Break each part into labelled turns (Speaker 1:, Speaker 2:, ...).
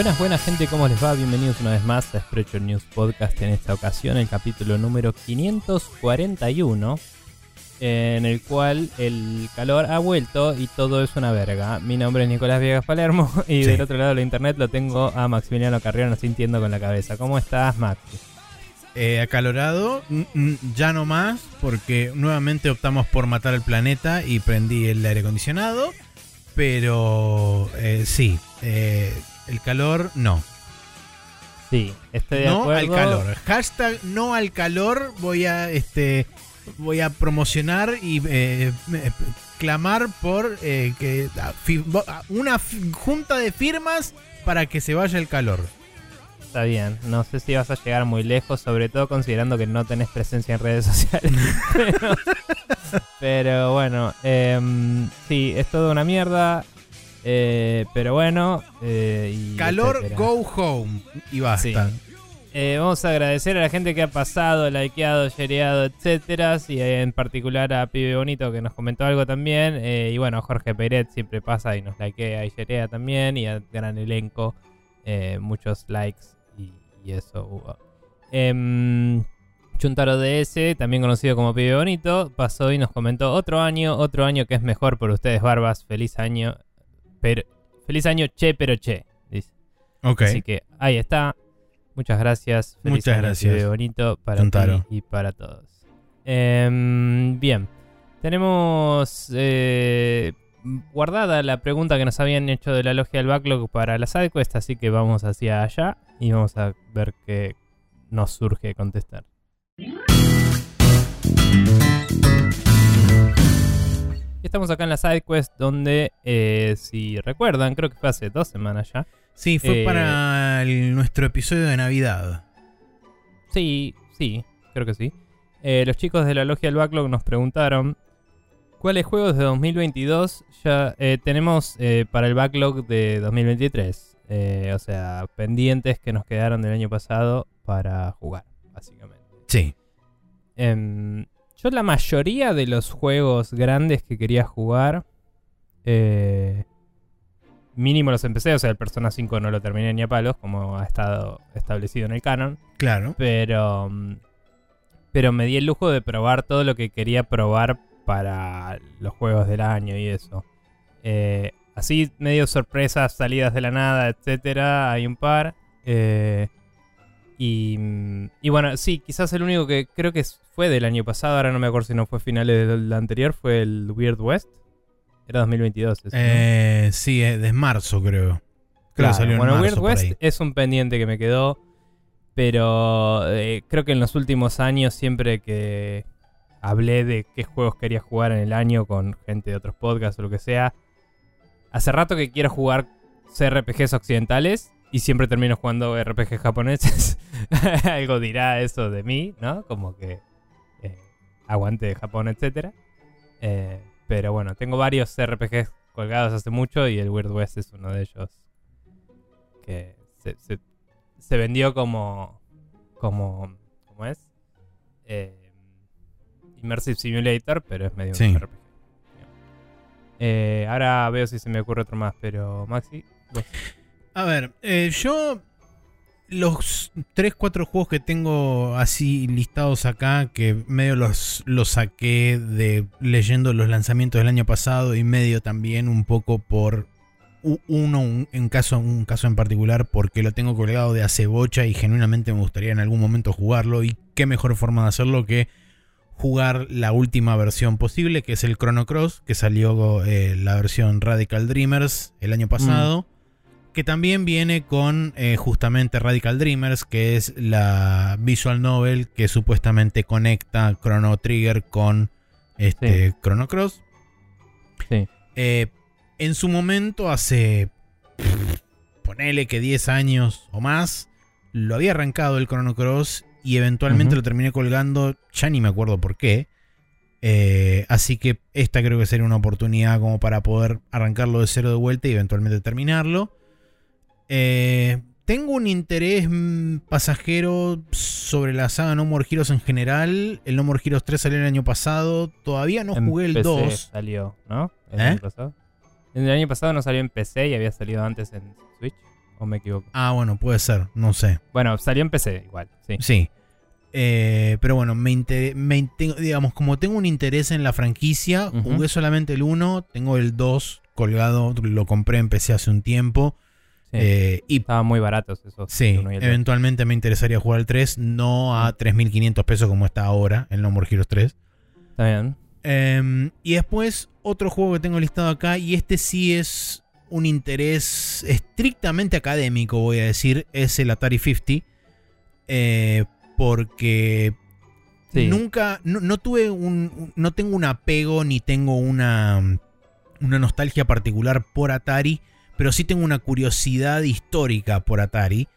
Speaker 1: Buenas, buenas gente, ¿cómo les va? Bienvenidos una vez más a Sprecher News Podcast. En esta ocasión, el capítulo número 541, en el cual el calor ha vuelto y todo es una verga. Mi nombre es Nicolás Viegas Palermo y
Speaker 2: Sí.
Speaker 1: del otro lado de la internet lo tengo a Maximiliano Carrión sintiendo con la cabeza. ¿Cómo estás, Max?
Speaker 2: Eh, acalorado, ya no más, porque nuevamente optamos por matar el planeta y prendí el aire acondicionado. Pero eh, sí, eh, el calor no.
Speaker 1: Sí, estoy de
Speaker 2: No
Speaker 1: acuerdo.
Speaker 2: al calor. Hashtag no al calor. Voy a este voy a promocionar y eh, eh, clamar por eh, que una junta de firmas para que se vaya el calor.
Speaker 1: Está bien, no sé si vas a llegar muy lejos, sobre todo considerando que no tenés presencia en redes sociales. pero, pero bueno, em, sí, es toda una mierda. Eh, pero bueno, eh, y
Speaker 2: Calor,
Speaker 1: etcétera.
Speaker 2: go home y basta.
Speaker 1: Sí. Eh, vamos a agradecer a la gente que ha pasado, likeado, shareado, etcétera. Y en particular a Pibe Bonito que nos comentó algo también. eh, y bueno, a Jorge Peiret siempre pasa y nos likea y sharea también. Y al gran elenco, eh, muchos likes y, y eso hubo. Em, Chuntaro DS, también conocido como Pibe Bonito, pasó y nos comentó otro año, otro año que es mejor por ustedes, Barbas. Feliz año. Pero, feliz año, che, pero che. Dice.
Speaker 2: Ok.
Speaker 1: Así que ahí está. Muchas gracias. Feliz
Speaker 2: Muchas
Speaker 1: año,
Speaker 2: gracias.
Speaker 1: bonito para ti y para todos. Em, bien. Tenemos eh, guardada la pregunta que nos habían hecho de la logia del backlog para la sidequest, así que vamos hacia allá y vamos a ver qué nos surge contestar. Y Estamos acá en la sidequest donde, eh, si recuerdan, creo que fue hace dos semanas ya,
Speaker 2: Sí, fue
Speaker 1: Eh,
Speaker 2: para el- nuestro episodio de Navidad.
Speaker 1: Sí, sí, creo que sí. Eh, los chicos de la Logia del Backlog nos preguntaron cuáles juegos de 2022 ya tenemos para el backlog de 2023. Eh, o sea, pendientes que nos quedaron del año pasado para jugar, básicamente.
Speaker 2: Sí.
Speaker 1: Yo la mayoría de los juegos grandes que quería jugar, eh, mínimo los empecé, o sea, el Persona 5 no lo terminé ni a palos, como ha estado establecido en el canon.
Speaker 2: Claro.
Speaker 1: Pero. mm, Pero me di el lujo de probar todo lo que quería probar para los juegos del año y eso. Eh, así, medio sorpresas, salidas de la nada, etcétera. Hay un par. Eh, y, mm, y bueno, sí, quizás el único que creo que fue del año pasado, ahora no me acuerdo si no fue finales del anterior, fue el Weird West. Era 2022. ese, ¿no?
Speaker 2: Eh, sí, eh, de marzo creo.
Speaker 1: Claro,
Speaker 2: en
Speaker 1: bueno,
Speaker 2: marzo
Speaker 1: Weird West es un pendiente que me quedó. Pero eh, creo que en los últimos años, siempre que hablé de qué juegos quería jugar en el año con gente de otros podcasts o lo que sea, hace rato que quiero jugar CRPGs occidentales y siempre termino jugando RPGs japoneses. Algo dirá eso de mí, ¿no? Como que eh, aguante de Japón, etcétera. Eh, pero bueno, tengo varios RPGs colgados hace mucho y el Weird West es uno de ellos que se, se- se vendió como como ¿cómo es? Eh, Immersive Simulator, pero es medio
Speaker 2: Sí.
Speaker 1: un RPG. Eh, ahora veo si se me ocurre otro más, pero Maxi, vos.
Speaker 2: A ver, eh, yo los 3, 4 juegos que tengo así listados acá, que medio los, los saqué de leyendo los lanzamientos del año pasado y medio también un poco por uno, un, en caso, un caso en particular, porque lo tengo colgado de hace bocha y genuinamente me gustaría en algún momento jugarlo. Y qué mejor forma de hacerlo que jugar la última versión posible, que es el Chrono Cross, que salió eh, la versión Radical Dreamers el año pasado. Que también viene con eh, justamente Radical Dreamers, que es la visual novel que supuestamente conecta Chrono Trigger con este Chrono Cross.
Speaker 1: Sí.
Speaker 2: Eh, en su momento, hace. pff, ponele que 10 años o más, lo había arrancado el Chrono Cross y eventualmente lo terminé colgando, ya ni me acuerdo por qué. Eh, así que esta creo que sería una oportunidad como para poder arrancarlo de cero de vuelta y eventualmente terminarlo. Eh, tengo un interés mm, pasajero sobre la saga No More Heroes en general. El No More Heroes 3 salió el año pasado. Todavía no
Speaker 1: En
Speaker 2: jugué el
Speaker 1: PC
Speaker 2: 2.
Speaker 1: salió, ¿no? El
Speaker 2: ¿Eh?
Speaker 1: año pasado. El año pasado no salió en PC y había salido antes en Switch. ¿O me equivoco?
Speaker 2: Ah, bueno, puede ser, no sé.
Speaker 1: Bueno, salió en PC igual, sí.
Speaker 2: Sí. Eh, pero bueno, me, inter- me digamos, como tengo un interés en la franquicia, jugué solamente el 1, tengo el 2 colgado, lo compré, empecé hace un tiempo.
Speaker 1: Sí.
Speaker 2: eh, y
Speaker 1: Estaban muy baratos esos.
Speaker 2: sí, eventualmente me interesaría jugar el 3, no a 3.500 pesos como está ahora, el No More Heroes 3.
Speaker 1: Está bien.
Speaker 2: Em, y después, otro juego que tengo listado acá, y este sí es un interés estrictamente académico, voy a decir, es el Atari 50. eh, porque
Speaker 1: Sí.
Speaker 2: nunca, no, no tuve un, un- no tengo un apego ni tengo una, una nostalgia particular por Atari, pero sí tengo una curiosidad histórica por Atari.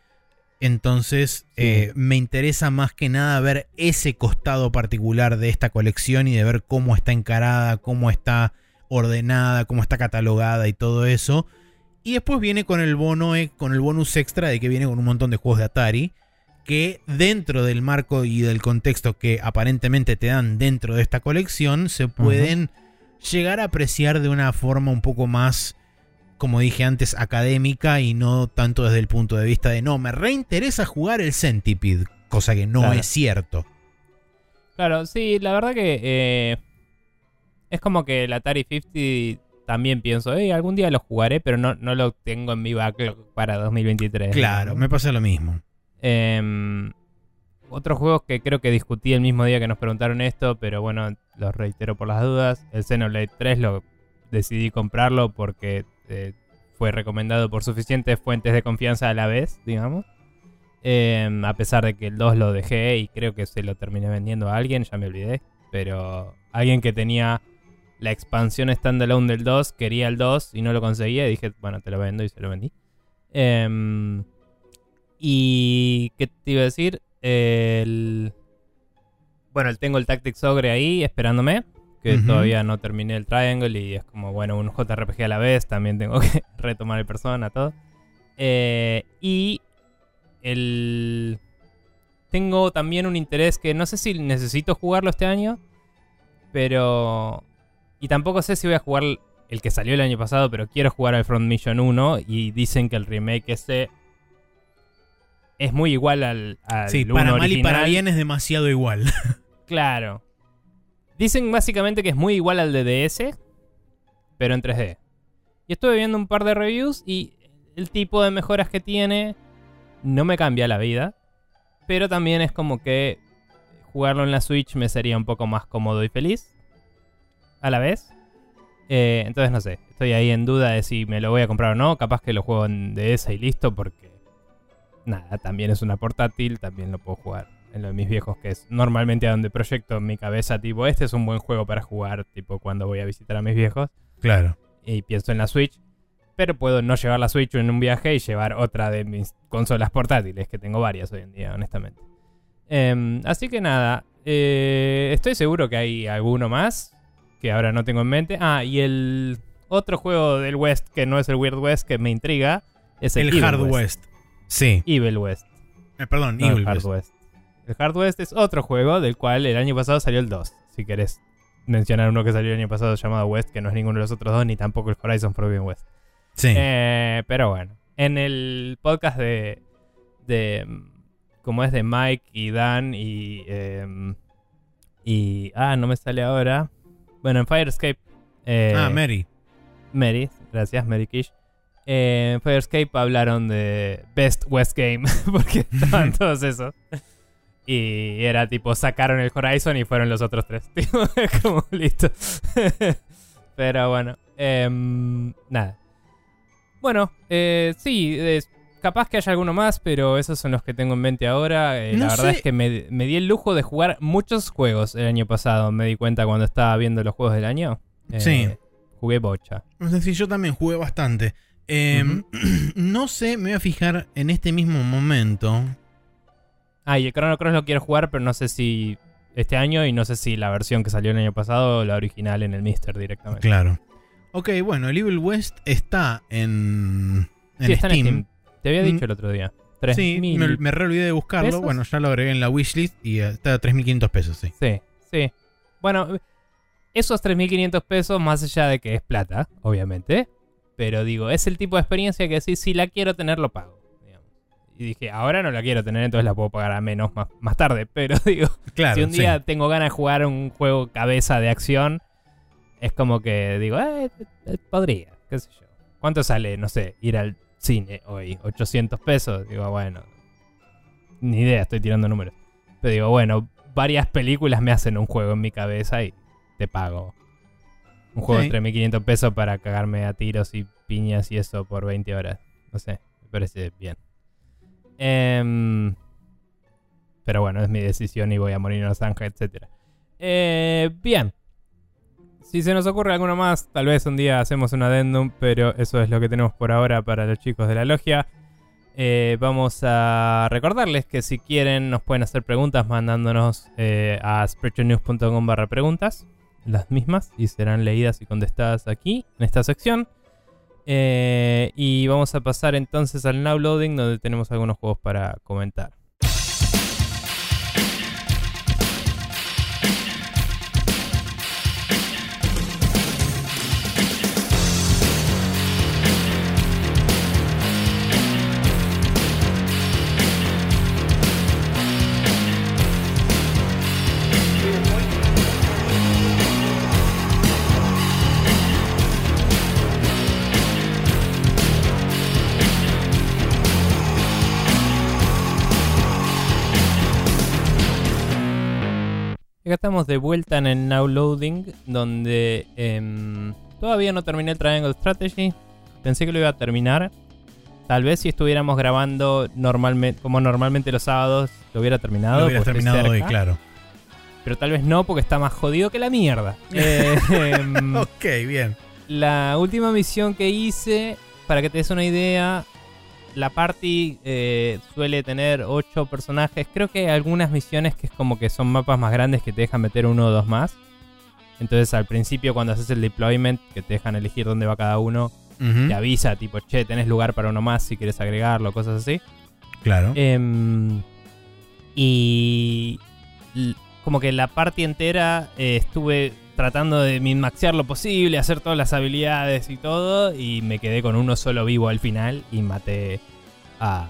Speaker 2: Entonces
Speaker 1: Sí.
Speaker 2: eh, me interesa más que nada ver ese costado particular de esta colección y de ver cómo está encarada, cómo está ordenada, cómo está catalogada y todo eso. Y después viene con el bono, eh, con el bonus extra de que viene con un montón de juegos de Atari que dentro del marco y del contexto que aparentemente te dan dentro de esta colección se pueden llegar a apreciar de una forma un poco más, como dije antes, académica y no tanto desde el punto de vista de no, me reinteresa jugar el Centipede, cosa que no
Speaker 1: Claro.
Speaker 2: es cierto.
Speaker 1: Claro, sí, la verdad que eh, es como que el Atari 50 también pienso, eh, algún día lo jugaré, pero no, no lo tengo en mi backlog para 2023.
Speaker 2: Claro, me pasa lo mismo.
Speaker 1: Em, otros juegos que creo que discutí el mismo día que nos preguntaron esto, pero bueno, los reitero por las dudas. El Xenoblade 3 lo decidí comprarlo porque eh, fue recomendado por suficientes fuentes de confianza a la vez, digamos. Em, a pesar de que el 2 lo dejé y creo que se lo terminé vendiendo a alguien, ya me olvidé. Pero alguien que tenía la expansión standalone del 2 quería el 2 y no lo conseguía. Dije, bueno, te lo vendo y se lo vendí. Em, y. ¿Qué te iba a decir? El. Bueno, tengo el Tactics Ogre ahí esperándome. Que todavía no terminé el Triangle. Y es como, bueno, un JRPG a la vez. También tengo que retomar el persona, todo. Eh, y. El. Tengo también un interés que no sé si necesito jugarlo este año. Pero. Y tampoco sé si voy a jugar el que salió el año pasado, pero quiero jugar al Front Mission 1 y dicen que el remake ese es muy igual al, al
Speaker 2: Sí,
Speaker 1: 1
Speaker 2: para mal y para bien es demasiado igual.
Speaker 1: Claro. Dicen básicamente que es muy igual al de DS, pero en 3D. Y estuve viendo un par de reviews y el tipo de mejoras que tiene no me cambia la vida, pero también es como que jugarlo en la Switch me sería un poco más cómodo y feliz a la vez. Eh, entonces no sé, estoy ahí en duda de si me lo voy a comprar o no. Capaz que lo juego en DS y listo, porque nada, también es una portátil, también lo puedo jugar en lo de mis viejos, que es normalmente a donde proyecto en mi cabeza, tipo, este es un buen juego para jugar, tipo, cuando voy a visitar a mis viejos.
Speaker 2: Claro.
Speaker 1: Y pienso en la Switch. Pero puedo no llevar la Switch en un viaje y llevar otra de mis consolas portátiles, que tengo varias hoy en día, honestamente. Em, así que nada, eh, estoy seguro que hay alguno más que ahora no tengo en mente. Ah, y el otro juego del West que no es el Weird West que me intriga es el,
Speaker 2: El
Speaker 1: Evil
Speaker 2: Hard
Speaker 1: West.
Speaker 2: West. Sí.
Speaker 1: Evil West.
Speaker 2: Eh, perdón,
Speaker 1: no
Speaker 2: Evil
Speaker 1: Hard
Speaker 2: West.
Speaker 1: West. El Hard West es otro juego del cual el año pasado salió el 2. Si querés mencionar uno que salió el año pasado llamado West, que no es ninguno de los otros dos, ni tampoco el Horizon Forbidden West.
Speaker 2: Sí.
Speaker 1: Eh, pero bueno, en el podcast de, de como es de Mike y Dan y eh, y ah no me sale ahora. Bueno, en Firescape. eh,
Speaker 2: ah, Mary.
Speaker 1: Mary, gracias Mary Kish. Eh, en Firescape hablaron de Best West Game porque estaban todos esos. Y era tipo, sacaron el Horizon y fueron los otros tres. Como listo. Pero bueno, em, nada. Bueno, eh, sí, es- capaz que haya alguno más, pero esos son los que tengo en mente ahora. Eh,
Speaker 2: No
Speaker 1: la verdad
Speaker 2: sé.
Speaker 1: es que me, me di el lujo de jugar muchos juegos el año pasado. Me di cuenta cuando estaba viendo los juegos del año. Eh,
Speaker 2: Sí.
Speaker 1: Jugué bocha.
Speaker 2: Es decir, yo también jugué bastante. Eh, No sé, me voy a fijar en este mismo momento.
Speaker 1: Ah, y el Chrono Cross lo quiero jugar, pero no sé si este año y no sé si la versión que salió el año pasado o la original en el Mister directamente.
Speaker 2: Claro. Ok, bueno, el Evil West está en, en
Speaker 1: sí, está
Speaker 2: Steam.
Speaker 1: en Steam. Te había dicho
Speaker 2: Mm.
Speaker 1: el otro día.
Speaker 2: Sí,
Speaker 1: 3.000
Speaker 2: me, me re olvidé de buscarlo.
Speaker 1: pesos?
Speaker 2: Bueno, ya lo agregué en la wishlist y eh, está a 3.500 pesos, sí.
Speaker 1: Sí, sí. Bueno, esos 3.500 pesos, más allá de que es plata, obviamente, Pero digo, es el tipo de experiencia que sí, si la quiero tener, lo pago. Y dije, ahora no la quiero tener, entonces la puedo pagar a menos más, más tarde. Pero digo,
Speaker 2: Claro,
Speaker 1: si un
Speaker 2: sí.
Speaker 1: día tengo ganas de jugar un juego cabeza de acción, es como que digo, eh, eh, podría, qué sé yo. ¿Cuánto sale, no sé, ir al cine hoy? ¿800 pesos? Digo, bueno, ni idea, estoy tirando números. Pero digo, bueno, varias películas me hacen un juego en mi cabeza y te pago. Un juego
Speaker 2: Sí.
Speaker 1: de 3.500 pesos para cagarme a tiros y piñas y eso por 20 horas. No sé, me parece bien. Em, pero bueno, es mi decisión y voy a morir en Los Ángeles, etc. Eh, bien. Si se nos ocurre alguno más, tal vez un día hacemos un addendum, pero eso es lo que tenemos por ahora para los chicos de la logia. Eh, vamos a recordarles que si quieren nos pueden hacer preguntas mandándonos eh, a sprechonews.com barra preguntas, las mismas, y serán leídas y contestadas aquí, en esta sección. Eh, y vamos a pasar entonces al now loading donde tenemos algunos juegos para comentar. Acá estamos de vuelta en el Now Loading, donde em, todavía no terminé el Triangle Strategy. Pensé que lo iba a terminar. Tal vez si estuviéramos grabando normalmente, como normalmente los sábados, lo hubiera terminado.
Speaker 2: Lo
Speaker 1: estoy
Speaker 2: terminado hoy, claro.
Speaker 1: Pero tal vez no, porque está más jodido que la mierda. Eh, em,
Speaker 2: Ok, bien.
Speaker 1: la última misión que hice, para que te des una idea, la party eh, suele tener 8 personajes. Creo que hay algunas misiones que es como que son mapas más grandes que te dejan meter uno o dos más. Entonces al principio cuando haces el deployment, que te dejan elegir dónde va cada uno, te avisa tipo, che, tenés lugar para uno más si quieres agregarlo, cosas así.
Speaker 2: Claro.
Speaker 1: Em, y como que la parte entera eh, estuve tratando de minmaxear lo posible, hacer todas las habilidades y todo, y me quedé con uno solo vivo al final y maté a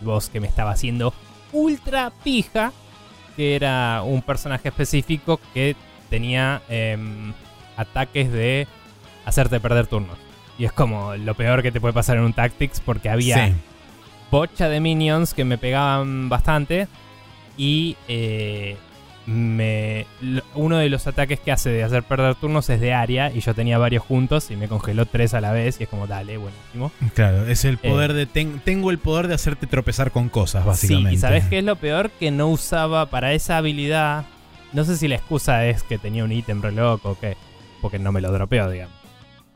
Speaker 1: boss que me estaba haciendo ultra pija, que era un personaje específico que tenía em, ataques de hacerte perder turnos. Y es como lo peor que te puede pasar en un Tactics porque había
Speaker 2: Sí.
Speaker 1: bocha de minions que me pegaban bastante y eh, me uno de los ataques que hace de hacer perder turnos es de área y yo tenía varios juntos y me congeló tres a la vez y es como dale buenísimo
Speaker 2: Claro, es el poder de. ten- tengo el poder de hacerte tropezar con cosas, básicamente.
Speaker 1: sí y sabes qué es lo peor que no usaba para esa habilidad no sé si la excusa es que tenía un ítem re loco o qué porque no me lo dropeó digamos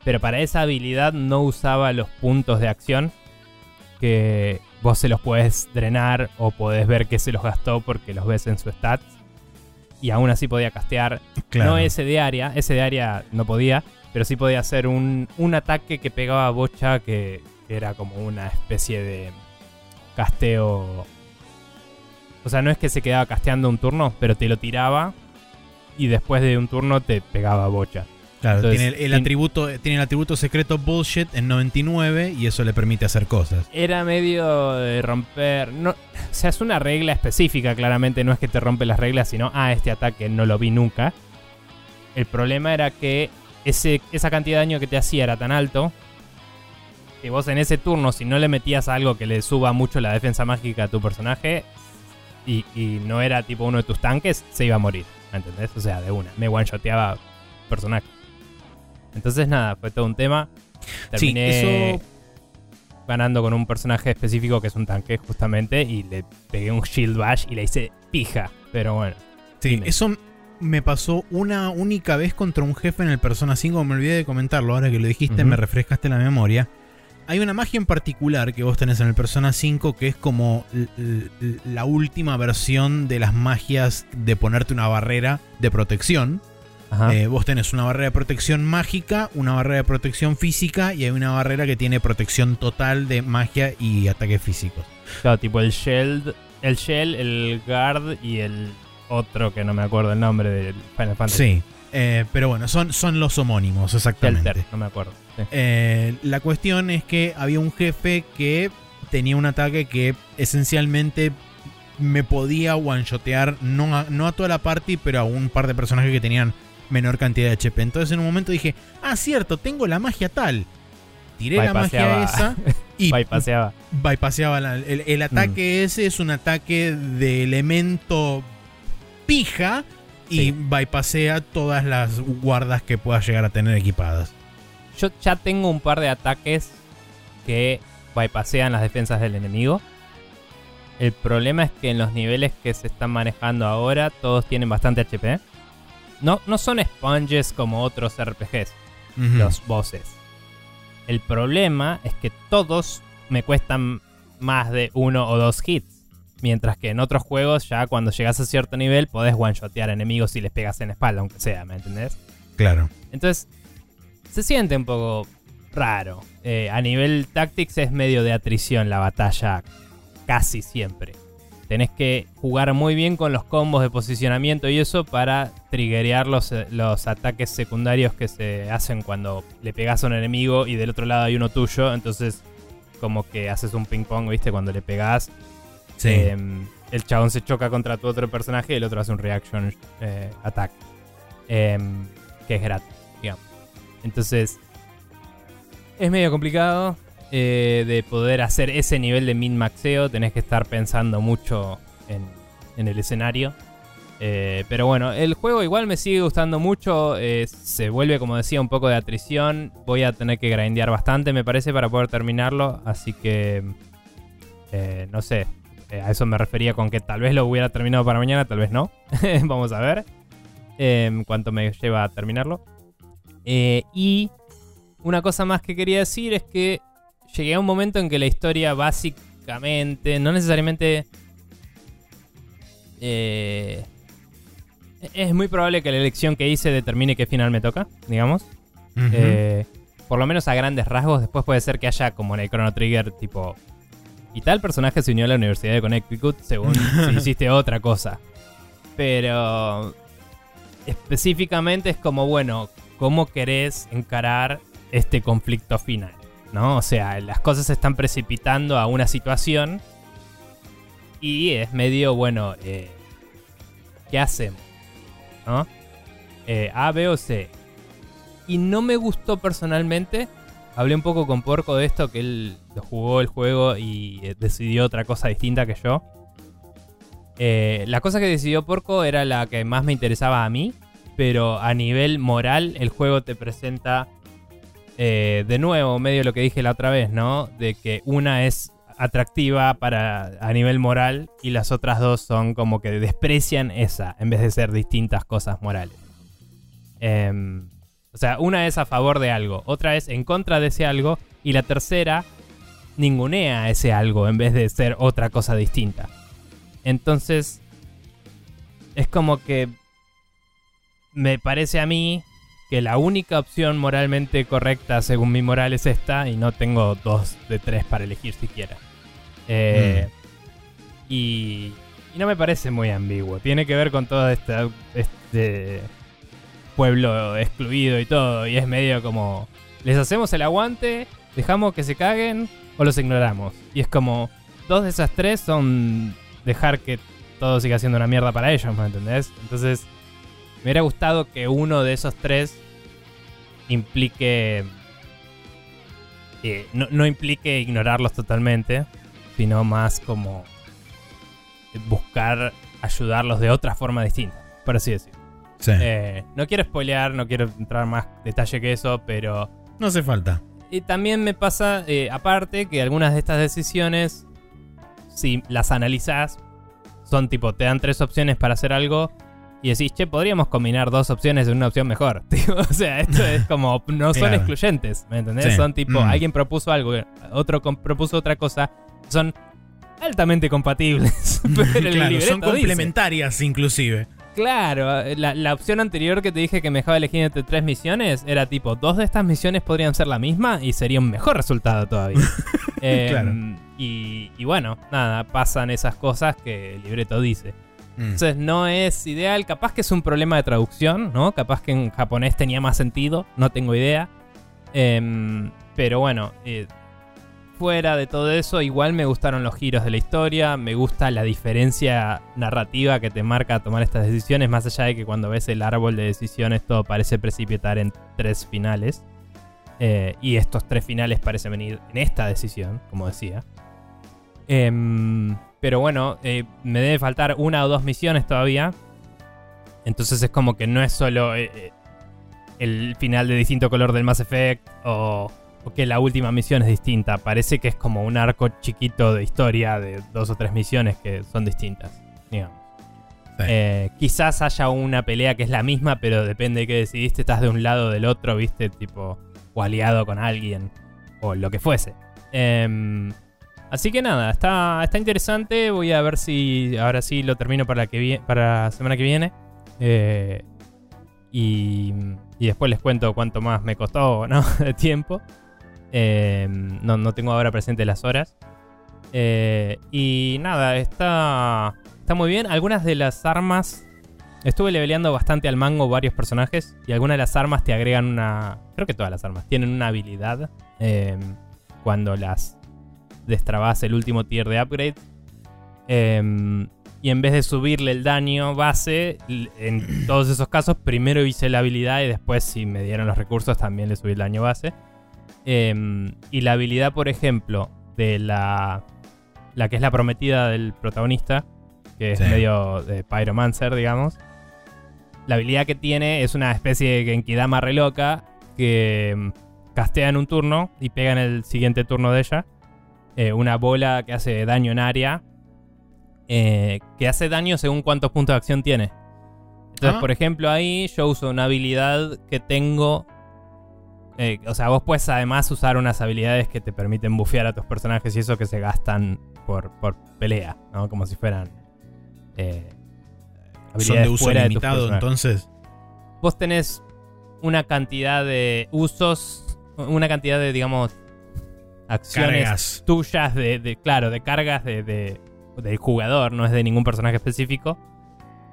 Speaker 1: pero para esa habilidad no usaba los puntos de acción que vos se los puedes drenar o podés ver que se los gastó porque los ves en su stats. Y aún así podía castear.
Speaker 2: Claro.
Speaker 1: No ese de área, ese de área no podía, pero sí podía hacer un, un ataque que pegaba a bocha que, que era como una especie de casteo. O sea, no es que se quedaba casteando un turno, pero te lo tiraba y después de un turno te pegaba a bocha.
Speaker 2: Claro,
Speaker 1: Entonces,
Speaker 2: tiene el, atributo, tiene el atributo secreto bullshit en 99 y eso le permite hacer cosas.
Speaker 1: Era medio de romper. No, o sea, es una regla específica, claramente. No es que te rompe las reglas, sino, ah, este ataque no lo vi nunca. El problema era que ese, esa cantidad de daño que te hacía era tan alto que vos en ese turno, si no le metías algo que le suba mucho la defensa mágica a tu personaje y, y no era tipo uno de tus tanques, se iba a morir. ¿Entendés? O sea, de una. Me one-shoteaba personaje. Entonces, nada, fue todo un tema.
Speaker 2: Sí,
Speaker 1: Terminé
Speaker 2: eso-
Speaker 1: ganando con un personaje específico que es un tanque, justamente, y le pegué un shield bash y le hice pija. Pero bueno,
Speaker 2: Sí,
Speaker 1: Dime.
Speaker 2: eso me pasó una única vez contra un jefe en el Persona 5. Me olvidé de comentarlo. Ahora que lo dijiste,
Speaker 1: Ujú.
Speaker 2: me refrescaste la memoria. Hay una magia en particular que vos tenés en el Persona 5 que es como la última versión de las magias de ponerte una barrera de protección. Eh, vos tenés una barrera de protección mágica, una barrera de protección física y hay una barrera que tiene protección total de magia y ataques físicos.
Speaker 1: Claro, tipo el Shell, el Shell, el Guard y el otro que no me acuerdo el nombre del Final Fantasy.
Speaker 2: Sí, eh, pero bueno, son, son los homónimos, exactamente.
Speaker 1: Shelter, no me acuerdo. Sí.
Speaker 2: Eh, la cuestión es que había un jefe que tenía un ataque que esencialmente me podía one-shotear, no a, no a toda la party, pero a un par de personajes que tenían menor cantidad de HP. Entonces en un momento dije, ah, cierto, tengo la magia tal. Tiré la magia esa y
Speaker 1: Bypaseaba.
Speaker 2: bypaseaba la- el, el ataque ese es un ataque de elemento pija y
Speaker 1: Sí.
Speaker 2: bypasea todas las guardas que puedas llegar a tener equipadas.
Speaker 1: Yo ya tengo un par de ataques que bypasean las defensas del enemigo. El problema es que en los niveles que se están manejando ahora, todos tienen bastante HP. No, no son sponges como otros RPGs, los bosses. El problema es que todos me cuestan más de uno o dos hits. Mientras que en otros juegos, ya cuando llegas a cierto nivel, podés one-shotear enemigos si les pegas en la espalda, aunque sea, ¿me entendés?
Speaker 2: Claro.
Speaker 1: Entonces, se siente un poco raro. Eh, a nivel Tactics es medio de atrición la batalla casi siempre. Tenés que jugar muy bien con los combos de posicionamiento y eso para triggerear los, eh, los ataques secundarios que se hacen cuando le pegas a un enemigo y del otro lado hay uno tuyo. Entonces, como que haces un ping pong, ¿viste? Cuando le pegas,
Speaker 2: Sí.
Speaker 1: Em, el chabón se choca contra tu otro personaje y el otro hace un reaction eh, attack. Em, que es gratis, digamos. Entonces, es medio complicado eh, de poder hacer ese nivel de min-maxeo. Tenés que estar pensando mucho en, en el escenario. Eh, pero bueno, el juego igual me sigue gustando mucho. eh, se vuelve, como decía, un poco de atrición. Voy a tener que grindear bastante, me parece, para poder terminarlo. Así que, no sé. A eso me refería con que tal vez lo hubiera terminado para mañana, tal vez no. Vamos a ver em, cuánto me lleva a terminarlo. Y una cosa más que quería decir es que llegué a un momento en que la historia básicamente, no necesariamente... eh, es muy probable que la elección que hice determine qué final me toca, digamos. Eh, por lo menos a grandes rasgos. Después puede ser que haya como en el Chrono Trigger, tipo. Y tal personaje se unió a la Universidad de Connecticut según si hiciste otra cosa. Pero. Específicamente es como, bueno, ¿cómo querés encarar este conflicto final? ¿No? O sea, las cosas se están precipitando a una situación. Y es medio, bueno, eh, ¿qué hacemos? ¿No? Eh, A, B o C. Y no me gustó personalmente. Hablé un poco con Porco de esto, que él jugó el juego y eh, decidió otra cosa distinta que yo. La cosa que decidió Porco era la que más me interesaba a mí, pero a nivel moral el juego te presenta eh, de nuevo medio lo que dije la otra vez, ¿no? De que una es atractiva para a nivel moral y las otras dos son como que desprecian esa en vez de ser distintas cosas morales. Em, o sea, una es a favor de algo, otra es en contra de ese algo y la tercera ningunea ese algo en vez de ser otra cosa distinta. Entonces, es como que me parece a mí que la única opción moralmente correcta según mi moral es esta y no tengo dos de tres para elegir siquiera. Eh, y, y no me parece muy ambiguo. Tiene que ver con todo esta, este pueblo excluido y todo. Y es medio como, les hacemos el aguante, dejamos que se caguen o los ignoramos. Y es como, dos de esas tres son dejar que todo siga siendo una mierda para ellos, ¿me entendés? Entonces, me hubiera gustado que uno de esos tres implique... eh, no, no implique ignorarlos totalmente, sino más como buscar ayudarlos de otra forma distinta, por así decirlo.
Speaker 2: Sí.
Speaker 1: Eh, no quiero spoilear, no quiero entrar más detalle que eso, pero
Speaker 2: no hace falta.
Speaker 1: y también me pasa, eh, aparte, que algunas de estas decisiones, si las analizás, son tipo, te dan tres opciones para hacer algo y decís, che, podríamos combinar dos opciones en una opción mejor. O sea, esto es como, no son excluyentes, ¿me entendés?
Speaker 2: Sí.
Speaker 1: Son tipo,
Speaker 2: Mm.
Speaker 1: alguien propuso algo, otro propuso otra cosa, son altamente compatibles. pero el
Speaker 2: claro,
Speaker 1: libreto
Speaker 2: son
Speaker 1: dice.
Speaker 2: complementarias inclusive.
Speaker 1: Claro, la, la opción anterior que te dije que me dejaba elegir entre tres misiones era tipo, dos de estas misiones podrían ser la misma y sería un mejor resultado todavía. Eh,
Speaker 2: Claro.
Speaker 1: y, y bueno, nada, pasan esas cosas que el libreto dice.
Speaker 2: Mm.
Speaker 1: Entonces no es ideal, capaz que es un problema de traducción, ¿no? Capaz que en japonés tenía más sentido, no tengo idea. Em, pero bueno, eh, fuera de todo eso, igual me gustaron los giros de la historia, me gusta la diferencia narrativa que te marca tomar estas decisiones, más allá de que cuando ves el árbol de decisiones todo parece precipitar en tres finales. Eh, y estos tres finales parecen venir en esta decisión, como decía. Em, pero bueno, eh, me debe faltar una o dos misiones todavía. Entonces es como que no es solo eh, el final de distinto color del Mass Effect o, o, que la última misión es distinta. Parece que es como un arco chiquito de historia de dos o tres misiones que son distintas, digamos. Sí. quizás haya una pelea que es la misma, pero depende de qué decidiste. Estás de un lado o del otro, viste, tipo o aliado con alguien, o lo que fuese. Eh, así que nada, está, está interesante. Voy a ver si ahora sí lo termino para la, semana que viene. Eh, y, y, después les cuento cuánto más me costó ¿no? de tiempo. Eh, no, no, tengo ahora presente las horas. Eh, y nada, está, está muy bien. Algunas de las armas Estuve leveleando bastante al mango varios personajes y algunas de las armas te agregan una... Creo que todas las armas tienen una habilidad eh, cuando las destrabas el último tier de upgrade. Eh, y en vez de subirle el daño base, en todos esos casos primero hice la habilidad y después si me dieron los recursos también le subí el daño base. Eh, y la habilidad, por ejemplo, de la, la que es la prometida del protagonista, que es sí. medio de Pyromancer, digamos la habilidad que tiene es una especie de Genkidama re loca que mm, castea en un turno y pega en el siguiente turno de ella. Eh, una bola que hace daño en área. Eh, que hace daño según cuántos puntos de acción tiene. Entonces, ah. por ejemplo, ahí yo uso una habilidad que tengo. Eh, o sea, vos puedes además usar unas habilidades que te permiten bufear a tus personajes y eso que se gastan por, por pelea, ¿no? Como si fueran eh,
Speaker 2: son de uso limitado, entonces.
Speaker 1: Vos tenés una cantidad de usos, una cantidad de, digamos, acciones
Speaker 2: cargas.
Speaker 1: tuyas de, de, claro, de cargas de, de, del jugador, no es de ningún personaje específico,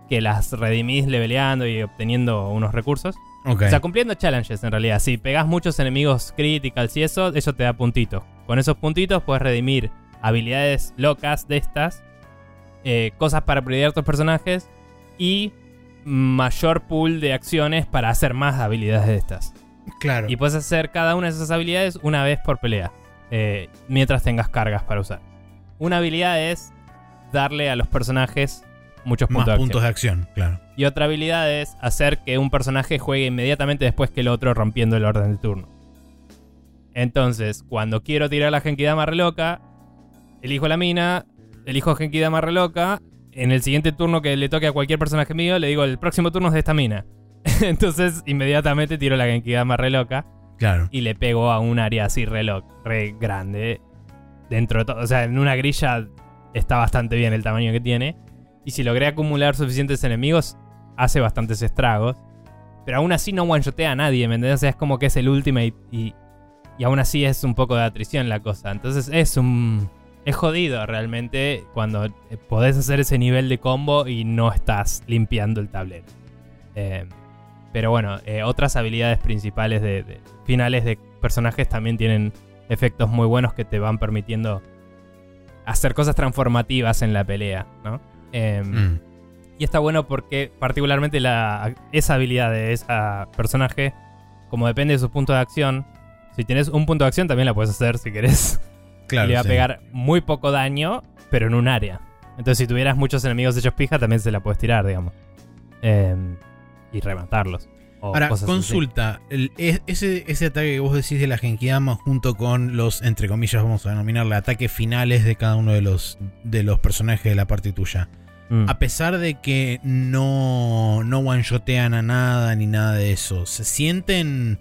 Speaker 1: que las redimís leveleando y obteniendo unos recursos.
Speaker 2: Okay.
Speaker 1: O sea, cumpliendo challenges en realidad. Si pegás muchos enemigos criticals y eso, eso te da puntitos. Con esos puntitos puedes redimir habilidades locas de estas, eh, cosas para upgradear tus personajes y mayor pool de acciones para hacer más habilidades de estas.
Speaker 2: Claro.
Speaker 1: Y puedes hacer cada una de esas habilidades una vez por pelea, eh, mientras tengas cargas para usar. Una habilidad es darle a los personajes muchos puntos,
Speaker 2: más
Speaker 1: de,
Speaker 2: puntos
Speaker 1: acción.
Speaker 2: de acción. Claro.
Speaker 1: Y otra habilidad es hacer que un personaje juegue inmediatamente después que el otro rompiendo el orden del turno. Entonces, cuando quiero tirar la Genkidama re loca, elijo la mina, elijo Genkidama re loca en el siguiente turno que le toque a cualquier personaje mío, le digo, el próximo turno es de esta mina. Entonces, inmediatamente tiro la Genkidama re loca. Y le pego a un área así re, re grande. Dentro de todo. O sea, en una grilla está bastante bien el tamaño que tiene. Y si logré acumular suficientes enemigos, hace bastantes estragos. Pero aún así no one-shotea a nadie, ¿me entendés? O sea, es como que es el ultimate y, y aún así es un poco de atrición la cosa. Entonces es un, es jodido realmente cuando eh, podés hacer ese nivel de combo y no estás limpiando el tablero. Eh, pero bueno, eh, otras habilidades principales de, de, finales de personajes también tienen efectos muy buenos que te van permitiendo hacer cosas transformativas en la pelea, ¿no? Eh, mm. Y está bueno porque particularmente la, esa habilidad de ese personaje, como depende de su punto de acción, si tienes un punto de acción también la puedes hacer si querés.
Speaker 2: Claro,
Speaker 1: le va
Speaker 2: sí.
Speaker 1: a pegar muy poco daño, pero en un área. Entonces, si tuvieras muchos enemigos hechos pija, también se la puedes tirar, digamos. Eh, y rematarlos.
Speaker 2: Ahora, consulta. El, ese, ese ataque que vos decís de la Genkidama junto con los, entre comillas, vamos a denominarle ataques finales de cada uno de los, de los personajes de la parte tuya. Mm. A pesar de que no, no one-shotean a nada ni nada de eso, ¿se sienten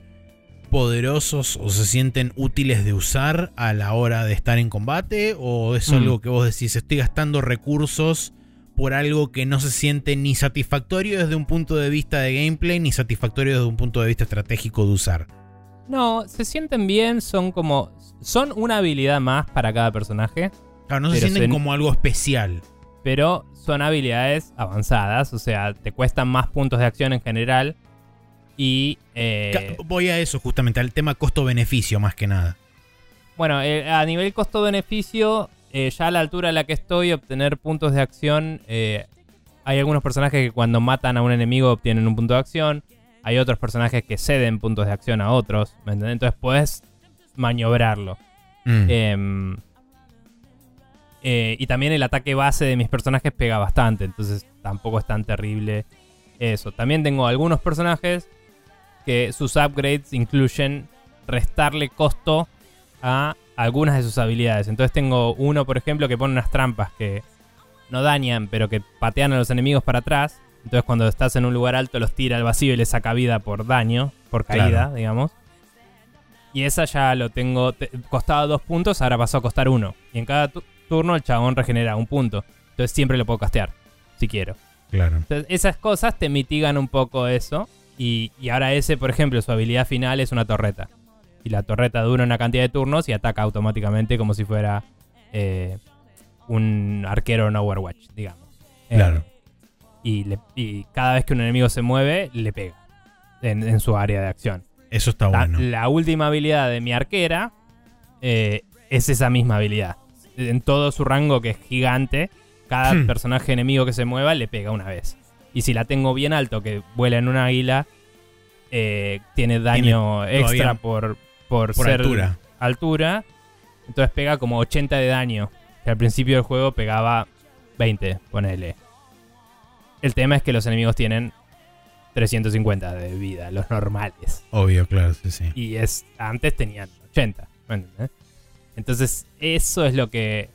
Speaker 2: poderosos o se sienten útiles de usar a la hora de estar en combate? ¿O es mm. algo que vos decís, estoy gastando recursos por algo que no se siente ni satisfactorio desde un punto de vista de gameplay, ni satisfactorio desde un punto de vista estratégico de usar?
Speaker 1: No, se sienten bien, son como... Son una habilidad más para cada personaje.
Speaker 2: Claro, no se sienten se, como algo especial.
Speaker 1: Pero son habilidades avanzadas, o sea, te cuestan más puntos de acción en general Y. eh,
Speaker 2: Voy a eso justamente, al tema costo-beneficio más que nada.
Speaker 1: Bueno, eh, a nivel costo-beneficio, eh, ya a la altura a la que estoy, obtener puntos de acción. eh, hay algunos personajes que cuando matan a un enemigo obtienen un punto de acción. Hay otros personajes que ceden puntos de acción a otros. ¿me entendés? Entonces puedes maniobrarlo.
Speaker 2: Mm.
Speaker 1: Em, eh, y también el ataque base de mis personajes pega bastante. Entonces tampoco es tan terrible eso. También tengo algunos personajes que sus upgrades incluyen restarle costo a algunas de sus habilidades. Entonces tengo uno, por ejemplo, que pone unas trampas que no dañan, pero que patean a los enemigos para atrás. Entonces cuando estás en un lugar alto los tira al vacío y les saca vida por daño, por caída,
Speaker 2: Claro.
Speaker 1: digamos. Y esa ya lo tengo. te- costaba dos puntos, ahora pasó a costar uno. Y en cada tu- turno el chabón regenera un punto. Entonces siempre lo puedo castear, si quiero.
Speaker 2: Claro.
Speaker 1: Entonces, esas cosas te mitigan un poco eso. Y, y ahora ese, por ejemplo, su habilidad final es una torreta. Y la torreta dura una cantidad de turnos y ataca automáticamente como si fuera eh, un arquero en Overwatch, digamos. Eh,
Speaker 2: Claro.
Speaker 1: y, le- y cada vez que un enemigo se mueve, le pega en, en su área de acción.
Speaker 2: Eso está
Speaker 1: La,
Speaker 2: bueno.
Speaker 1: la última habilidad de mi arquera eh, es esa misma habilidad. En todo su rango, que es gigante, cada
Speaker 2: Hmm.
Speaker 1: personaje enemigo que se mueva le pega una vez. Y si la tengo bien alto, que vuela en un águila, eh, tiene daño
Speaker 2: Tiene
Speaker 1: extra por, por,
Speaker 2: Por
Speaker 1: ser
Speaker 2: altura.
Speaker 1: altura. Entonces pega como 80 de daño. Que al principio del juego pegaba 20, ponele. El tema es que los enemigos tienen 350 de vida, los normales.
Speaker 2: Obvio, claro, sí, sí.
Speaker 1: Y es antes tenían 80. ¿me entendés? Entonces, eso es lo que.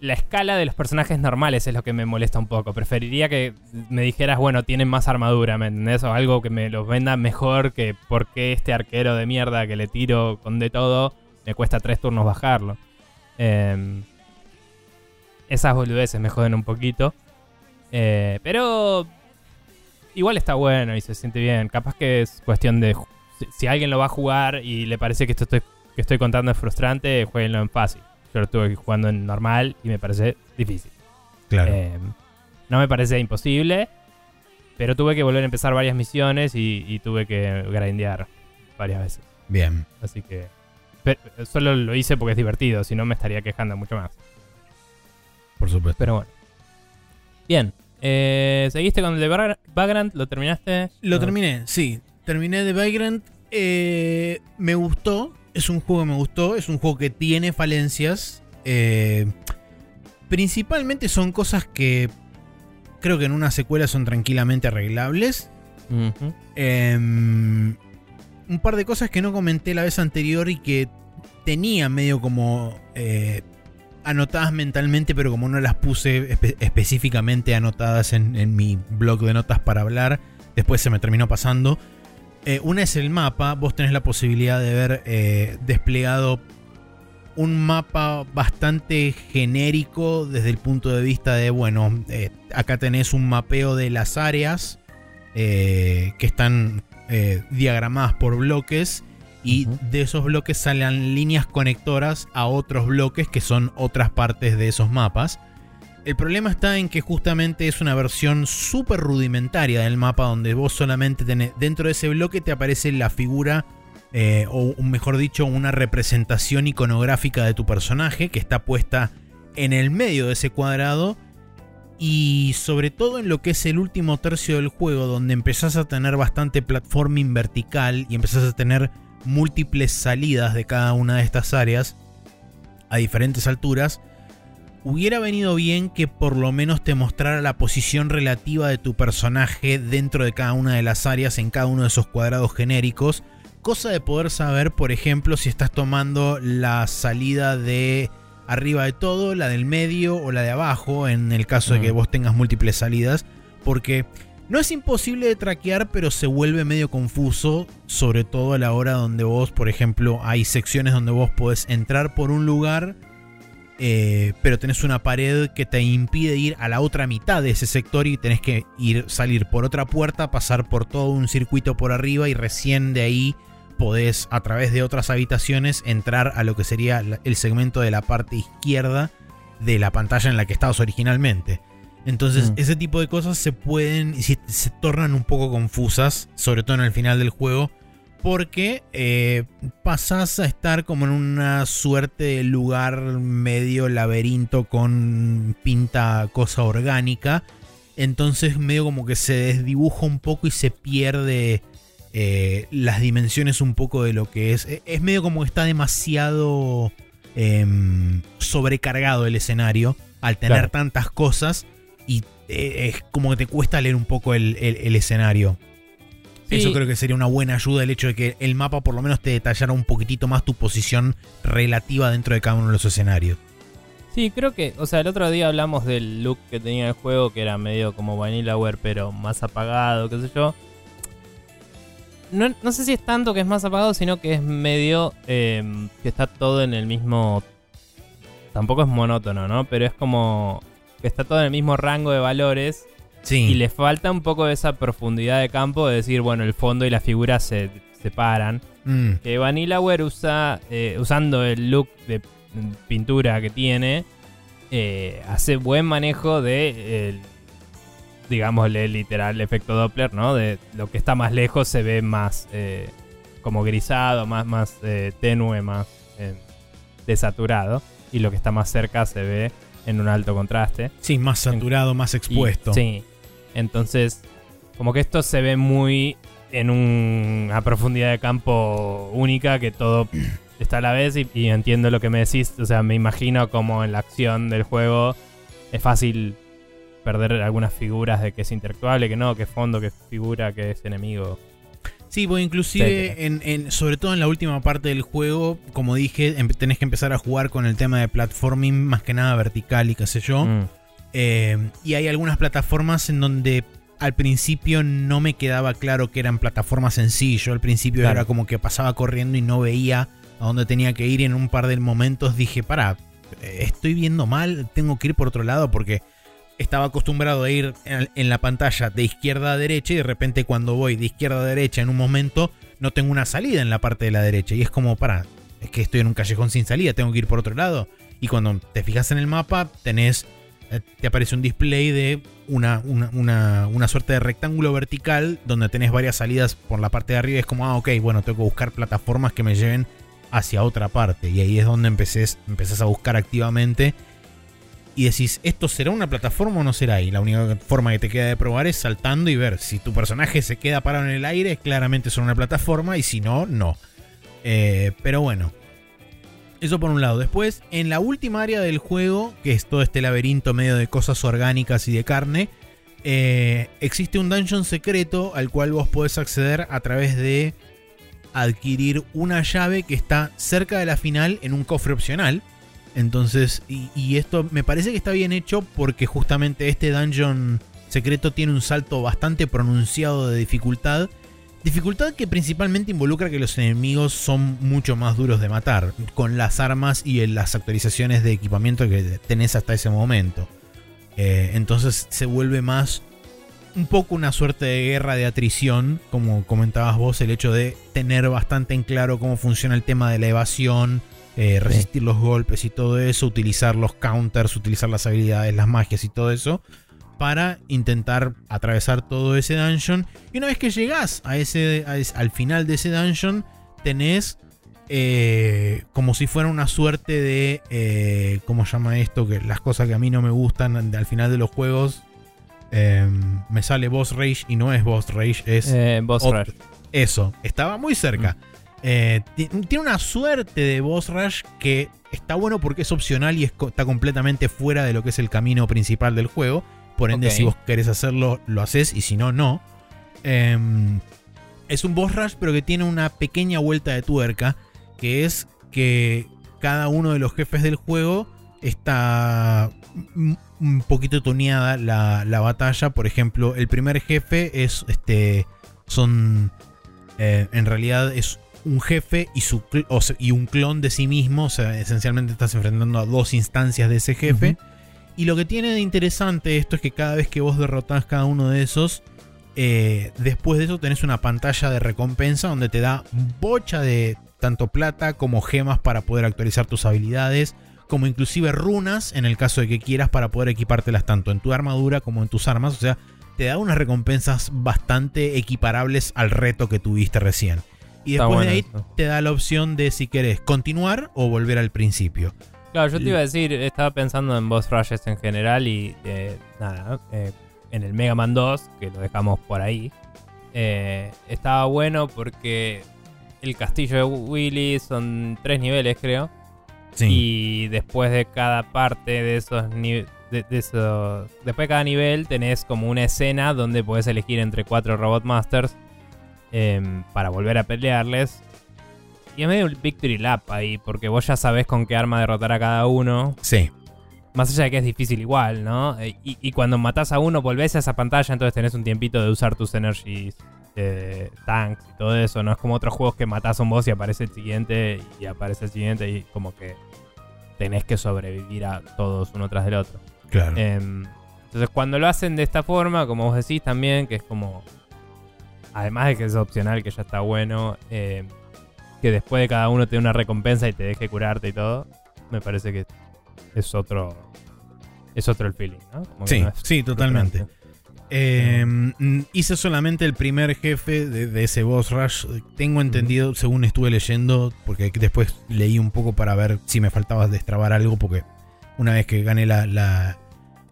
Speaker 1: La escala de los personajes normales es lo que me molesta un poco. Preferiría que me dijeras, bueno, tienen más armadura, ¿me entendés? O algo que me los venda mejor que porque este arquero de mierda que le tiro con de todo me cuesta tres turnos bajarlo. Em, esas boludeces me joden un poquito. Eh, pero igual está bueno y se siente bien. Capaz que es cuestión de. si alguien lo va a jugar y le parece que esto estoy, que estoy contando es frustrante, jueguenlo en fácil. Yo lo estuve jugando en normal y me parece difícil.
Speaker 2: Claro.
Speaker 1: Eh, no me parece imposible, pero tuve que volver a empezar varias misiones y, y tuve que grindear varias veces.
Speaker 2: Bien.
Speaker 1: Así que. pe- solo lo hice porque es divertido, si no me estaría quejando mucho más.
Speaker 2: Por supuesto.
Speaker 1: Pero bueno. Bien. Eh, ¿Seguiste con el de Vagra- Vagrant? ¿Lo terminaste?
Speaker 2: Lo
Speaker 1: No.
Speaker 2: terminé, sí. Terminé de Vagrant. eh, me gustó. Es un juego que me gustó. Es un juego que tiene falencias. eh, principalmente son cosas que creo que en una secuela son tranquilamente arreglables. Em, un par de cosas que no comenté la vez anterior y que tenía medio como eh, anotadas mentalmente, pero como no las puse espe- específicamente anotadas en, en mi blog de notas para hablar, después se me terminó pasando. Eh, una es el mapa, vos tenés la posibilidad de ver eh, desplegado un mapa bastante genérico desde el punto de vista de, bueno, eh, acá tenés un mapeo de las áreas que están diagramadas por bloques y de esos bloques salen líneas conectoras a otros bloques que son otras partes de esos mapas. El problema está en que justamente es una versión súper rudimentaria del mapa donde vos solamente tenés, dentro de ese bloque te aparece la figura, eh, o mejor dicho, una representación iconográfica de tu personaje que está puesta en el medio de ese cuadrado y sobre todo en lo que es el último tercio del juego, donde empezás a tener bastante platforming vertical y empezás a tener múltiples salidas de cada una de estas áreas a diferentes alturas, hubiera venido bien que por lo menos te mostrara la posición relativa de tu personaje dentro de cada una de las áreas en cada uno de esos cuadrados genéricos, cosa de poder saber, por ejemplo, si estás tomando la salida de arriba de todo, la del medio o la de abajo, en el caso de que
Speaker 1: Mm.
Speaker 2: vos tengas múltiples salidas, porque no es imposible de traquear, pero se vuelve medio confuso, sobre todo a la hora donde vos, por ejemplo, hay secciones donde vos podés entrar por un lugar, eh, pero tenés una pared que te impide ir a la otra mitad de ese sector y tenés que ir, salir por otra puerta, pasar por todo un circuito por arriba y recién de ahí podés, a través de otras habitaciones, entrar a lo que sería el segmento de la parte izquierda de la pantalla en la que estabas originalmente. Entonces,
Speaker 1: Mm.
Speaker 2: ese tipo de cosas se pueden y se, se tornan un poco confusas, sobre todo en el final del juego, porque eh, pasás a estar como en una suerte de lugar medio laberinto con pinta cosa orgánica. Entonces, medio como que se desdibuja un poco y se pierde eh, las dimensiones un poco de lo que es. E- Es medio como que está demasiado em, sobrecargado el escenario al tener
Speaker 1: Claro.
Speaker 2: tantas cosas y eh, es como que te cuesta leer un poco el, el- el escenario.
Speaker 1: Sí.
Speaker 2: Eso creo que sería una buena ayuda el hecho de que el mapa por lo menos te detallara un poquitito más tu posición relativa dentro de cada uno de los escenarios.
Speaker 1: Sí, creo que, o sea, el otro día hablamos del look que tenía el juego, que era medio como Vanillaware, pero más apagado, qué sé yo. No, no sé si es tanto que es más apagado, sino que es medio eh, que está todo en el mismo... Tampoco es monótono, ¿no? Pero es como que está todo en el mismo rango de valores
Speaker 2: Sí.
Speaker 1: y le falta un poco de esa profundidad de campo de decir, bueno, el fondo y la figura se separan.
Speaker 2: Mm,
Speaker 1: Que Vanillaware usa, eh, usando el look de pintura que tiene, eh, hace buen manejo de, el, digámosle literal, efecto Doppler, ¿no? De lo que está más lejos se ve más eh, como grisado, más, más eh, tenue, más eh, desaturado. Y lo que está más cerca se ve en un alto contraste.
Speaker 2: sí, más saturado, más
Speaker 1: Y-
Speaker 2: expuesto.
Speaker 1: sí. Entonces, como que esto se ve muy en un- una profundidad de campo única que todo está a la vez y, y entiendo lo que me decís. O sea, me imagino como en la acción del juego es fácil perder algunas figuras de que es interactuable, que no, que es fondo, que es figura, que es enemigo.
Speaker 2: Sí, pues inclusive, en, en- sobre todo en la última parte del juego, como dije, em- tenés que empezar a jugar con el tema de platforming, más que nada vertical y qué sé yo.
Speaker 1: Mm,
Speaker 2: Eh, y hay algunas plataformas en donde al principio no me quedaba claro que eran plataformas en sí. Yo al principio
Speaker 1: Claro.
Speaker 2: era como que pasaba corriendo y no veía a dónde tenía que ir. Y en un par de momentos dije, para, estoy viendo mal, tengo que ir por otro lado porque estaba acostumbrado a ir en, la pantalla de izquierda a derecha y de repente cuando voy de izquierda a derecha en un momento no tengo una salida en la parte de la derecha. Y es como, para, es que estoy en un callejón sin salida, tengo que ir por otro lado. Y cuando te fijas en el mapa, tenés eh, te aparece un display de una, una, una- una suerte de rectángulo vertical donde tenés varias salidas por la parte de arriba. Es como, ah, ok, bueno, tengo que buscar plataformas que me lleven hacia otra parte. Y ahí es donde empecés, empezás a buscar activamente. Y decís, ¿esto será una plataforma o no será? Y la única forma que te queda de probar es saltando y ver si tu personaje se queda parado en el aire, claramente son una plataforma. Y si no, no. Eh, pero bueno, eso por un lado. Después, en la última área del juego, que es todo este laberinto medio de cosas orgánicas y de carne, eh, existe un dungeon secreto al cual vos podés acceder a través de adquirir una llave que está cerca de la final en un cofre opcional. Entonces, y, y esto me parece que está bien hecho porque justamente este dungeon secreto tiene un salto bastante pronunciado de dificultad. Dificultad que principalmente involucra que los enemigos son mucho más duros de matar, con las armas y las actualizaciones de equipamiento que tenés hasta ese momento. Eh, entonces se vuelve más un poco una suerte de guerra de atrición, como comentabas vos, el hecho de tener bastante en claro cómo funciona el tema de la evasión, eh, resistir los golpes y todo eso, utilizar los counters, utilizar las habilidades, las magias y todo eso, para intentar atravesar todo ese dungeon. Y una vez que llegás a ese, a ese- al final de ese dungeon, tenés eh, como si fuera una suerte de, eh, ¿cómo llama esto? Que las cosas que a mí no me gustan al final de los juegos, eh, me sale boss rage y no es boss rage, es
Speaker 1: Eh, boss
Speaker 2: eso, estaba muy cerca. Ti- tiene una suerte de boss rush que está bueno porque es opcional y es está completamente fuera de lo que es el camino principal del juego. Por ende, si vos querés hacerlo, lo haces y si no, no. Em, es un boss rush, pero que tiene una pequeña vuelta de tuerca. Que es que cada uno de los jefes del juego está un- poquito tuneada la, la batalla. Por ejemplo, el primer jefe es este. Son. eh, en realidad es un jefe y, su, cl- o sea, y un clon de sí mismo. O sea, esencialmente estás enfrentando a dos instancias de ese jefe. Y lo que tiene de interesante esto es que cada vez que vos derrotás cada uno de esos, eh, después de eso tenés una pantalla de recompensa donde te da bocha de tanto plata como gemas para poder actualizar tus habilidades, como inclusive runas en el caso de que quieras para poder equipártelas tanto en tu armadura como en tus armas. O sea, te da unas recompensas bastante equiparables al reto que tuviste recién. Y después
Speaker 1: bueno
Speaker 2: de ahí
Speaker 1: eso.
Speaker 2: te da la opción de si querés continuar o volver al principio.
Speaker 1: Claro, yo te iba a decir, estaba pensando en boss rushes en general y eh, nada, eh, en el Mega Man 2, que lo dejamos por ahí, eh, estaba bueno porque el castillo de Willy son tres niveles, creo.
Speaker 2: Sí.
Speaker 1: Y después de cada parte de esos niveles. De, de esos- después de cada nivel tenés como una escena donde podés elegir entre cuatro Robot Masters para volver a pelearles. Y es medio un victory lap ahí, porque vos ya sabés con qué arma derrotar a cada uno.
Speaker 2: Sí.
Speaker 1: Más allá de que es difícil igual, ¿no? Eh, Y, y cuando matás a uno, volvés a esa pantalla, entonces tenés un tiempito de usar tus energies, eh, tanks y todo eso. No es como otros juegos que matás a un boss y aparece el siguiente y aparece el siguiente y como que tenés que sobrevivir a todos uno tras del otro.
Speaker 2: Claro.
Speaker 1: Em, entonces, cuando lo hacen de esta forma, como vos decís también, que es como. Además de que es opcional, que ya está bueno, em, que después de cada uno te dé una recompensa y te deje curarte y todo, me parece que es otro. Es otro el feeling, ¿no? Como
Speaker 2: sí,
Speaker 1: no es
Speaker 2: sí, totalmente. Eh, hice solamente el primer jefe de, de ese boss rush. Tengo entendido, según estuve leyendo, porque después leí un poco para ver si me faltaba destrabar algo, porque una vez que gané la, la,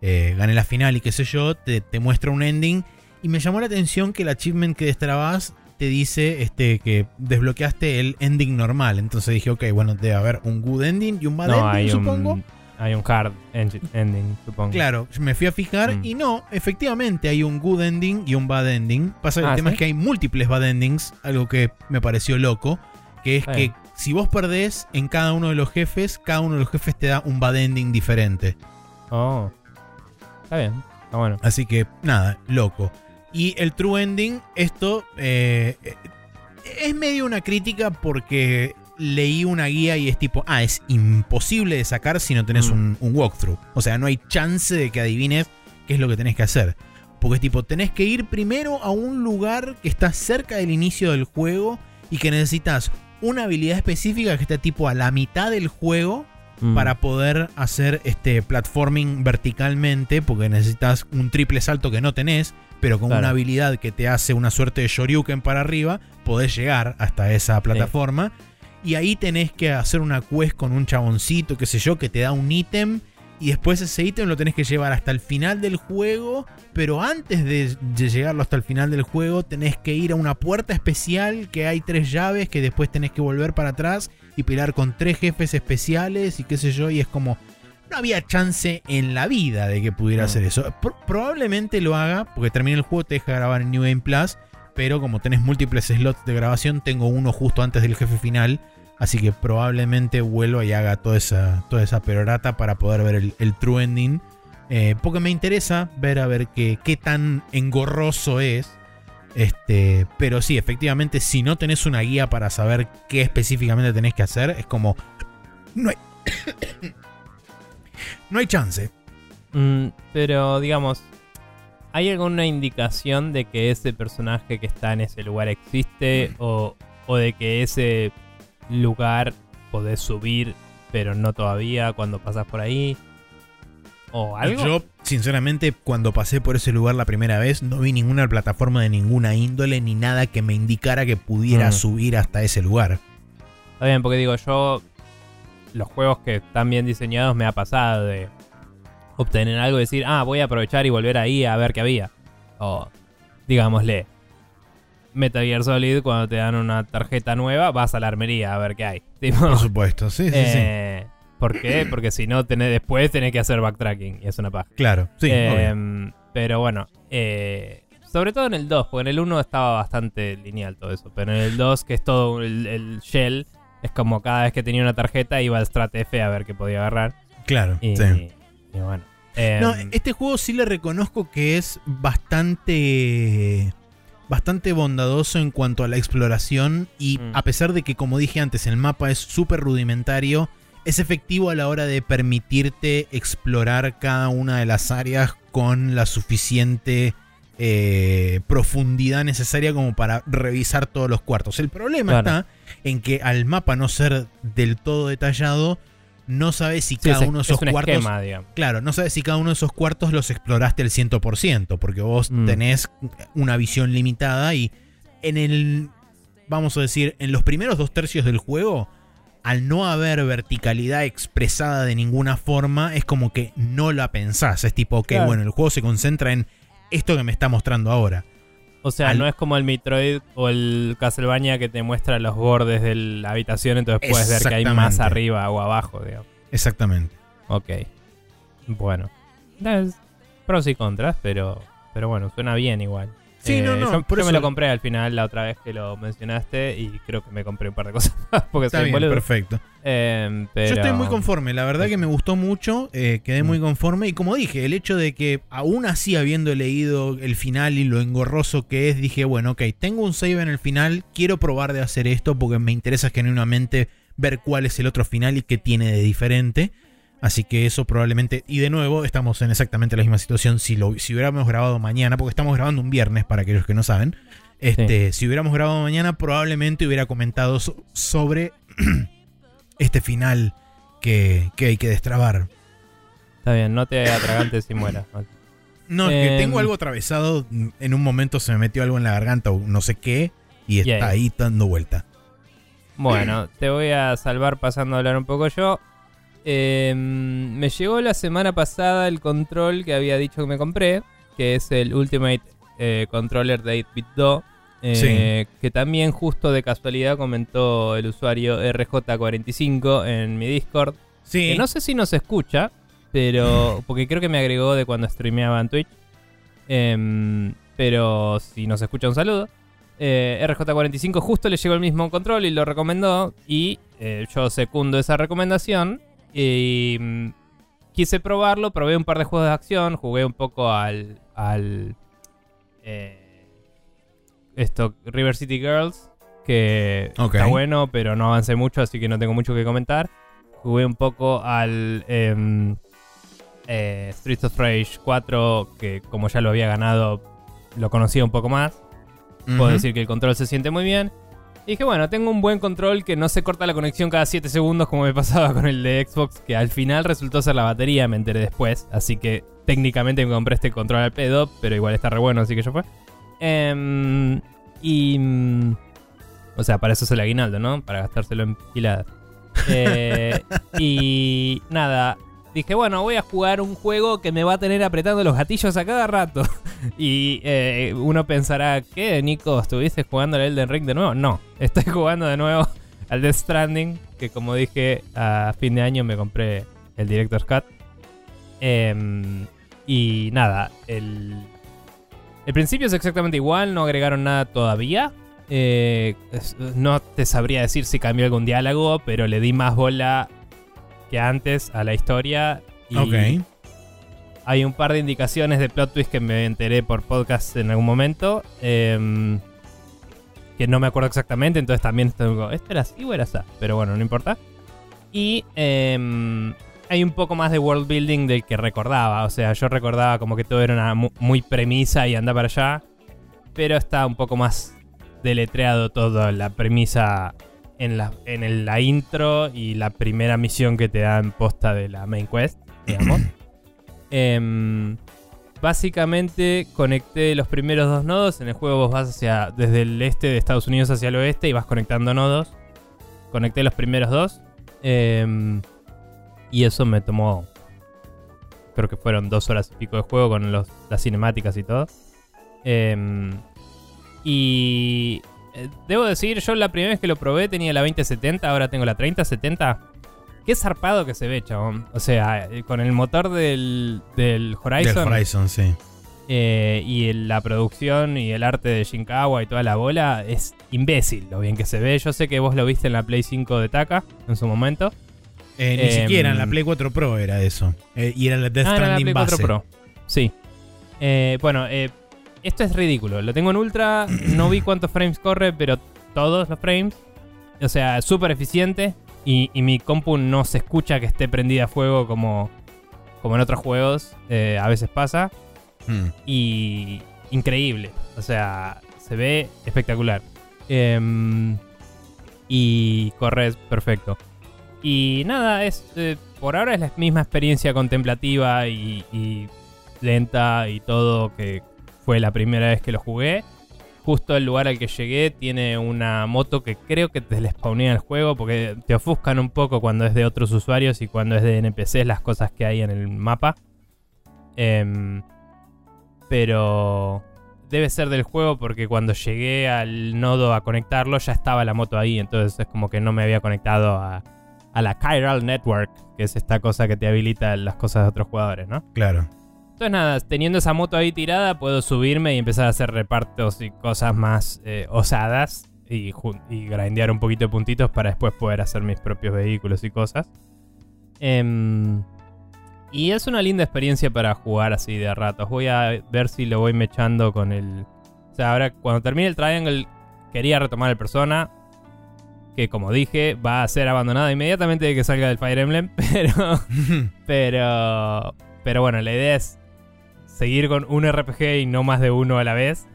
Speaker 2: eh, gané la final y qué sé yo, te, te muestra un ending. Y me llamó la atención que el achievement que destrabas te dice este, que desbloqueaste el ending normal. Entonces dije, ok, bueno, debe haber un good ending y un bad
Speaker 1: No,
Speaker 2: ending, supongo.
Speaker 1: un, hay un hard ending, supongo.
Speaker 2: Claro, me fui a fijar
Speaker 1: Mm.
Speaker 2: y no, efectivamente hay un good ending y un bad ending. Pasa que el
Speaker 1: Ah,
Speaker 2: tema
Speaker 1: ¿sí?
Speaker 2: es que hay múltiples bad endings, algo que me pareció loco, que es que si vos perdés en cada uno de los jefes, cada uno de los jefes te da un bad ending diferente.
Speaker 1: Oh. Está bien, está bueno.
Speaker 2: Así que nada, loco. Y el true ending, esto eh, es medio una crítica porque leí una guía y es tipo, ah, es imposible de sacar si no tenés
Speaker 1: Mm.
Speaker 2: un, un walkthrough. O sea, no hay chance de que adivines qué es lo que tenés que hacer. Porque es tipo, tenés que ir primero a un lugar que está cerca del inicio del juego y que necesitas una habilidad específica que está tipo a la mitad del juego
Speaker 1: Mm.
Speaker 2: para poder hacer este platforming verticalmente, porque necesitas un triple salto que no tenés, pero con
Speaker 1: Claro.
Speaker 2: una habilidad que te hace una suerte de shoryuken para arriba, podés llegar hasta esa plataforma. Y ahí tenés que hacer una quest con un chaboncito, qué sé yo, que te da un ítem. Y después ese ítem lo tenés que llevar hasta el final del juego. Pero antes de, de llegarlo hasta el final del juego, tenés que ir a una puerta especial que hay tres llaves que después tenés que volver para atrás y pelear con tres jefes especiales y qué sé yo. Y es como, no había chance en la vida de que pudiera
Speaker 1: No.
Speaker 2: hacer eso. Pro- probablemente lo haga porque termine el juego, te deja grabar en New Game Plus. Pero como tenés múltiples slots de grabación, tengo uno justo antes del jefe final. Así que probablemente vuelva y haga toda esa, toda esa perorata para poder ver el, el true ending. Eh, porque me interesa ver a ver qué, qué tan engorroso es. Este, pero sí, efectivamente, si no tenés una guía para saber qué específicamente tenés que hacer, es como. No hay. No hay chance.
Speaker 1: Mm, pero digamos, ¿hay alguna indicación de que ese personaje que está en ese lugar existe o, o de que ese lugar podés subir pero no todavía cuando pasas por ahí? ¿O algo?
Speaker 2: Yo, sinceramente, cuando pasé por ese lugar la primera vez, no vi ninguna plataforma de ninguna índole ni nada que me indicara que pudiera
Speaker 1: Mm.
Speaker 2: subir hasta ese lugar.
Speaker 1: Está bien, porque digo, yo los juegos que están bien diseñados me ha pasado de obtener algo y decir, ah, voy a aprovechar y volver ahí a ver qué había. O, digámosle, Metal Gear Solid, cuando te dan una tarjeta nueva, vas a la armería a ver qué hay. Tipo,
Speaker 2: Por supuesto, sí, sí, sí.
Speaker 1: eh, ¿Por qué? Porque si no, tenés, después tenés que hacer backtracking y es una paja.
Speaker 2: Claro, sí,
Speaker 1: Eh,
Speaker 2: obvio.
Speaker 1: pero bueno, eh, sobre todo en el 2, porque en el 1 estaba bastante lineal todo eso, pero en el 2, que es todo el, el shell, es como cada vez que tenía una tarjeta iba al Strat F a ver qué podía agarrar.
Speaker 2: Claro,
Speaker 1: Y,
Speaker 2: sí.
Speaker 1: y bueno. em,
Speaker 2: No, este juego sí le reconozco que es bastante bastante bondadoso en cuanto a la exploración y
Speaker 1: Mm.
Speaker 2: a pesar de que como dije antes el mapa es súper rudimentario, es efectivo a la hora de permitirte explorar cada una de las áreas con la suficiente eh, profundidad necesaria como para revisar todos los cuartos. El problema
Speaker 1: Claro.
Speaker 2: está en que al mapa no ser del todo detallado, no sabes si
Speaker 1: Sí,
Speaker 2: cada uno de
Speaker 1: es
Speaker 2: esos cuartos.
Speaker 1: esquema.
Speaker 2: Claro, no sabes si cada uno de esos cuartos los exploraste al 100%, porque vos
Speaker 1: Mm.
Speaker 2: tenés una visión limitada y en el, vamos a decir, en los primeros dos tercios del juego, al no haber verticalidad expresada de ninguna forma, es como que no la pensás. Es tipo, ok,
Speaker 1: Claro.
Speaker 2: bueno, el juego se concentra en esto que me está mostrando ahora.
Speaker 1: O sea,
Speaker 2: Al-
Speaker 1: no es como el Metroid o el Castlevania que te muestra los bordes de la habitación, entonces puedes ver que hay más arriba o abajo, digamos.
Speaker 2: Exactamente.
Speaker 1: Ok. Bueno. Es pros y contras, pero, pero bueno, suena bien igual.
Speaker 2: Sí,
Speaker 1: Eh,
Speaker 2: no, no,
Speaker 1: Yo,
Speaker 2: por
Speaker 1: yo
Speaker 2: eso-
Speaker 1: me lo compré al final la otra vez que lo mencionaste y creo que me compré un par de cosas más porque
Speaker 2: Está
Speaker 1: soy
Speaker 2: bien,
Speaker 1: boludo.
Speaker 2: perfecto.
Speaker 1: Eh, pero-
Speaker 2: Yo estoy muy conforme, la verdad que me gustó mucho, eh, quedé muy
Speaker 1: Mm.
Speaker 2: conforme y como dije, el hecho de que aún así habiendo leído el final y lo engorroso que es, dije, bueno, ok, tengo un save en el final, quiero probar de hacer esto porque me interesa genuinamente ver cuál es el otro final y qué tiene de diferente. Así que eso probablemente, y de nuevo, estamos en exactamente la misma situación si, lo, si hubiéramos grabado mañana, porque estamos grabando un viernes para aquellos que no saben. Este, Si hubiéramos grabado mañana, probablemente hubiera comentado so- sobre este final que, que hay que destrabar.
Speaker 1: Está bien, no te atragantes y mueras.
Speaker 2: No, es que
Speaker 1: Em.
Speaker 2: tengo algo atravesado. En un momento se me metió algo en la garganta o no sé qué. Y está
Speaker 1: Yeah.
Speaker 2: ahí dando vuelta.
Speaker 1: Bueno, te voy a salvar pasando a hablar un poco yo. Eh, me llegó la semana pasada el control que había dicho que me compré, que es el Ultimate eh, Controller de 8-Bit Do. eh, Que también justo de casualidad comentó el usuario RJ45 en mi Discord.
Speaker 2: Sí.
Speaker 1: Que no sé si nos escucha, pero. Porque creo que me agregó de cuando streameaba en Twitch. Em, pero si nos escucha, un saludo. Eh, RJ45 justo le llegó el mismo control y lo recomendó. Y eh, yo secundo esa recomendación. Y mm, quise probarlo. Probé un par de juegos de acción. Jugué un poco al. al eh, esto, River City Girls. Que está bueno, pero no avancé mucho, así que no tengo mucho que comentar. Jugué un poco al em, eh, Streets of Rage 4, que como ya lo había ganado, lo conocía un poco más. Puedo decir que el control se siente muy bien. Y dije, bueno, tengo un buen control que no se corta la conexión cada 7 segundos como me pasaba con el de Xbox, que al final resultó ser la batería, me enteré después. Así que técnicamente me compré este control al pedo, pero igual está re bueno, así que yo fue. Em, y... mm, O sea, para eso es el aguinaldo, ¿no? Para gastárselo en piladas. Eh, y nada, dije, bueno, voy a jugar un juego que me va a tener apretando los gatillos a cada rato. y eh, uno pensará, ¿qué, Nico? ¿Estuviste jugando al Elden Ring de nuevo? No, estoy jugando de nuevo al Death Stranding, que como dije, a fin de año me compré el Director's Cut. Em, y nada, el, el principio es exactamente igual, no agregaron nada todavía. Eh, no te sabría decir si cambió algún diálogo, pero le di más bola que antes a la historia. Y
Speaker 2: Ok.
Speaker 1: hay un par de indicaciones de plot twist que me enteré por podcast en algún momento. em, que no me acuerdo exactamente, entonces también tengo. ¿Esto era así o era así? Pero bueno, no importa. Y em, hay un poco más de world building del que recordaba. O sea, yo recordaba como que todo era una mu- muy premisa y anda para allá. Pero está un poco más deletreado todo la premisa en la, en el- la intro y la primera misión que te dan posta de la main quest, digamos. Em, básicamente conecté los primeros dos nodos. En el juego vos vas hacia desde el este de Estados Unidos hacia el oeste y vas conectando nodos. Conecté los primeros dos. em, y eso me tomó. Creo que fueron dos horas y pico de juego con los- las cinemáticas y todo. Em, y debo decir, yo la primera vez que lo probé tenía la 2070, ahora tengo la 3070. Qué zarpado que se ve, chabón. O sea, eh, con el motor del, del Horizon,
Speaker 2: Del Horizon, sí.
Speaker 1: eh, y el- la producción y el arte de Shinkawa y toda la bola, es imbécil lo bien que se ve. Yo sé que vos lo viste en la Play 5 de Taka en su momento.
Speaker 2: Eh, ni
Speaker 1: Em,
Speaker 2: siquiera en la Play 4 Pro era eso. Eh, y era la Death
Speaker 1: Ah, era la
Speaker 2: Stranding
Speaker 1: Play
Speaker 2: base.
Speaker 1: 4 Pro. Sí. Eh, bueno, eh, esto es ridículo. Lo tengo en ultra. No vi cuántos frames corre, pero todos los frames. O sea, súper eficiente. Y, y mi compu no se escucha que esté prendida a fuego como, como en otros juegos. eh, a veces pasa.
Speaker 2: Hmm.
Speaker 1: Y increíble. O sea, se ve espectacular. Em, y corre perfecto. Y nada, es eh, por ahora es la misma experiencia contemplativa y, y lenta y todo que fue la primera vez que lo jugué. Justo el lugar al que llegué tiene una moto que creo que te le spawnea el juego porque te ofuscan un poco cuando es de otros usuarios y cuando es de NPCs las cosas que hay en el mapa. Em, pero debe ser del juego porque cuando llegué al nodo a conectarlo ya estaba la moto ahí. Entonces es como que no me había conectado a, a la Chiral Network, que es esta cosa que te habilita las cosas de otros jugadores, ¿no?
Speaker 2: Claro.
Speaker 1: Entonces nada, teniendo esa moto ahí tirada, puedo subirme y empezar a hacer repartos y cosas más eh, osadas y, y grindear un poquito de puntitos para después poder hacer mis propios vehículos y cosas. Em, y es una linda experiencia para jugar así de ratos. Voy a ver si lo voy mechando con el... O sea, ahora cuando termine el Triangle quería retomar el Persona. Que como dije, va a ser abandonado inmediatamente de que salga del Fire Emblem. Pero... Pero. Pero bueno, la idea es seguir con un RPG y no más de uno a la vez.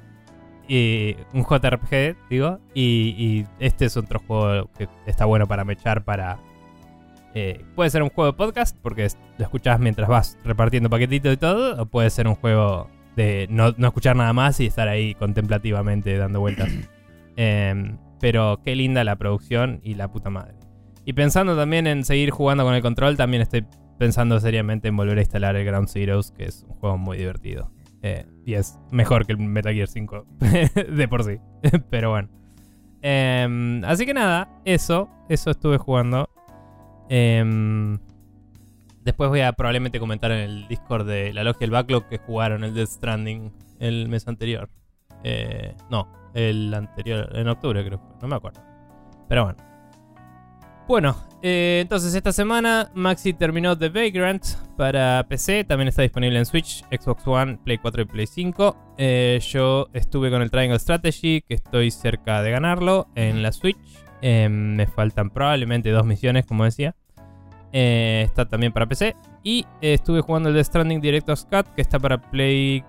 Speaker 1: Y un JRPG, digo. Y, y este es otro juego que está bueno para mechar para. eh, puede ser un juego de podcast, porque lo escuchas mientras vas repartiendo paquetitos y todo. O puede ser un juego de no, no escuchar nada más y estar ahí contemplativamente dando vueltas. Em, pero qué linda la producción y la puta madre. Y pensando también en seguir jugando con el control, también estoy pensando seriamente en volver a instalar el Ground Zeroes, que es un juego muy divertido. Eh, y es mejor que el Metal Gear 5 de por sí. Pero bueno. Em, así que nada, eso, eso estuve jugando. Em, después voy a probablemente comentar en el Discord de la logia del backlog que jugaron el Death Stranding el mes anterior. Eh, no, el anterior, en octubre creo, no me acuerdo. Pero bueno. Bueno, eh, entonces esta semana Maxi terminó The Vagrant para PC, también está disponible en Switch, Xbox One, Play 4 y Play 5. Eh, yo estuve con el Triangle Strategy, que estoy cerca de ganarlo en la Switch. Eh, me faltan probablemente dos misiones, como decía. Está también para PC. Y estuve jugando el The Stranding Director's Cut, que está para Play...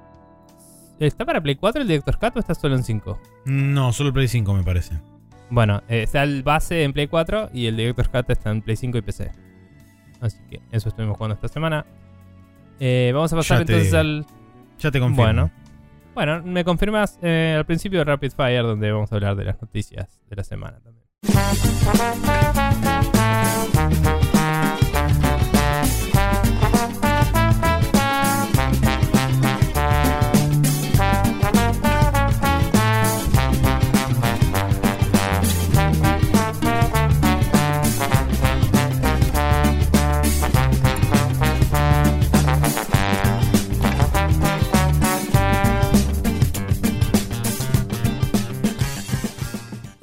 Speaker 1: ¿Está para Play 4 el Director's Cut o está solo en 5?
Speaker 2: No, solo Play 5 me parece.
Speaker 1: Bueno, eh, está el base en Play 4 y el Director's Cut está en Play 5 y PC. Así que eso estuvimos jugando esta semana. Eh, vamos a pasar
Speaker 2: Ya te-
Speaker 1: entonces al.
Speaker 2: Ya te confirmo.
Speaker 1: Bueno. Bueno, me confirmas eh, al principio de Rapid Fire, donde vamos a hablar de las noticias de la semana también.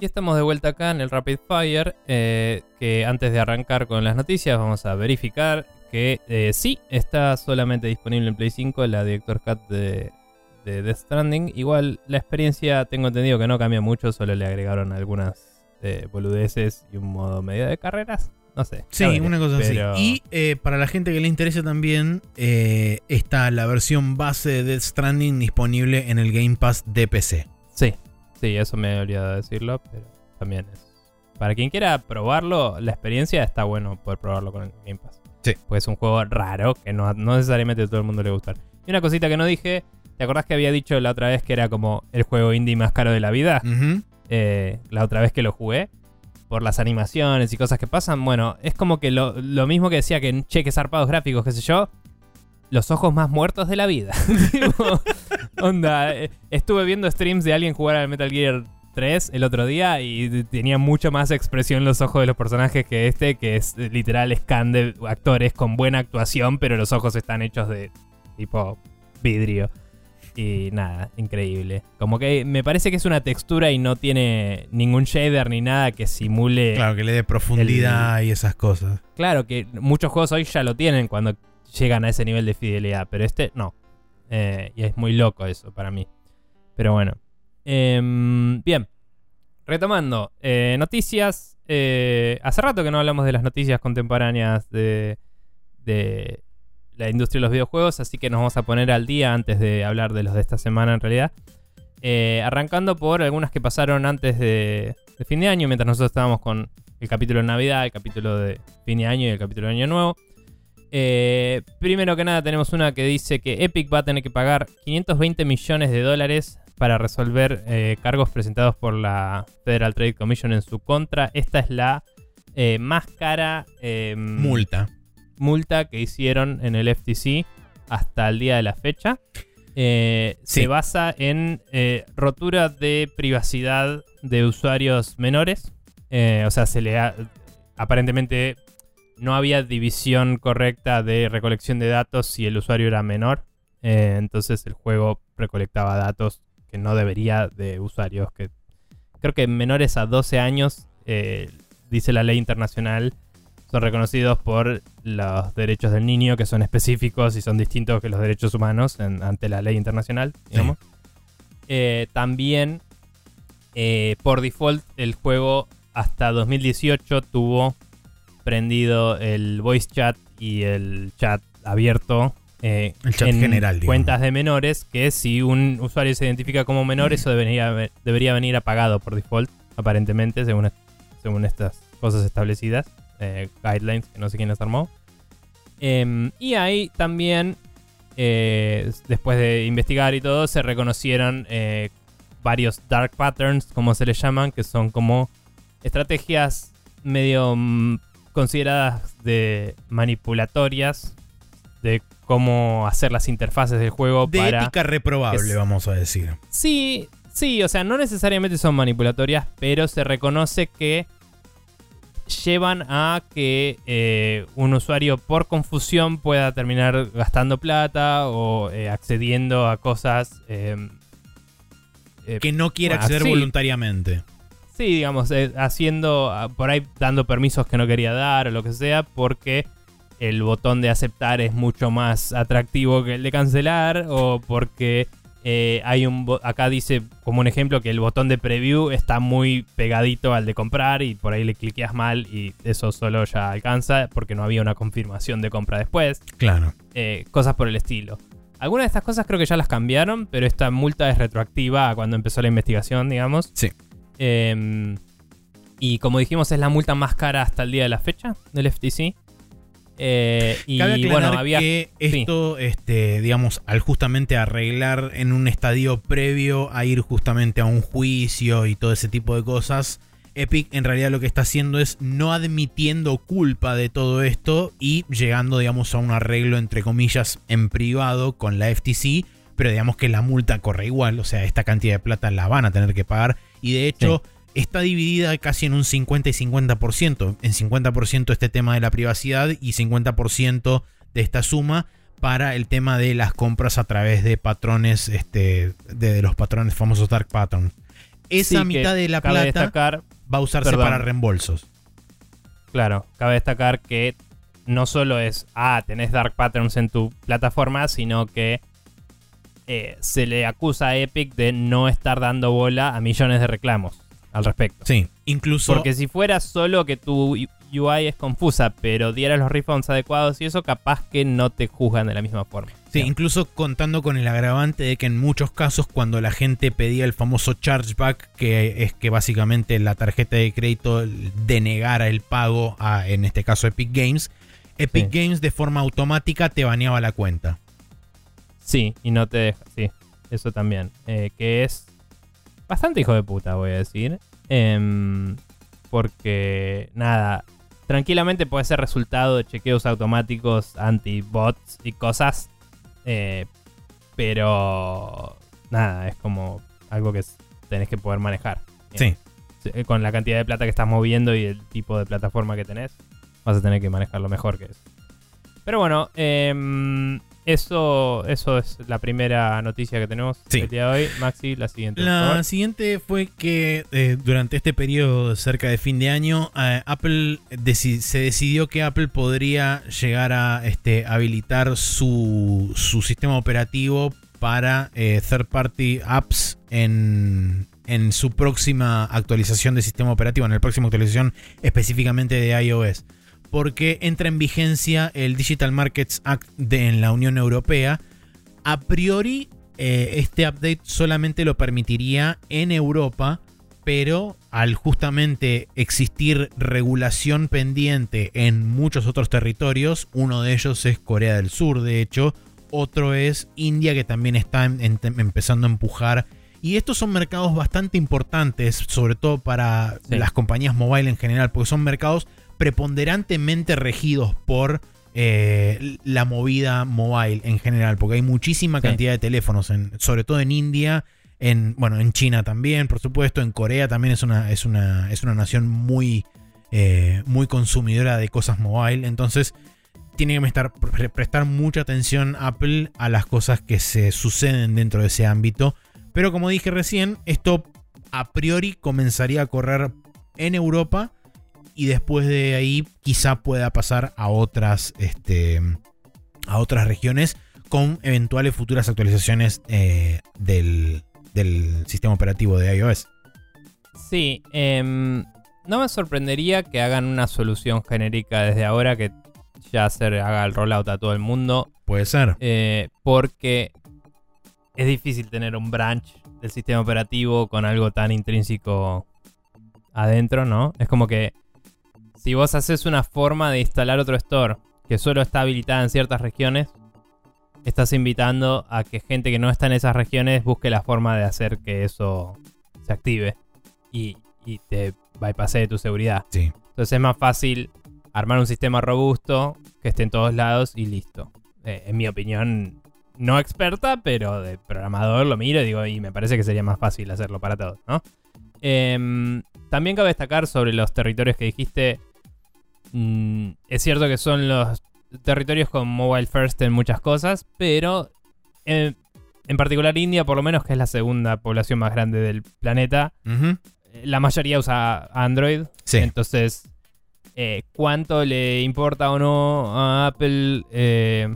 Speaker 1: Y estamos de vuelta acá en el Rapid Fire, eh, que antes de arrancar con las noticias vamos a verificar que eh, sí, está solamente disponible en Play 5 la Director Cut de, de Death Stranding. Igual la experiencia tengo entendido que no cambia mucho, solo le agregaron algunas eh, boludeces y un modo medio de carreras. No sé.
Speaker 2: Sí, una cosa
Speaker 1: pero-
Speaker 2: así. Y para la gente que le interese también, está la versión base de Death Stranding disponible en el Game Pass de PC.
Speaker 1: Sí, sí, eso me he olvidado de decirlo, pero también es. Para quien quiera probarlo, la experiencia está bueno poder probarlo con el Game Pass.
Speaker 2: Sí.
Speaker 1: Porque es un juego raro que no, no necesariamente a todo el mundo le va a gustar. Y una cosita que no dije, ¿te acordás que había dicho la otra vez que era como el juego indie más caro de la vida? Eh, la otra vez que lo jugué. Por las animaciones y cosas que pasan. Bueno, es como que lo, lo mismo que decía que en cheques zarpados gráficos, qué sé yo. Los ojos más muertos de la vida. Tipo, onda, eh, estuve viendo streams de alguien jugar al Metal Gear 3 el otro día y tenía mucha más expresión los ojos de los personajes que este, que es eh, literal scan de actores con buena actuación, pero los ojos están hechos de tipo vidrio. Y nada, increíble. Como que me parece que es una textura y no tiene ningún shader ni nada que simule.
Speaker 2: Claro, que le dé profundidad y esas cosas.
Speaker 1: Claro que muchos juegos hoy ya lo tienen cuando llegan a ese nivel de fidelidad, pero este no. Eh, y es muy loco eso para mí. Pero bueno. Em, bien. Retomando. eh, noticias. eh, hace rato que no hablamos de las noticias contemporáneas de, de la industria de los videojuegos, así que nos vamos a poner al día antes de hablar de los de esta semana en realidad. Arrancando por algunas que pasaron antes de, de fin de año, mientras nosotros estábamos con el capítulo de Navidad, el capítulo de fin de año y el capítulo de Año Nuevo. Eh, primero que nada tenemos una que dice que Epic va a tener que pagar 520 millones de dólares para resolver eh, cargos presentados por la Federal Trade Commission en su contra. Esta es la eh, más cara em,
Speaker 2: Multa.
Speaker 1: multa que hicieron en el FTC hasta el día de la fecha.
Speaker 2: Sí.
Speaker 1: Se basa en rotura de privacidad de usuarios menores. O sea, se le ha- aparentemente no había división correcta de recolección de datos si el usuario era menor. Eh, entonces el juego recolectaba datos que no debería de usuarios que creo que menores a 12 años, eh, dice la ley internacional, son reconocidos por los derechos del niño, que son específicos y son distintos que los derechos humanos en- ante la ley internacional, digamos. Eh, también, por default, el juego hasta 2018 tuvo prendido el voice chat y el chat abierto. eh,
Speaker 2: El chat
Speaker 1: en
Speaker 2: general, digamos.
Speaker 1: cuentas de menores, que si un usuario se identifica como menor, eso debería, debería venir apagado por default, aparentemente, según, según estas cosas establecidas, eh, guidelines, que no sé quién las armó. Em, y ahí también, eh, después de investigar y todo, se reconocieron varios dark patterns, como se les llaman, que son como estrategias medio mm, consideradas de manipulatorias de cómo hacer las interfaces del juego
Speaker 2: De
Speaker 1: para
Speaker 2: ética reprobable,
Speaker 1: es-
Speaker 2: vamos a decir.
Speaker 1: Sí, sí, o sea, no necesariamente son manipulatorias, pero se reconoce que llevan a que eh, un usuario por confusión pueda terminar gastando plata o eh, accediendo a cosas. eh,
Speaker 2: Que no quiere
Speaker 1: bueno,
Speaker 2: acceder
Speaker 1: sí.
Speaker 2: voluntariamente.
Speaker 1: Sí, digamos, eh, haciendo, ah, por ahí dando permisos que no quería dar o lo que sea, porque el botón de aceptar es mucho más atractivo que el de cancelar, o porque eh, hay un, acá dice como un ejemplo que el botón de preview está muy pegadito al de comprar y por ahí le cliqueas mal y eso solo ya alcanza porque no había una confirmación de compra después
Speaker 2: Claro.
Speaker 1: eh, cosas por el estilo. Algunas de estas cosas creo que ya las cambiaron, pero esta multa es retroactiva a cuando empezó la investigación, digamos.
Speaker 2: Sí.
Speaker 1: Eh, y como dijimos, es la multa más cara hasta el día de la fecha del FTC. Eh, y
Speaker 2: Cabe
Speaker 1: bueno, había.
Speaker 2: que esto, este, digamos, al justamente arreglar en un estadio previo a ir justamente a un juicio y todo ese tipo de cosas, Epic en realidad lo que está haciendo es no admitiendo culpa de todo esto y llegando, digamos, a un arreglo entre comillas en privado con la FTC, pero digamos que la multa corre igual, o sea, esta cantidad de plata la van a tener que pagar y de hecho está dividida casi en un 50 y 50%. En 50% este tema de la privacidad y 50% de esta suma para el tema de las compras a través de patrones, este, de, de los patrones famosos dark patterns. Esa
Speaker 1: Sí,
Speaker 2: mitad de la plata
Speaker 1: destacar,
Speaker 2: va a usarse
Speaker 1: perdón.
Speaker 2: para reembolsos.
Speaker 1: claro, cabe destacar que no solo es, ah, tenés Dark Patterns en tu plataforma, sino que eh, se le acusa a Epic de no estar dando bola a millones de reclamos al respecto.
Speaker 2: Sí, incluso
Speaker 1: Porque si fuera solo que tu UI es confusa, pero dieras los refunds adecuados y eso, capaz que no te juzgan de la misma forma.
Speaker 2: Sí,
Speaker 1: Digamos.
Speaker 2: incluso contando con el agravante de que en muchos casos cuando la gente pedía el famoso chargeback, que es que básicamente la tarjeta de crédito denegara el pago a, en este caso, Epic Games, Epic
Speaker 1: Sí.
Speaker 2: Games de forma automática te baneaba la cuenta.
Speaker 1: Sí, y no te deja. Sí, eso también. Eh, que es bastante hijo de puta, voy a decir. Em, porque, nada, tranquilamente puede ser resultado de chequeos automáticos anti-bots y cosas. eh, pero, nada, es como algo que tenés que poder manejar.
Speaker 2: Sí.
Speaker 1: Sí, eh, Con la cantidad de plata que estás moviendo y el tipo de plataforma que tenés, vas a tener que manejarlo mejor que eso. Pero bueno, em, eso, eso es la primera noticia que tenemos
Speaker 2: Sí.
Speaker 1: el día de hoy. Maxi, la siguiente.
Speaker 2: La siguiente fue que eh, durante este periodo cerca de fin de año, eh, Apple deci- se decidió que Apple podría llegar a este, habilitar su, su sistema operativo para eh, third party apps en, en su próxima actualización de sistema operativo, en la próxima actualización específicamente de iOS. Porque entra en vigencia el Digital Markets Act de, en la Unión Europea. A priori, eh, este update solamente lo permitiría en Europa pero al justamente existir regulación pendiente en muchos otros territorios, uno de ellos es Corea del Sur, de hecho, otro es India que también está em, em, empezando a empujar. Y estos son mercados bastante importantes, sobre todo para
Speaker 1: Sí.
Speaker 2: las compañías mobile en general, porque son mercados preponderantemente regidos por eh, la movida mobile en general, porque hay muchísima
Speaker 1: Sí.
Speaker 2: cantidad de teléfonos, en- sobre todo en India, en, bueno, en China también, por supuesto, en Corea también es una, es una, es una nación muy, eh, muy consumidora de cosas mobile, entonces tiene que estar, pre- prestar mucha atención Apple a las cosas que se suceden dentro de ese ámbito, pero como dije recién, esto a priori comenzaría a correr en Europa y después de ahí quizá pueda pasar a otras, este, a otras regiones con eventuales futuras actualizaciones eh, del, del sistema operativo de iOS.
Speaker 1: Sí, em, no me sorprendería que hagan una solución genérica desde ahora que ya se haga el rollout a todo el mundo.
Speaker 2: Puede ser.
Speaker 1: eh, porque es difícil tener un branch del sistema operativo con algo tan intrínseco adentro, ¿no? Es como que si vos haces una forma de instalar otro store que solo está habilitada en ciertas regiones, estás invitando a que gente que no está en esas regiones busque la forma de hacer que eso se active y, y te bypassee tu seguridad.
Speaker 2: Sí.
Speaker 1: Entonces es más fácil armar un sistema robusto que esté en todos lados y listo. Eh, en mi opinión, no experta, pero de programador lo miro y digo, y me parece que sería más fácil hacerlo para todos, ¿no? Em, también cabe destacar sobre los territorios que dijiste. Mm, es cierto que son los territorios con mobile first en muchas cosas, pero eh, en particular India, por lo menos, que es la segunda población más grande del planeta, la mayoría usa Android.
Speaker 2: Sí.
Speaker 1: Entonces, eh, ¿cuánto le importa o no a Apple eh,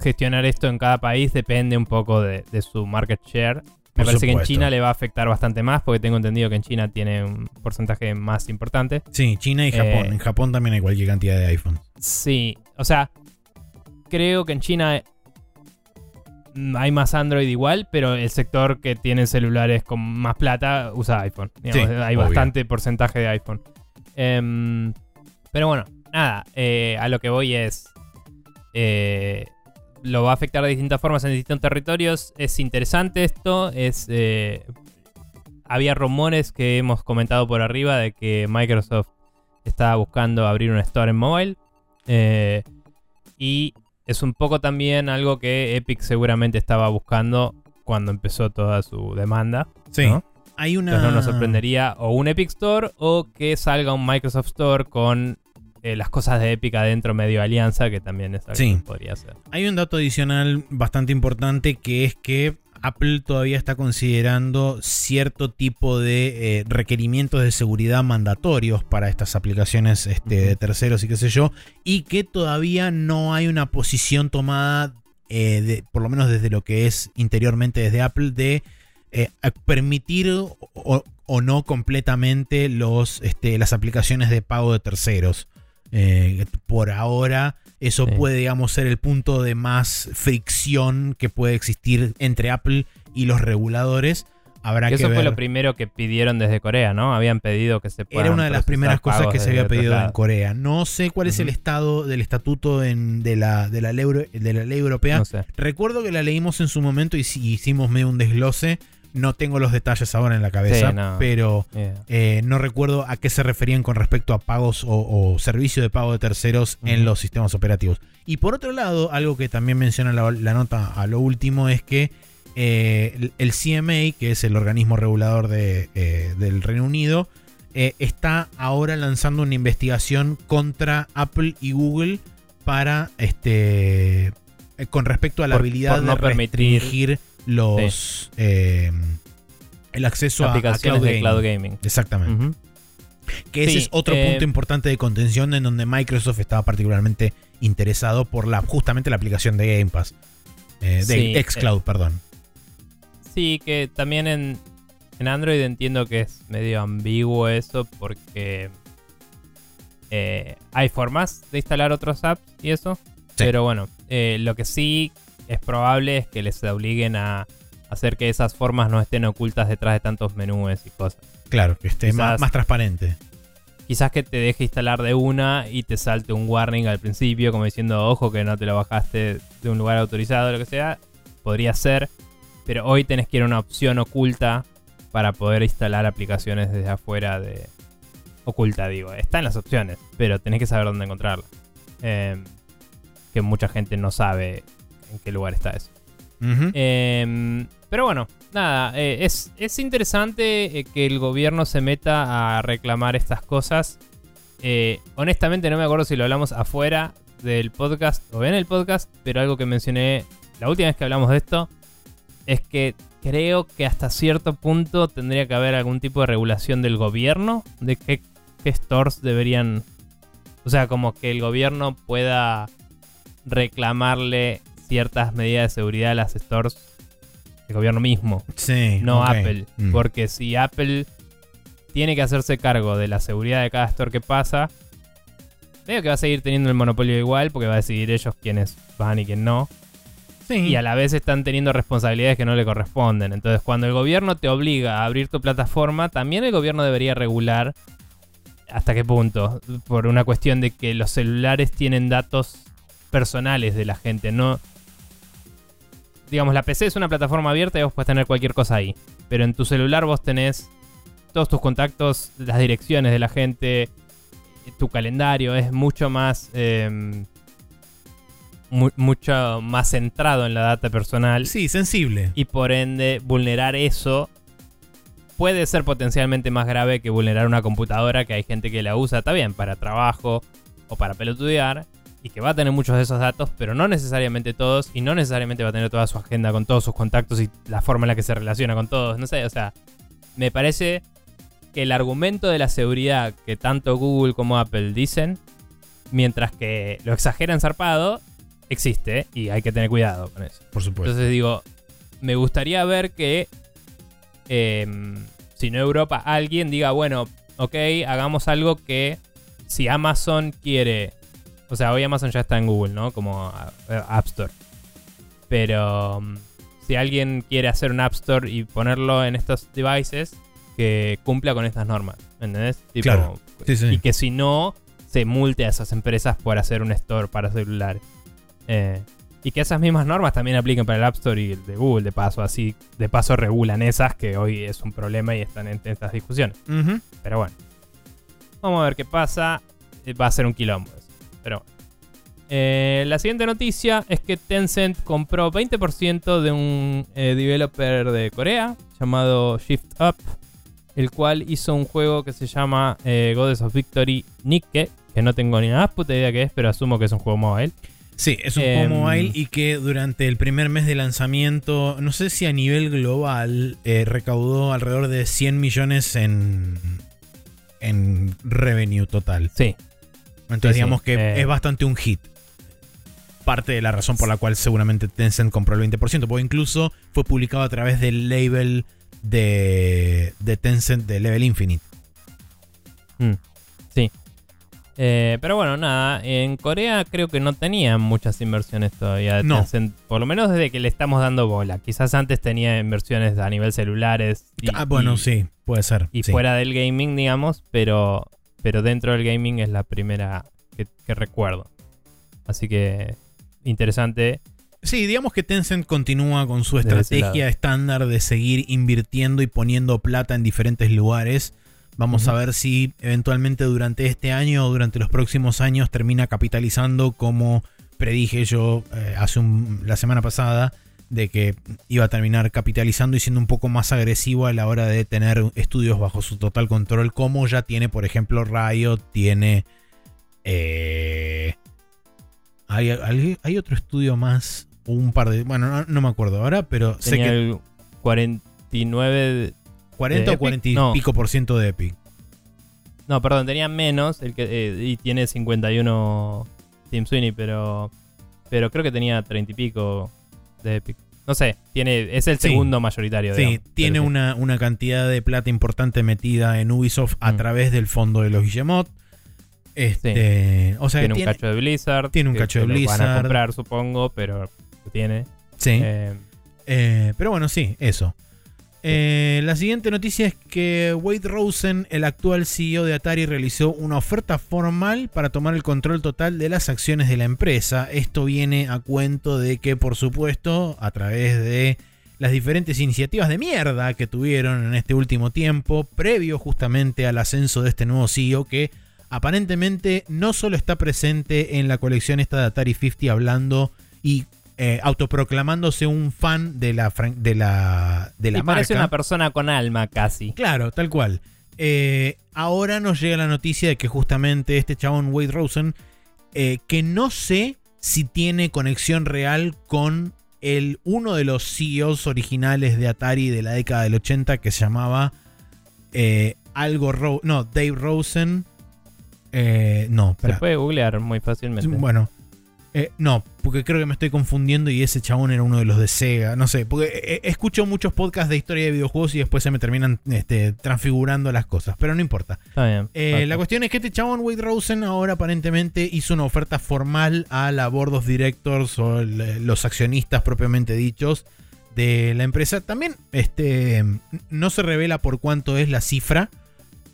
Speaker 1: gestionar esto en cada país? Depende un poco de, de su market share. Me
Speaker 2: Por
Speaker 1: parece que en. China le va a afectar bastante más, porque tengo entendido que en China tiene un porcentaje más importante.
Speaker 2: Sí, China y Japón.
Speaker 1: Eh,
Speaker 2: en Japón también hay cualquier cantidad de iPhone.
Speaker 1: Sí, o sea, creo que en China hay más Android igual, pero el sector que tiene celulares con más plata usa iPhone. Digamos,
Speaker 2: Sí,
Speaker 1: hay
Speaker 2: obvio.
Speaker 1: bastante porcentaje de iPhone. Em, pero bueno, nada, eh, a lo que voy es... eh, lo va a afectar de distintas formas en distintos territorios. Es interesante esto. Es, eh, había rumores que hemos comentado por arriba de que Microsoft estaba buscando abrir un store en mobile. Eh, y es un poco también algo que Epic seguramente estaba buscando cuando empezó toda su demanda.
Speaker 2: Sí.
Speaker 1: ¿no?
Speaker 2: Hay una.
Speaker 1: Entonces no nos sorprendería o un Epic Store o que salga un Microsoft Store con eh, las cosas de Epic adentro medio alianza, que también es algo
Speaker 2: Sí.
Speaker 1: que podría ser.
Speaker 2: Hay un dato adicional bastante importante que es que Apple todavía está considerando cierto tipo de eh, requerimientos de seguridad mandatorios para estas aplicaciones este, de terceros y qué sé yo, y que todavía no hay una posición tomada, eh, de- por lo menos desde lo que es interiormente desde Apple, de eh, permitir o, o no completamente los, este, las aplicaciones de pago de terceros. Eh, por ahora, eso
Speaker 1: Sí.
Speaker 2: puede, digamos, ser el punto de más fricción que puede existir entre Apple y los reguladores. Habrá
Speaker 1: Que eso fue lo primero que pidieron desde Corea, ¿no? Habían pedido que se
Speaker 2: Era una de las primeras cosas que se había pedido en. Corea. No sé cuál es el estado del estatuto en- de, la, de, la ley, de la ley europea.
Speaker 1: No sé.
Speaker 2: Recuerdo que la leímos en su momento y hicimos medio un desglose. No tengo los detalles ahora en la cabeza,
Speaker 1: Sí, no.
Speaker 2: pero
Speaker 1: Eh,
Speaker 2: eh, no recuerdo a qué se referían con respecto a pagos o, o servicio de pago de terceros en los sistemas operativos. Y por otro lado, algo que también menciona la, la nota a lo último es que eh, el, el CMA, que es el organismo regulador de, eh, del Reino Unido, está ahora lanzando una investigación contra Apple y Google para este con respecto a la
Speaker 1: Por-
Speaker 2: habilidad
Speaker 1: por no
Speaker 2: de
Speaker 1: permitir-
Speaker 2: los eh, el acceso a- a,
Speaker 1: aplicaciones
Speaker 2: cloud
Speaker 1: de
Speaker 2: gaming.
Speaker 1: cloud gaming.
Speaker 2: Exactamente. Que ese
Speaker 1: Sí,
Speaker 2: es otro
Speaker 1: eh,
Speaker 2: punto importante de contención en donde Microsoft estaba particularmente interesado por la justamente la aplicación de Game Pass. Eh, de
Speaker 1: Sí,
Speaker 2: Xcloud, perdón.
Speaker 1: Sí, que también en, en Android entiendo que es medio ambiguo eso porque eh, hay formas de instalar otros apps y eso. Pero bueno, eh, lo que sí es probable que les obliguen a hacer que esas formas no estén ocultas detrás de tantos menús y cosas.
Speaker 2: Claro, que esté más, transparente.
Speaker 1: Quizás que te deje instalar de una y te salte un warning al principio, como diciendo, ojo que no te lo bajaste de un lugar autorizado, lo que sea. Podría ser, pero hoy tenés que ir a una opción oculta para poder instalar aplicaciones desde afuera de... Oculta, digo. Está en las opciones, pero tenés que saber dónde encontrarla. Eh, que mucha gente no sabe en qué lugar está eso. Eh, pero bueno, nada, eh, es, es interesante eh, que el gobierno se meta a reclamar estas cosas. Eh, honestamente no me acuerdo si lo hablamos afuera del podcast o en el podcast, pero algo que mencioné la última vez que hablamos de esto es que creo que hasta cierto punto tendría que haber algún tipo de regulación del gobierno de qué, qué stores deberían... O sea, como que el gobierno pueda reclamarle ciertas medidas de seguridad a las stores del gobierno mismo,
Speaker 2: Sí.
Speaker 1: no. Apple.
Speaker 2: Mm.
Speaker 1: Porque si Apple tiene que hacerse cargo de la seguridad de cada store que pasa, veo que va a seguir teniendo el monopolio igual, porque va a decidir ellos quiénes van y quién no.
Speaker 2: Sí.
Speaker 1: Y a la vez están teniendo responsabilidades que no le corresponden. Entonces, cuando el gobierno te obliga a abrir tu plataforma, también el gobierno debería regular hasta qué punto. Por una cuestión de que los celulares tienen datos personales de la gente. No. Digamos, la PC es una plataforma abierta y vos puedes tener cualquier cosa ahí. Pero en tu celular vos tenés todos tus contactos, las direcciones de la gente, tu calendario. Es mucho más. em, mu- mucho más centrado en la data personal
Speaker 2: Sí, sensible.
Speaker 1: y por ende vulnerar eso puede ser potencialmente más grave que vulnerar una computadora que hay gente que la usa, está bien, para trabajo o para pelotudear y que va a tener muchos de esos datos, pero no necesariamente todos y no necesariamente va a tener toda su agenda con todos sus contactos y la forma en la que se relaciona con todos, no sé, o sea, me parece que el argumento de la seguridad que tanto Google como Apple dicen, mientras que lo exageran zarpado, existe y hay que tener cuidado con eso.
Speaker 2: Por supuesto.
Speaker 1: Entonces digo, me gustaría ver que, em, si no Europa, alguien diga, bueno, ok, hagamos algo que si Amazon quiere, o sea, hoy Amazon ya está en Google, ¿no? Como eh, App Store. Pero um, si alguien quiere hacer un App Store y ponerlo en estos devices, que cumpla con estas normas, ¿entendés? Tipo,
Speaker 2: Claro. Sí, sí.
Speaker 1: y que si no, se multe a esas empresas por hacer un store para celulares. Eh, y que esas mismas normas también apliquen para el App Store y el de Google, de paso. Así, de paso regulan esas que hoy es un problema y están en, en estas discusiones. Pero bueno. Vamos a ver qué pasa. Eh, Va a ser un quilombo. Pero. Eh, la siguiente noticia es que Tencent compró 20% de un eh, developer de Corea llamado Shift Up, el cual hizo un juego que se llama eh, Goddess of Victory Nikke, que no tengo ni nada puta idea qué es, pero asumo que es un juego móvil.
Speaker 2: Sí, es un
Speaker 1: Em,
Speaker 2: juego mobile y que durante el primer mes de lanzamiento, no sé si a nivel global, eh, recaudó alrededor de 100 millones en, en revenue total.
Speaker 1: Sí,
Speaker 2: Entonces
Speaker 1: Sí,
Speaker 2: digamos que
Speaker 1: eh.
Speaker 2: es bastante un hit. Parte de la razón por la cual seguramente Tencent compró el 20%, porque incluso fue publicado a través del label de, de Tencent de Level Infinite.
Speaker 1: Mm, sí. Eh, pero bueno, nada, en Corea creo que no tenían muchas inversiones todavía de
Speaker 2: No.
Speaker 1: Tencent, por lo menos desde que le estamos dando bola. Quizás antes tenía inversiones a nivel celulares y,
Speaker 2: ah, bueno,
Speaker 1: y-
Speaker 2: sí, puede ser.
Speaker 1: y
Speaker 2: sí.
Speaker 1: fuera del gaming, digamos, pero, pero dentro del gaming es la primera que, que recuerdo. Así que interesante.
Speaker 2: Sí, digamos que Tencent continúa con su estrategia estándar de seguir invirtiendo y poniendo plata en diferentes lugares. Vamos a ver si eventualmente durante este año o durante los próximos años termina capitalizando como predije yo eh, hace un- la semana pasada de que iba a terminar capitalizando y siendo un poco más agresivo a la hora de tener estudios bajo su total control como ya tiene por ejemplo Riot, tiene... eh, hay, hay- hay otro estudio más, o un par de... Bueno, no, no me acuerdo ahora, pero sé
Speaker 1: Tenía
Speaker 2: que
Speaker 1: el 49... de-
Speaker 2: 40
Speaker 1: ¿de
Speaker 2: o
Speaker 1: Epic?
Speaker 2: 40 y
Speaker 1: No.
Speaker 2: pico por ciento de Epic.
Speaker 1: No, perdón, tenía menos el que, eh, y tiene 51 Team Sweeney, pero pero creo que tenía 30 y pico de Epic. No sé, tiene es el
Speaker 2: Sí.
Speaker 1: segundo mayoritario.
Speaker 2: Sí,
Speaker 1: digamos,
Speaker 2: tiene
Speaker 1: sí.
Speaker 2: una, una cantidad de plata importante metida en Ubisoft a
Speaker 1: Mm.
Speaker 2: través del fondo de los Guillemot. Este, O sea,
Speaker 1: tiene un cacho de Blizzard.
Speaker 2: tiene un cacho de
Speaker 1: se lo Van a
Speaker 2: Blizzard.
Speaker 1: comprar, supongo, pero lo tiene.
Speaker 2: sí.
Speaker 1: Eh,
Speaker 2: Eh, pero bueno, sí, eso. Eh, la siguiente noticia es que Wade Rosen, el actual CEO de Atari, realizó una oferta formal para tomar el control total de las acciones de la empresa. Esto viene a cuento de que, por supuesto, a través de las diferentes iniciativas de mierda que tuvieron en este último tiempo, previo justamente al ascenso de este nuevo CEO que aparentemente no solo está presente en la colección esta de Atari 50 hablando y eh, autoproclamándose un fan de la, de la, de la
Speaker 1: y parece una persona con alma casi.
Speaker 2: Claro, tal cual. Eh, ahora nos llega la noticia de que justamente este chabón Wade Rosen, eh, que no sé si tiene conexión real con el, uno de los CEOs originales de Atari de la década del 80 que se llamaba algo, no, Dave Rosen. no,
Speaker 1: se puede googlear muy fácilmente.
Speaker 2: Bueno, eh, no, porque creo que me estoy confundiendo y ese chabón era uno de los de Sega. No sé, porque eh, eh, escucho muchos podcasts de historia de videojuegos y después se me terminan este, transfigurando las cosas, pero no importa.
Speaker 1: Está bien.
Speaker 2: la cuestión es que este chabón, Wade Rosen, ahora aparentemente hizo una oferta formal a la Board of Directors o los accionistas propiamente dichos de la empresa. También este, no se revela por cuánto es la cifra,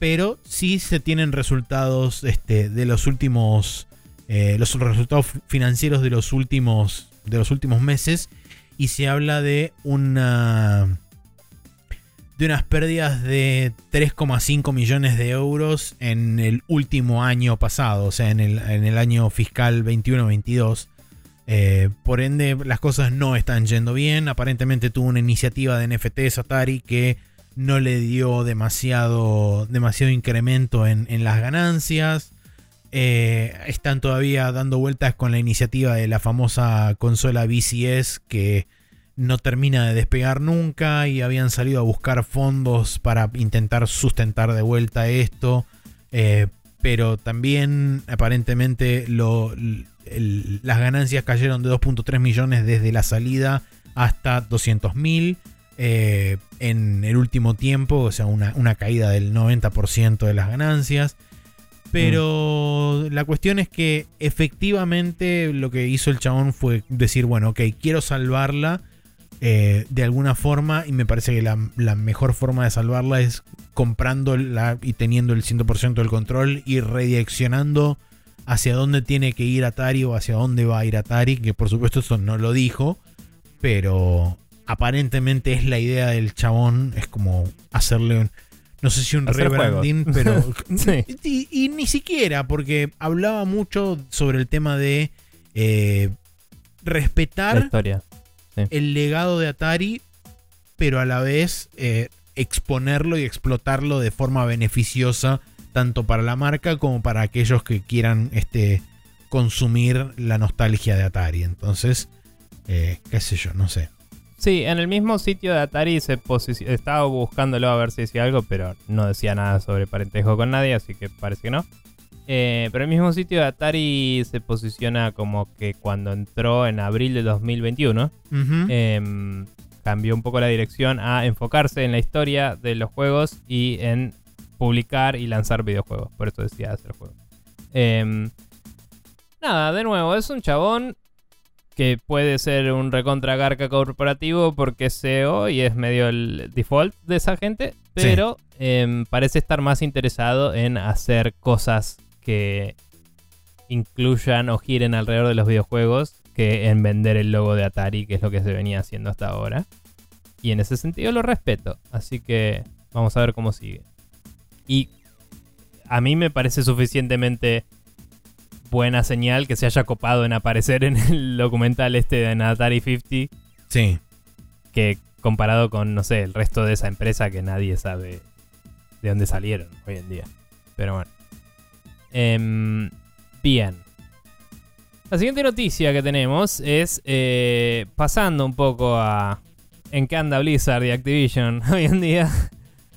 Speaker 2: pero sí se tienen resultados este, de los últimos eh, los resultados financieros de los últimos, de los últimos meses y se habla de una de unas pérdidas de 3,5 millones de euros en el último año pasado, o sea, en el, en el año fiscal 21-22. Eh, por ende, las cosas no están yendo bien. Aparentemente tuvo una iniciativa de NFTs Atari que no le dio demasiado, demasiado incremento en, en las ganancias. Eh, están todavía dando vueltas con la iniciativa de la famosa consola BCS que no termina de despegar nunca y habían salido a buscar fondos para intentar sustentar de vuelta esto. Eh, pero también aparentemente las ganancias cayeron de 2.3 millones desde la salida hasta 200 mil eh, en el último tiempo, o sea, una, una caída del 90% de las ganancias. Pero la cuestión es que efectivamente lo que hizo el chabón fue decir, bueno, ok, quiero salvarla eh, de alguna forma y me parece que la, mejor forma de salvarla es comprándola y teniendo el 100% del control y redireccionando hacia dónde tiene que ir Atari o hacia dónde va a ir Atari, que por supuesto eso no lo dijo, pero aparentemente es la idea del chabón, es como hacerle un no sé si un rebranding, pero. y, ni siquiera, porque hablaba mucho sobre el tema de eh, respetar el legado de Atari, pero a la vez eh, exponerlo y explotarlo de forma beneficiosa, tanto para la marca como para aquellos que quieran este, consumir la nostalgia de Atari. Entonces, eh, qué sé yo, no sé.
Speaker 1: Sí, en el mismo sitio de Atari se estaba buscándolo a ver si decía algo, pero no decía nada sobre parentesco con nadie, así que parece que no. Eh, pero el mismo sitio de Atari se posiciona como que cuando entró en abril de 2021, em, cambió un poco la dirección a enfocarse en la historia de los juegos y en publicar y lanzar videojuegos. Por eso decía hacer juegos. Em, nada, de nuevo, es un chabón que puede ser un recontra garca corporativo porque es SEO y es medio el default de esa gente, pero em, parece estar más interesado en hacer cosas que incluyan o giren alrededor de los videojuegos que en vender el logo de Atari, que es lo que se venía haciendo hasta ahora. Y en ese sentido lo respeto, así que vamos a ver cómo sigue. Y a mí me parece suficientemente buena señal que se haya copado en aparecer en el documental este de Atari 50.
Speaker 2: Sí.
Speaker 1: Que comparado con, no sé, el resto de esa empresa que nadie sabe de dónde salieron hoy en día. Pero bueno. Em, bien. La siguiente noticia que tenemos es eh, pasando un poco a en qué anda Blizzard y Activision hoy en día.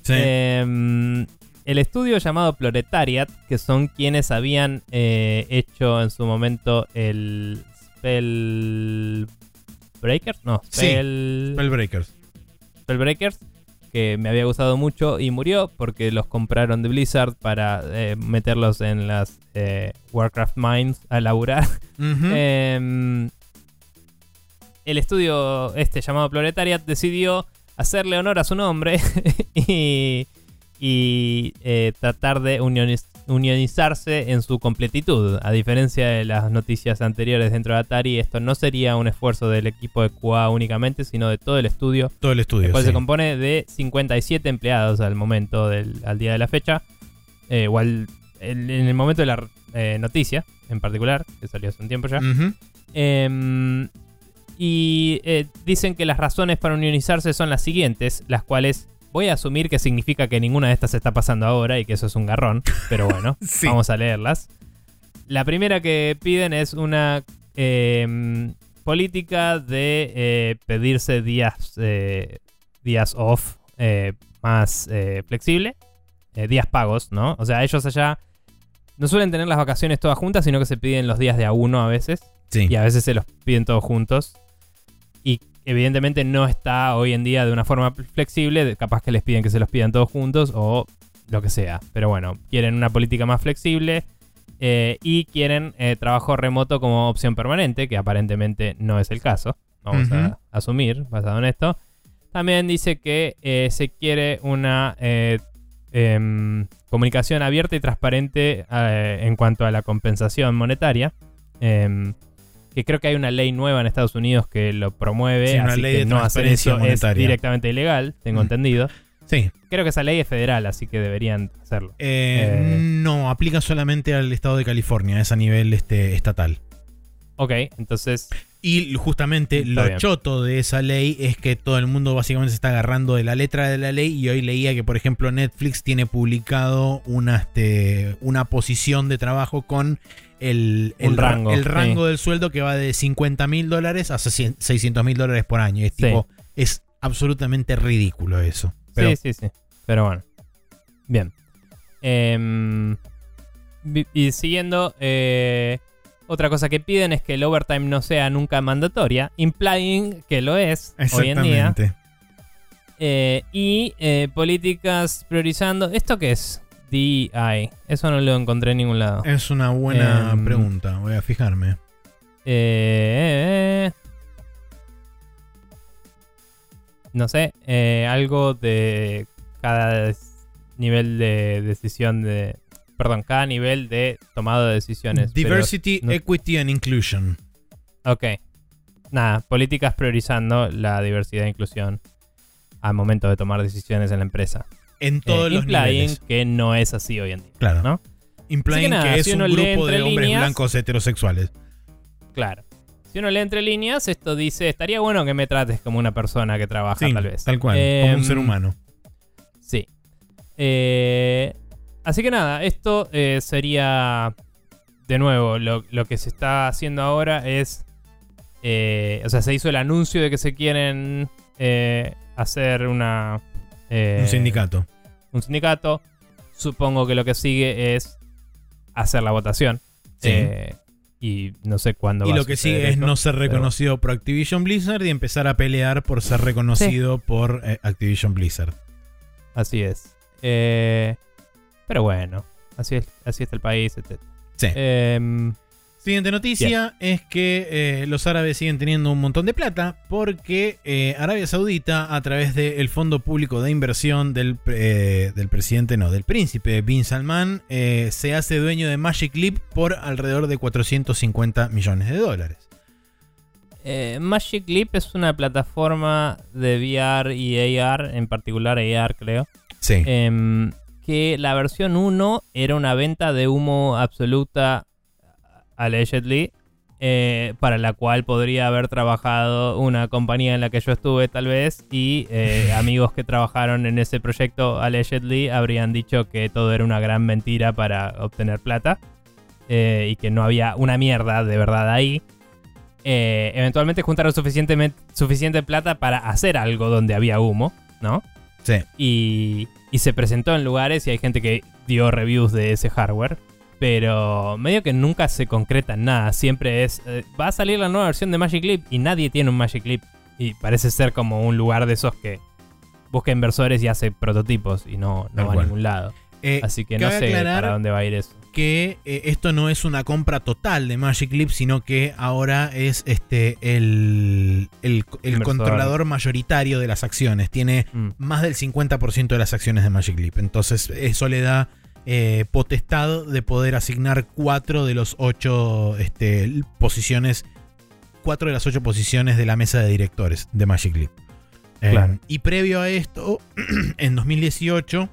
Speaker 2: Sí.
Speaker 1: Em, el estudio llamado Proletariat, que son quienes habían eh, hecho en su momento el Spell Breakers, no,
Speaker 2: Spell... Spellbreakers.
Speaker 1: Spellbreakers, que me había gustado mucho y murió porque los compraron de Blizzard para eh, meterlos en las eh, Warcraft Mines a laburar. Em, el estudio este llamado Proletariat decidió hacerle honor a su nombre y, y, eh, tratar de unioniz- unionizarse en su completitud. A diferencia de las noticias anteriores dentro de Atari, esto no sería un esfuerzo del equipo de QA únicamente, sino de todo el estudio,
Speaker 2: Todo el estudio.
Speaker 1: el cual
Speaker 2: sí.
Speaker 1: se compone de 57 empleados al momento del al día de la fecha. Eh, o al- el- en el momento de la eh, noticia, en particular, que salió hace un tiempo ya. Em, y eh, dicen que las razones para unionizarse son las siguientes, las cuales voy a asumir que significa que ninguna de estas está pasando ahora y que eso es un garrón, pero bueno,
Speaker 2: Sí.
Speaker 1: vamos a leerlas. La primera que piden es una em, política de eh, pedirse días, eh, días off eh, más flexible, días pagos, ¿no? O sea, ellos allá no suelen tener las vacaciones todas juntas, sino que se piden los días de a uno a veces
Speaker 2: Sí.
Speaker 1: y a veces se los piden todos juntos. Evidentemente no está hoy en día de una forma flexible, capaz que les piden que se los pidan todos juntos o lo que sea. Pero bueno, quieren una política más flexible eh, y quieren eh, trabajo remoto como opción permanente, que aparentemente no es el caso. Vamos a asumir, basado en esto. También dice que eh, se quiere una em, comunicación abierta y transparente en cuanto a la compensación monetaria. Que creo que hay una ley nueva en Estados Unidos que lo promueve,
Speaker 2: Sí, una
Speaker 1: así
Speaker 2: ley
Speaker 1: que
Speaker 2: de
Speaker 1: no hacer eso es directamente ilegal, tengo
Speaker 2: Mm.
Speaker 1: entendido.
Speaker 2: Sí.
Speaker 1: Creo que esa ley es federal, así que deberían hacerlo.
Speaker 2: Eh,
Speaker 1: Eh.
Speaker 2: No, aplica solamente al estado de California, es a nivel este, estatal.
Speaker 1: Ok, entonces,
Speaker 2: Y justamente lo
Speaker 1: bien.
Speaker 2: choto de esa ley es que todo el mundo básicamente se está agarrando de la letra de la ley y hoy leía que por ejemplo Netflix tiene publicado una, este, una posición de trabajo con el,
Speaker 1: rango,
Speaker 2: el
Speaker 1: sí.
Speaker 2: rango del sueldo que va de 50 mil dólares a 600 mil dólares por año. Es,
Speaker 1: Sí.
Speaker 2: tipo, es absolutamente ridículo eso. Pero,
Speaker 1: sí, sí, sí. Pero bueno. Bien. Em, y siguiendo, eh, otra cosa que piden es que el overtime no sea nunca mandatoria, implying que lo es hoy en día. Eh, y eh, políticas priorizando. ¿Esto qué es? DI. Eso no lo encontré en ningún lado.
Speaker 2: Es una buena
Speaker 1: Em,
Speaker 2: pregunta, voy a fijarme.
Speaker 1: Eh, no sé, eh, algo de cada nivel de decisión de... Perdón, cada nivel de tomado de decisiones.
Speaker 2: Diversity,
Speaker 1: no-
Speaker 2: Equity and Inclusion.
Speaker 1: ok. Nada, políticas priorizando la diversidad e inclusión al momento de tomar decisiones en la empresa.
Speaker 2: En todos
Speaker 1: Eh,
Speaker 2: los niveles.
Speaker 1: que no es así hoy en día.
Speaker 2: Claro.
Speaker 1: ¿no?
Speaker 2: Implying
Speaker 1: que nada,
Speaker 2: que es
Speaker 1: si
Speaker 2: un grupo de hombres
Speaker 1: líneas-
Speaker 2: blancos heterosexuales.
Speaker 1: Claro. Si uno lee entre líneas, esto dice, estaría bueno que me trates como una persona que trabaja
Speaker 2: Sí,
Speaker 1: tal vez.
Speaker 2: tal cual, como un
Speaker 1: Em,
Speaker 2: ser humano.
Speaker 1: Sí. Eh, así que nada, esto eh, sería, de nuevo, lo, lo que se está haciendo ahora es, eh, o sea, se hizo el anuncio de que se quieren eh, hacer una... eh,
Speaker 2: un sindicato.
Speaker 1: Un sindicato. Supongo que lo que sigue es hacer la votación.
Speaker 2: Sí.
Speaker 1: Eh, y no sé cuándo
Speaker 2: Y
Speaker 1: va a
Speaker 2: lo que sigue es
Speaker 1: esto,
Speaker 2: no ser
Speaker 1: pero-
Speaker 2: reconocido por Activision Blizzard y empezar a pelear por ser reconocido por eh, Activision Blizzard.
Speaker 1: Así es. Eh, pero bueno, así es, así está el país, etc.
Speaker 2: Sí. Siguiente noticia es que eh, los árabes siguen teniendo un montón de plata porque eh, Arabia Saudita, a través del Fondo Público de Inversión del, eh, del presidente, no, del príncipe Bin Salman, eh, se hace dueño de Magic Leap por alrededor de 450 millones de dólares.
Speaker 1: eh, Magic Leap es una plataforma de VR y AR, en particular AR creo,
Speaker 2: Sí.
Speaker 1: em, que la versión 1 era una venta de humo absoluta, allegedly, eh, para la cual podría haber trabajado una compañía en la que yo estuve tal vez y eh, amigos que trabajaron en ese proyecto allegedly habrían dicho que todo era una gran mentira para obtener plata eh, y que no había una mierda de verdad ahí. Eventualmente juntaron suficiente plata para hacer algo donde había humo, ¿no?
Speaker 2: sí.
Speaker 1: y, y se presentó en lugares y hay gente que dio reviews de ese hardware. Pero medio que nunca se concreta en nada. Siempre es, eh, va a salir la nueva versión de Magic Leap y nadie tiene un Magic Leap. Y parece ser como un lugar de esos que busca inversores y hace prototipos y no, no va a ningún lado.
Speaker 2: Eh,
Speaker 1: Así que no sé para dónde va a ir eso.
Speaker 2: que eh, esto no es una compra total de Magic Leap, sino que ahora es este el, el- controlador mayoritario de las acciones. Tiene
Speaker 1: Mm.
Speaker 2: más del 50% de las acciones de Magic Leap. Entonces eso le da eh, potestad de poder asignar cuatro de los ocho este, posiciones, cuatro de las ocho posiciones de la mesa de directores de Magic Leap. Eh, y previo a esto, en 2018,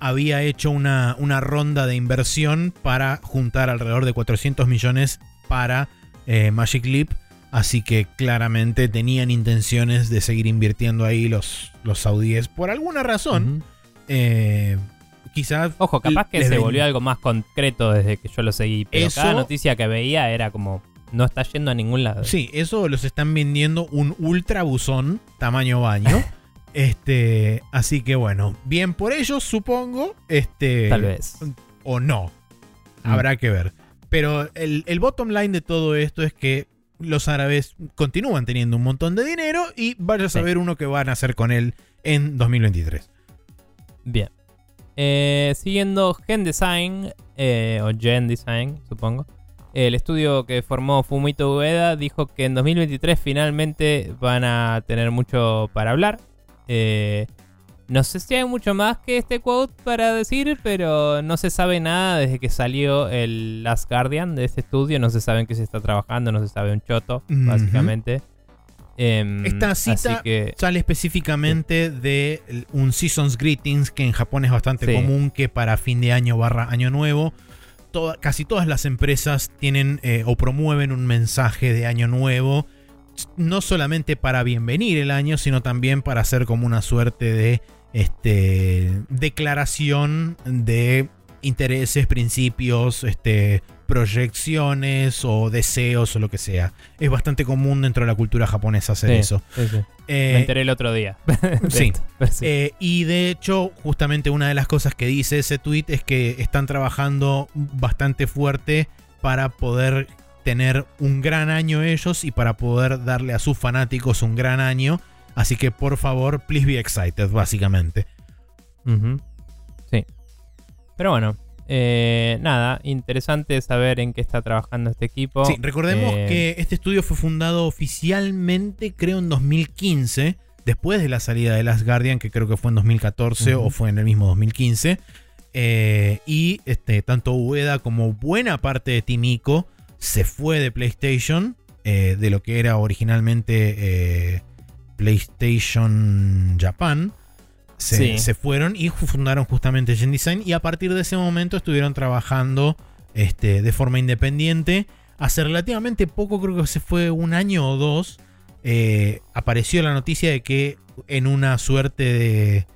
Speaker 2: había hecho una, una ronda de inversión para juntar alrededor de 400 millones para eh, Magic Leap. Así que claramente tenían intenciones de seguir invirtiendo ahí los, los saudíes por alguna razón. Eh, quizás.
Speaker 1: Ojo, capaz que se
Speaker 2: ven-
Speaker 1: volvió algo más concreto desde que yo lo seguí. Pero
Speaker 2: Eso-
Speaker 1: cada noticia que veía era como. No está yendo a ningún lado.
Speaker 2: Sí, eso los están vendiendo un ultra buzón tamaño baño. este, así que bueno, bien por ellos, supongo. Este,
Speaker 1: Tal vez.
Speaker 2: o no.
Speaker 1: Mm.
Speaker 2: Habrá que ver. Pero el, el bottom line de todo esto es que los árabes continúan teniendo un montón de dinero y vaya a
Speaker 1: Sí.
Speaker 2: saber uno que van a hacer con él en 2023.
Speaker 1: Bien. Eh, siguiendo Gen Design, eh, o Gen Design, supongo. El estudio que formó Fumito Ueda dijo que en 2023 finalmente van a tener mucho para hablar. Eh, no sé si hay mucho más que este quote para decir, pero no se sabe nada desde que salió el Last Guardian de este estudio. No se sabe en qué se está trabajando, no se sabe un choto, básicamente. Em,
Speaker 2: Esta cita
Speaker 1: que
Speaker 2: Sale específicamente de un Season's Greetings, que en Japón es bastante
Speaker 1: Sí.
Speaker 2: común, que para fin de año barra año nuevo, toda- casi todas las empresas tienen eh, o promueven un mensaje de año nuevo, no solamente para bienvenir el año, sino también para hacer como una suerte de este, declaración de intereses, principios, este, proyecciones o deseos o lo que sea. Es bastante común dentro de la cultura japonesa hacer
Speaker 1: Sí,
Speaker 2: eso.
Speaker 1: sí, sí.
Speaker 2: Eh,
Speaker 1: Me enteré el otro día.
Speaker 2: sí. eh, y de hecho, justamente una de las cosas que dice ese tweet es que están trabajando bastante fuerte para poder tener un gran año ellos y para poder darle a sus fanáticos un gran año. Así que por favor, please be excited, básicamente.
Speaker 1: Sí. Pero bueno, eh, nada, interesante saber en qué está trabajando este equipo.
Speaker 2: Sí, recordemos
Speaker 1: Eh,
Speaker 2: que este estudio fue fundado oficialmente, creo, en 2015, después de la salida de Last Guardian, que creo que fue en 2014
Speaker 1: Ujú.
Speaker 2: o fue en el mismo 2015. Eh, y este, tanto Ueda como buena parte de Timiko se fue de PlayStation, de lo que era originalmente PlayStation Japan. Se,
Speaker 1: Sí.
Speaker 2: se fueron y fundaron justamente Gen Design y a partir de ese momento estuvieron trabajando este, de forma independiente. Hace relativamente poco, creo que se fue un año o dos, eh, apareció la noticia de que en una suerte de,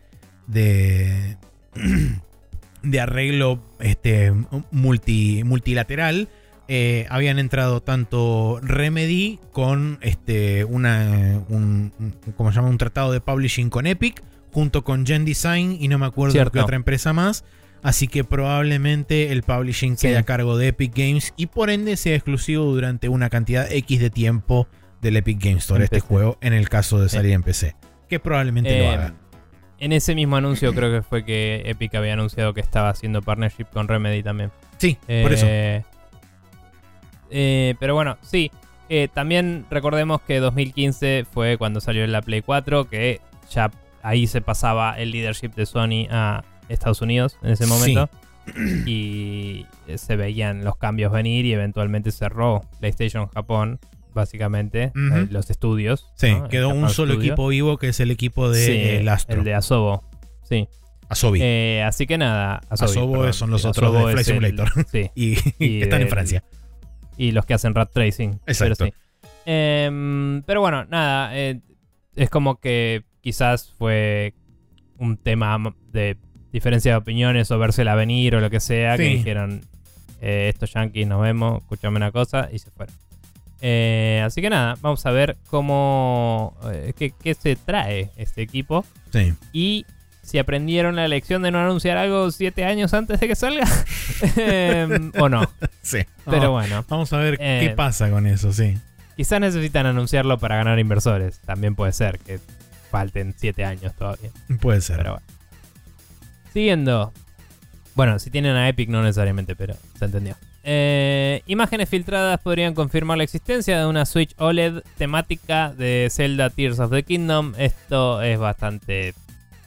Speaker 2: de, de arreglo este, multi, multilateral, eh, habían entrado tanto Remedy con este, una, un, un- ¿cómo se llama? un tratado de publishing con Epic, junto con Gen Design y no me acuerdo
Speaker 1: Cierto.
Speaker 2: qué otra empresa más. Así que probablemente el publishing
Speaker 1: Sí.
Speaker 2: quede a cargo de Epic Games y por ende sea exclusivo durante una cantidad X de tiempo del Epic Games Store, este juego, en el caso de salir en PC. Que probablemente
Speaker 1: eh,
Speaker 2: lo haga.
Speaker 1: En ese mismo anuncio creo que fue que Epic había anunciado que estaba haciendo partnership con Remedy también.
Speaker 2: Sí, por eso.
Speaker 1: Eh, eh, pero bueno, sí. Eh, también recordemos que 2015 fue cuando salió la Play 4, que ya ahí se pasaba el leadership de Sony a Estados Unidos en ese
Speaker 2: Sí.
Speaker 1: momento. Y eh, se veían los cambios venir y eventualmente cerró PlayStation Japón, básicamente, eh, los estudios.
Speaker 2: Sí, quedó un solo
Speaker 1: Studio.
Speaker 2: equipo vivo que es el equipo de
Speaker 1: Sí,
Speaker 2: el Astro.
Speaker 1: el de Asobo. Sí.
Speaker 2: Asobi.
Speaker 1: Eh, así que nada, Asobi,
Speaker 2: Asobo
Speaker 1: perdón.
Speaker 2: son los otros de Flight
Speaker 1: el-
Speaker 2: Simulator.
Speaker 1: sí,
Speaker 2: y están en Francia.
Speaker 1: y los que hacen rat tracing.
Speaker 2: Exacto.
Speaker 1: Pero, sí. Em, pero bueno, nada. eh, es como que quizás fue un tema de diferencia de opiniones o vérsela venir o lo que sea. Que dijeron, eh, estos yankees nos vemos, escúchame una cosa y se fueron. Eh, así que nada, vamos a ver cómo. eh, qué, qué se trae este equipo.
Speaker 2: Sí.
Speaker 1: Y si aprendieron la lección de no anunciar algo siete años antes de que salga. Em, o no.
Speaker 2: Sí.
Speaker 1: Pero
Speaker 2: Vamos-
Speaker 1: bueno.
Speaker 2: Vamos a ver
Speaker 1: Eh,
Speaker 2: qué pasa con eso, sí.
Speaker 1: Quizás necesitan anunciarlo para ganar inversores. También puede ser que falten 7 años todavía.
Speaker 2: Puede ser.
Speaker 1: Pero bueno. Siguiendo. Bueno, si tienen a Epic no necesariamente, pero se entendió. Eh, imágenes filtradas podrían confirmar la existencia de una Switch OLED temática de Zelda Tears of the Kingdom. Esto es bastante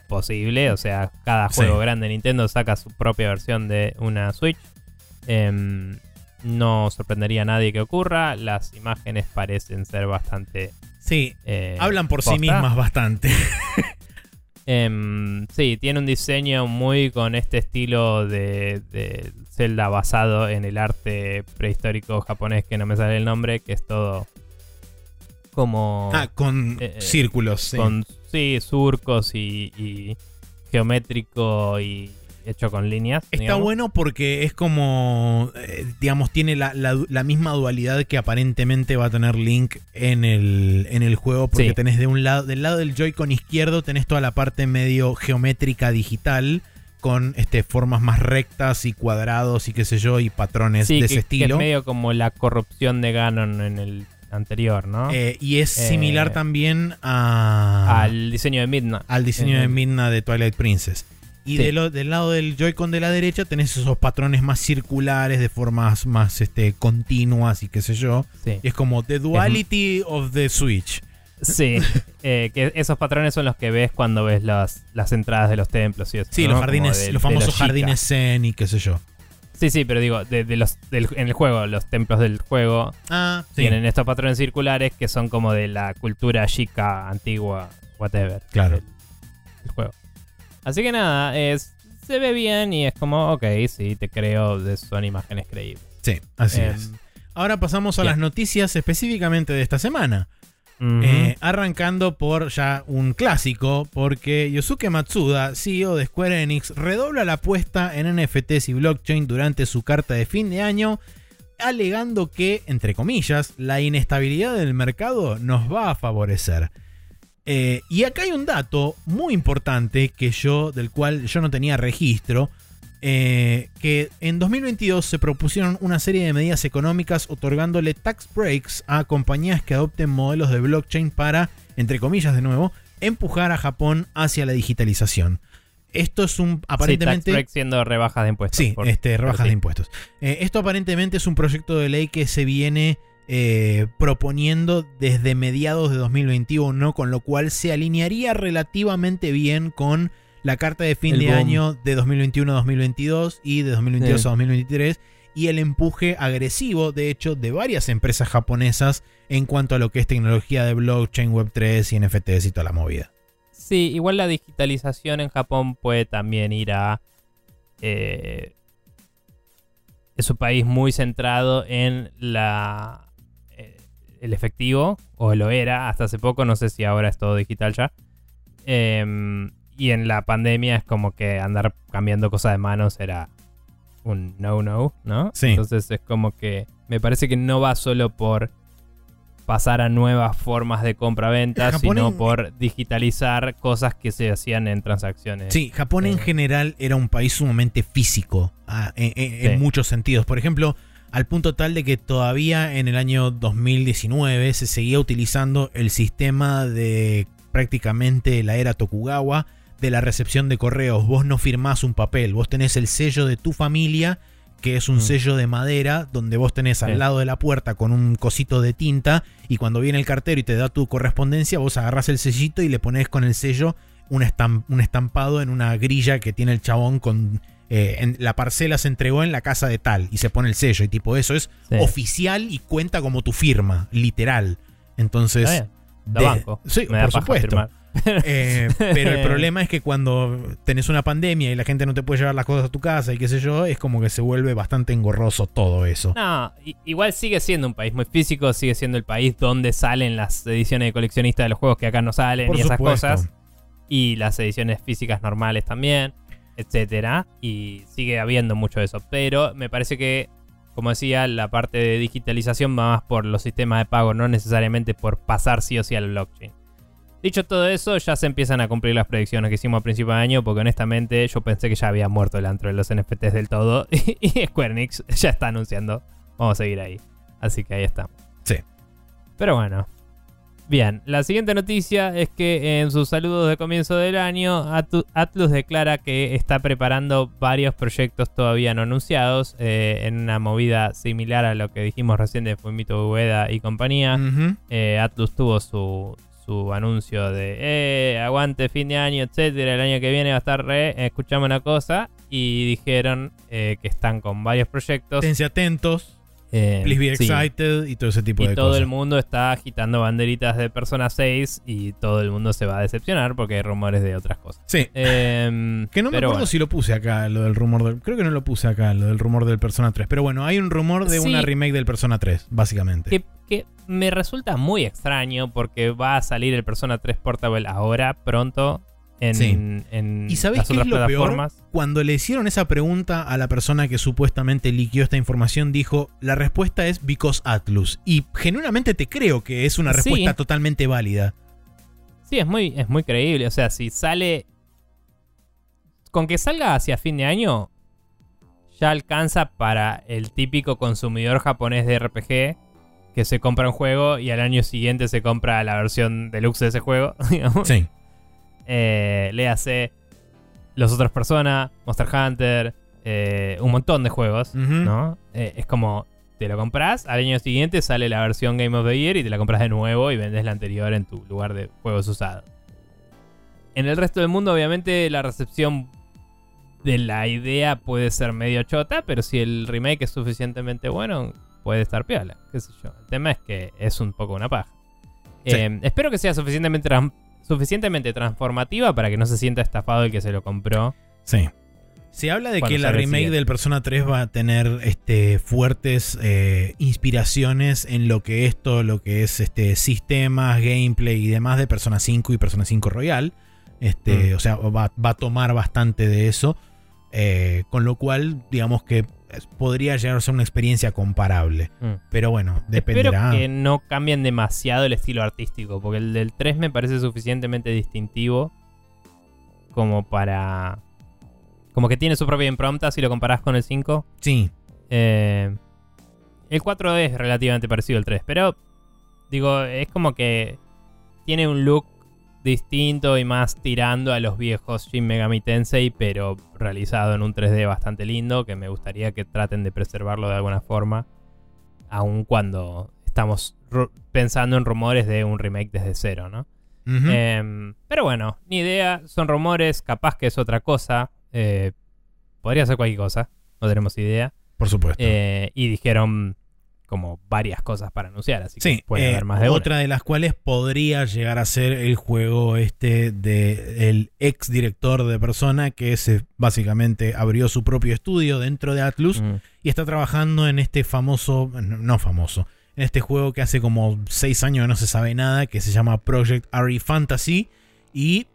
Speaker 1: posible, o sea, cada juego
Speaker 2: Sí.
Speaker 1: grande de Nintendo saca su propia versión de una Switch. Em, no sorprendería a nadie que ocurra. Las imágenes parecen ser bastante.
Speaker 2: Sí,
Speaker 1: eh,
Speaker 2: hablan por sí mismas bastante.
Speaker 1: Em, sí, tiene un diseño muy con este estilo de, de Zelda basado en el arte prehistórico japonés que no me sale el nombre, que es todo como
Speaker 2: Ah, con
Speaker 1: Eh, eh,
Speaker 2: círculos. sí.
Speaker 1: con sí, surcos y, y geométrico y hecho con líneas.
Speaker 2: Está
Speaker 1: digamos.
Speaker 2: bueno porque es como, eh, digamos, tiene la, la- la misma dualidad que aparentemente va a tener Link en el, en el juego, porque
Speaker 1: Sí.
Speaker 2: tenés de un lado, del lado del Joy-Con izquierdo tenés toda la parte medio geométrica digital con este, formas más rectas y cuadrados y qué sé yo, y patrones
Speaker 1: Sí,
Speaker 2: de ese
Speaker 1: que
Speaker 2: estilo.
Speaker 1: es medio como la corrupción de Ganon en el anterior, ¿no?
Speaker 2: Eh, y es
Speaker 1: Eh,
Speaker 2: similar también a,
Speaker 1: Al diseño de Midna.
Speaker 2: al diseño de Midna de Twilight Princess. Y
Speaker 1: Sí.
Speaker 2: de lo- del lado del Joy-Con de la derecha tenés esos patrones más circulares, de formas más este, continuas y qué sé yo.
Speaker 1: Sí.
Speaker 2: Y es como The Duality of the Switch.
Speaker 1: Sí, eh, que esos patrones son los que ves cuando ves las, las entradas de los templos y eso.
Speaker 2: Sí,
Speaker 1: ¿no?
Speaker 2: los jardines,
Speaker 1: de-
Speaker 2: los famosos jardines zen y qué sé yo.
Speaker 1: Sí, sí, pero digo, de, de los, del- en el juego, los templos del juego
Speaker 2: Ah, sí.
Speaker 1: tienen estos patrones circulares que son como de la cultura chica, antigua, whatever.
Speaker 2: Claro.
Speaker 1: Así que nada, es, se ve bien y es como, ok, sí, te creo, son imágenes creíbles.
Speaker 2: Sí, así
Speaker 1: Em,
Speaker 2: es. Ahora pasamos a las noticias específicamente de esta semana. Eh, arrancando por ya un clásico, porque Yosuke Matsuda, CEO de Square Enix, redobla la apuesta en NFTs y blockchain durante su carta de fin de año, alegando que, entre comillas, la inestabilidad del mercado nos va a favorecer. Eh, y acá hay un dato muy importante que yo, del cual yo no tenía registro, eh, que en 2022 se propusieron una serie de medidas económicas otorgándole tax breaks a compañías que adopten modelos de blockchain para, entre comillas de nuevo, empujar a Japón hacia la digitalización. Esto es un
Speaker 1: Sí,
Speaker 2: aparentemente...
Speaker 1: tax break siendo rebajas de impuestos.
Speaker 2: Sí,
Speaker 1: por-
Speaker 2: este, rebajas
Speaker 1: sí.
Speaker 2: de impuestos. Eh, esto aparentemente es un proyecto de ley que se viene eh, proponiendo desde mediados de 2021, con lo cual se alinearía relativamente bien con la carta de fin
Speaker 1: El
Speaker 2: de
Speaker 1: boom.
Speaker 2: año de 2021-2022 y de 2022
Speaker 1: Sí.
Speaker 2: a 2023 y el empuje agresivo, de hecho, de varias empresas japonesas en cuanto a lo que es tecnología de blockchain, Web3 y NFTs y toda la movida.
Speaker 1: Sí, igual la digitalización en Japón puede también ir a. eh, es un país muy centrado en la el efectivo, o lo era hasta hace poco, no sé si ahora es todo digital ya. Em, y en la pandemia es como que andar cambiando cosas de manos era un no-no, ¿no?
Speaker 2: Sí.
Speaker 1: Entonces es como que me parece que no va solo por pasar a nuevas formas de compra-venta, sino
Speaker 2: en-
Speaker 1: por digitalizar cosas que se hacían en transacciones.
Speaker 2: Sí, Japón en
Speaker 1: Eh.
Speaker 2: general era un país sumamente físico ah, en, en- en
Speaker 1: Sí.
Speaker 2: muchos sentidos. Por ejemplo, al punto tal de que todavía en el año 2019 se seguía utilizando el sistema de prácticamente la era Tokugawa de la recepción de correos. Vos no firmás un papel, vos tenés el sello de tu familia, que es un
Speaker 1: Mm.
Speaker 2: sello de madera, donde vos tenés al
Speaker 1: Sí.
Speaker 2: lado de la puerta con un cosito de tinta, y cuando viene el cartero y te da tu correspondencia, vos agarrás el sellito y le pones con el sello un estampado en una grilla que tiene el chabón con... eh, en- la parcela se entregó en la casa de tal y se pone el sello y tipo eso es
Speaker 1: Sí.
Speaker 2: oficial y cuenta como tu firma, literal. Entonces... De-
Speaker 1: banco.
Speaker 2: Sí,
Speaker 1: Me
Speaker 2: por supuesto. Eh, pero el problema es que cuando tenés una pandemia y la gente no te puede llevar las cosas a tu casa y qué sé yo, es como que se vuelve bastante engorroso todo eso.
Speaker 1: No, igual sigue siendo un país muy físico, sigue siendo el país donde salen las ediciones de coleccionistas de los juegos que acá no salen
Speaker 2: Por
Speaker 1: y esas
Speaker 2: supuesto.
Speaker 1: cosas. Y las ediciones físicas normales también, etcétera. Y sigue habiendo mucho de eso. Pero me parece que, como decía, la parte de digitalización va más por los sistemas de pago, no necesariamente por pasar sí o sí al blockchain. Dicho todo eso, ya se empiezan a cumplir las predicciones que hicimos a principio de año, porque honestamente yo pensé que ya había muerto el antro de los NFTs del todo, y Square Enix ya está anunciando, vamos a seguir ahí. Así que ahí estamos.
Speaker 2: Sí.
Speaker 1: Pero bueno, Bien, la siguiente noticia es que en sus saludos de comienzo del año, Atlus declara que está preparando varios proyectos todavía no anunciados eh, en una movida similar a lo que dijimos recién de Fumito Ueda y compañía. Eh, Atlus tuvo su, su anuncio de eh, aguante fin de año, etcétera. El año que viene va a estar re. Escuchame una cosa. Y dijeron eh, que están con varios proyectos.
Speaker 2: Esténse atentos,
Speaker 1: Eh,
Speaker 2: please be
Speaker 1: sí.
Speaker 2: excited y todo ese tipo
Speaker 1: Y
Speaker 2: de
Speaker 1: todo
Speaker 2: cosas.
Speaker 1: el mundo está agitando banderitas de Persona 6 y todo el mundo se va a decepcionar porque hay rumores de otras cosas.
Speaker 2: Sí.
Speaker 1: Em,
Speaker 2: Que no me acuerdo
Speaker 1: bueno.
Speaker 2: si lo puse acá, lo del rumor del. Creo que no lo puse acá, lo del rumor del Persona 3. Pero bueno, hay un rumor de
Speaker 1: Sí.
Speaker 2: una remake del Persona 3, básicamente.
Speaker 1: que, que me resulta muy extraño porque va a salir el Persona 3 Portable ahora, pronto, en,
Speaker 2: Sí.
Speaker 1: en
Speaker 2: ¿Y sabés
Speaker 1: las
Speaker 2: qué es
Speaker 1: otras
Speaker 2: lo peor?
Speaker 1: plataformas.
Speaker 2: Cuando le hicieron esa pregunta a la persona que supuestamente liquió esta información, dijo: La respuesta es Because Atlus. Y genuinamente te creo que es una
Speaker 1: Sí.
Speaker 2: respuesta totalmente válida.
Speaker 1: Sí, es muy, es muy creíble. O sea, si sale. Con que salga hacia fin de año, ya alcanza para el típico consumidor japonés de RPG que se compra un juego y al año siguiente se compra la versión deluxe de ese juego. digamos.
Speaker 2: Sí.
Speaker 1: Eh, léase los otros Persona, Monster Hunter, eh, un montón de juegos. ¿no? Eh, es como, te lo compras, al año siguiente sale la versión Game of the Year y te la compras de nuevo y vendes la anterior en tu lugar de juegos usados. En el resto del mundo, obviamente, la recepción de la idea puede ser medio chota, pero si el remake es suficientemente bueno, puede estar piola, qué sé yo. El tema es que es un poco una paja.
Speaker 2: Sí.
Speaker 1: Eh, espero que sea suficientemente, tran- suficientemente transformativa para que no se sienta estafado el que se lo compró.
Speaker 2: Sí. Se habla de que la remake del Persona 3 va a tener este, fuertes eh, inspiraciones en lo que es todo lo que es este, sistemas, gameplay y demás de Persona 5 y Persona 5 Royal. Este,
Speaker 1: Mm.
Speaker 2: O sea, va, va a tomar bastante de eso. eh, con lo cual, digamos que podría llegar a ser una experiencia comparable.
Speaker 1: Mm.
Speaker 2: Pero bueno,
Speaker 1: Espero
Speaker 2: dependerá.
Speaker 1: que no cambien demasiado el estilo artístico, porque el del 3 me parece suficientemente distintivo como para... Como que tiene su propia impronta si lo comparás con el 5.
Speaker 2: Sí,
Speaker 1: Eh, el 4 es relativamente parecido al 3, pero digo, es como que tiene un look distinto y más tirando a los viejos Shin Megami Tensei, pero realizado en un 3D bastante lindo, que me gustaría que traten de preservarlo de alguna forma, aun cuando estamos pensando en rumores de un remake desde cero, ¿no? Em, pero bueno, ni idea, son rumores, capaz que es otra cosa, eh, podría ser cualquier cosa, no tenemos idea.
Speaker 2: por supuesto.
Speaker 1: Eh, y dijeron como varias cosas para anunciar, así que
Speaker 2: Sí,
Speaker 1: puede
Speaker 2: eh,
Speaker 1: haber más de una.
Speaker 2: otra de las cuales podría llegar a ser el juego este de el ex director de Persona que se básicamente abrió su propio estudio dentro de Atlus
Speaker 1: Mm.
Speaker 2: y está trabajando en este famoso, no famoso, en este juego que hace como seis años que no se sabe nada, que se llama Project Ari Fantasy y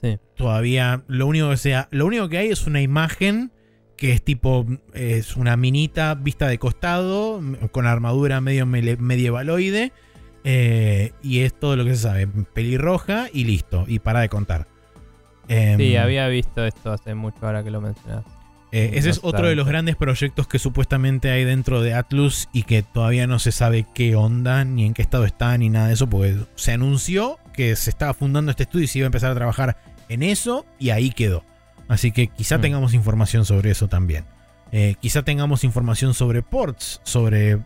Speaker 1: Sí.
Speaker 2: todavía lo único que sea, lo único que hay es una imagen que es tipo es una minita vista de costado con armadura medio medievaloide eh, y es todo lo que se sabe, pelirroja y listo y para de contar. Em,
Speaker 1: Sí, había visto esto hace mucho ahora que lo mencionas.
Speaker 2: eh, ese es otro de los grandes proyectos que supuestamente hay dentro de Atlus y que todavía no se sabe qué onda, ni en qué estado está, ni nada de eso, porque se anunció que se estaba fundando este estudio y se iba a empezar a trabajar en eso y ahí quedó. Así que quizá
Speaker 1: Mm.
Speaker 2: tengamos información sobre eso también. Eh, quizá tengamos información sobre ports, sobre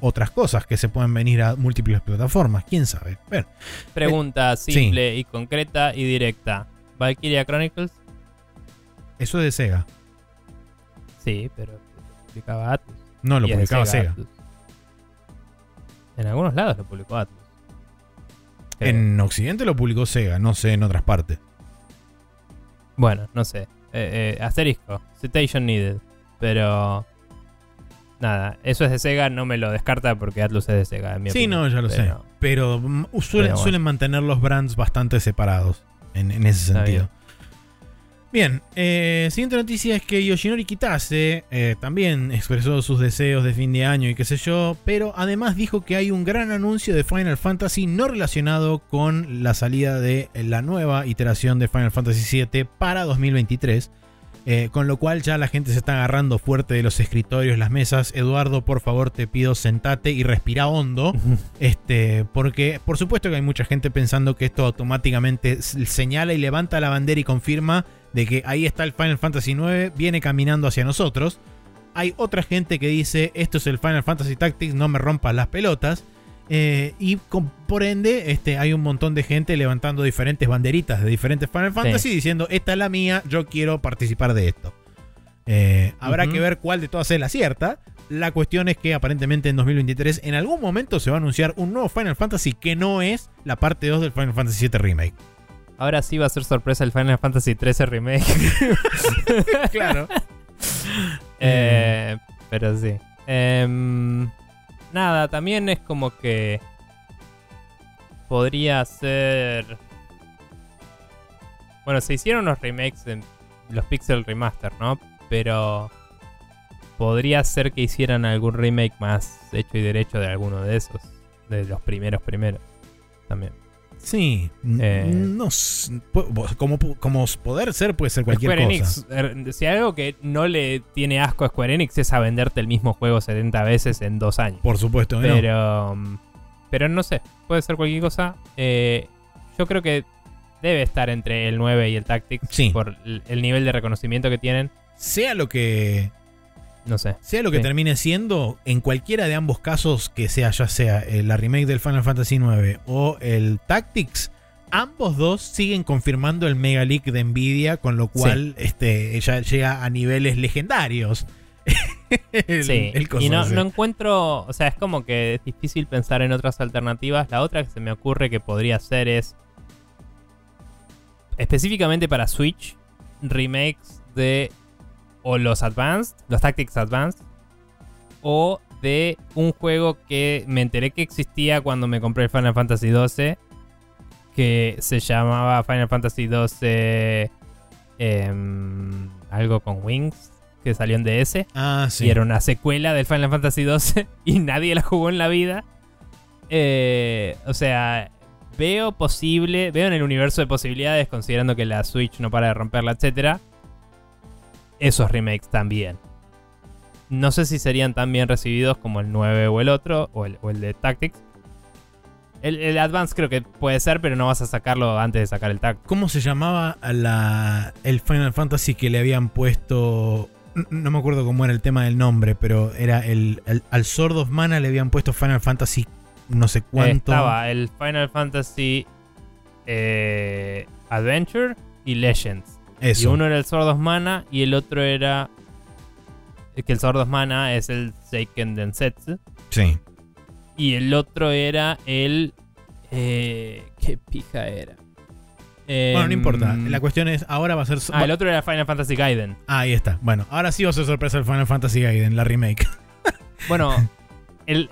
Speaker 2: otras cosas que se pueden venir a múltiples plataformas, quién sabe. Bueno,
Speaker 1: Pregunta simple y concreta y directa. ¿Valkyria Chronicles?
Speaker 2: eso es de Sega.
Speaker 1: Sí, pero lo publicaba Atlus.
Speaker 2: No lo publicaba Sega.
Speaker 1: En algunos lados lo publicó Atlus.
Speaker 2: En Occidente lo publicó Sega, no sé en otras partes.
Speaker 1: Bueno, no sé. Eh, eh, asterisco. Citation needed. Pero. Nada, eso es de Sega, no me lo descarta porque Atlus es de Sega. En mi
Speaker 2: Sí,
Speaker 1: opinión.
Speaker 2: no, ya lo sé.
Speaker 1: Pero-
Speaker 2: mm, suelen,
Speaker 1: Pero bueno.
Speaker 2: suelen mantener los brands bastante separados en, en ese
Speaker 1: Está
Speaker 2: sentido. Bien, eh, siguiente noticia es que Yoshinori Kitase eh, también expresó sus deseos de fin de año y qué sé yo, pero además dijo que hay un gran anuncio de Final Fantasy no relacionado con la salida de la nueva iteración de Final Fantasy VII para 2023. Eh, con lo cual ya la gente se está agarrando fuerte de los escritorios, las mesas. Eduardo, por favor, te pido sentate y respira hondo. este, porque por supuesto que hay mucha gente pensando que esto automáticamente señala y levanta la bandera y confirma de que ahí está el Final Fantasy IX, viene caminando hacia nosotros. Hay otra gente que dice, esto es el Final Fantasy Tactics, no me rompas las pelotas. Eh, y por ende, este, hay un montón de gente levantando diferentes banderitas de diferentes Final Fantasy diciendo, esta es la mía, yo quiero participar de esto. Eh, habrá que ver cuál de todas es la cierta. La cuestión es que aparentemente en 2023 en algún momento se va a anunciar un nuevo Final Fantasy que no es la parte 2 del Final Fantasy VII Remake.
Speaker 1: Ahora sí va a ser sorpresa el Final Fantasy XIII Remake.
Speaker 2: claro.
Speaker 1: Eh, pero sí. Em, nada, también es como que podría ser... Bueno, se hicieron los remakes en los Pixel Remaster, ¿no? Pero podría ser que hicieran algún remake más hecho y derecho de alguno de esos. De los primeros primeros. También.
Speaker 2: Sí, eh, no, como, como poder ser puede ser cualquier Square Enix,
Speaker 1: er, si algo que no le tiene asco a Square Enix es a venderte el mismo juego 70 veces en dos años.
Speaker 2: Por supuesto,
Speaker 1: pero, no. pero no sé, puede ser cualquier cosa. Eh, yo creo que debe estar entre el 9 y el Tactics por el nivel de reconocimiento que tienen.
Speaker 2: Sea lo que
Speaker 1: no sé.
Speaker 2: Sea lo que termine siendo, en cualquiera de ambos casos, que sea ya sea eh, la remake del Final Fantasy IX o el Tactics, ambos dos siguen confirmando el Mega Leak de Nvidia, con lo cual este, ya llega a niveles legendarios.
Speaker 1: sí, y no, no, encuentro, o sea, es como que es difícil pensar en otras alternativas. La otra que se me ocurre que podría ser es específicamente para Switch, remakes de o los Advanced, los Tactics Advanced, o de un juego que me enteré que existía cuando me compré el Final Fantasy XII, que se llamaba Final Fantasy XII em, algo con Wings, que salió en DS.
Speaker 2: Ah, sí.
Speaker 1: Y era una secuela del Final Fantasy XII y nadie la jugó en la vida. Eh, o sea, veo posible, veo en el universo de posibilidades, considerando que la Switch no para de romperla, etcétera esos remakes también. No sé si serían tan bien recibidos como el 9 o el otro, o el, de Tactics. El, Advance creo que puede ser, pero no vas a sacarlo antes de sacar el Tactics.
Speaker 2: ¿Cómo se llamaba la, el Final Fantasy que le habían puesto... No me acuerdo cómo era el tema del nombre, pero era el, al Sword of Mana le habían puesto Final Fantasy no sé cuánto.
Speaker 1: Estaba el Final Fantasy eh, Adventure y Legends. Y uno era el Sordos Mana y el otro era. Que el Sordos Mana es el Seiken Densetsu.
Speaker 2: Sí.
Speaker 1: Y el otro era el. Eh, ¿Qué pija era?
Speaker 2: bueno, no importa. Em, La cuestión es, ahora va a ser.
Speaker 1: Ah, el otro era Final Fantasy Gaiden.
Speaker 2: Ah, ahí está. Bueno, ahora sí va a ser sorpresa el Final Fantasy Gaiden, la remake.
Speaker 1: bueno, el.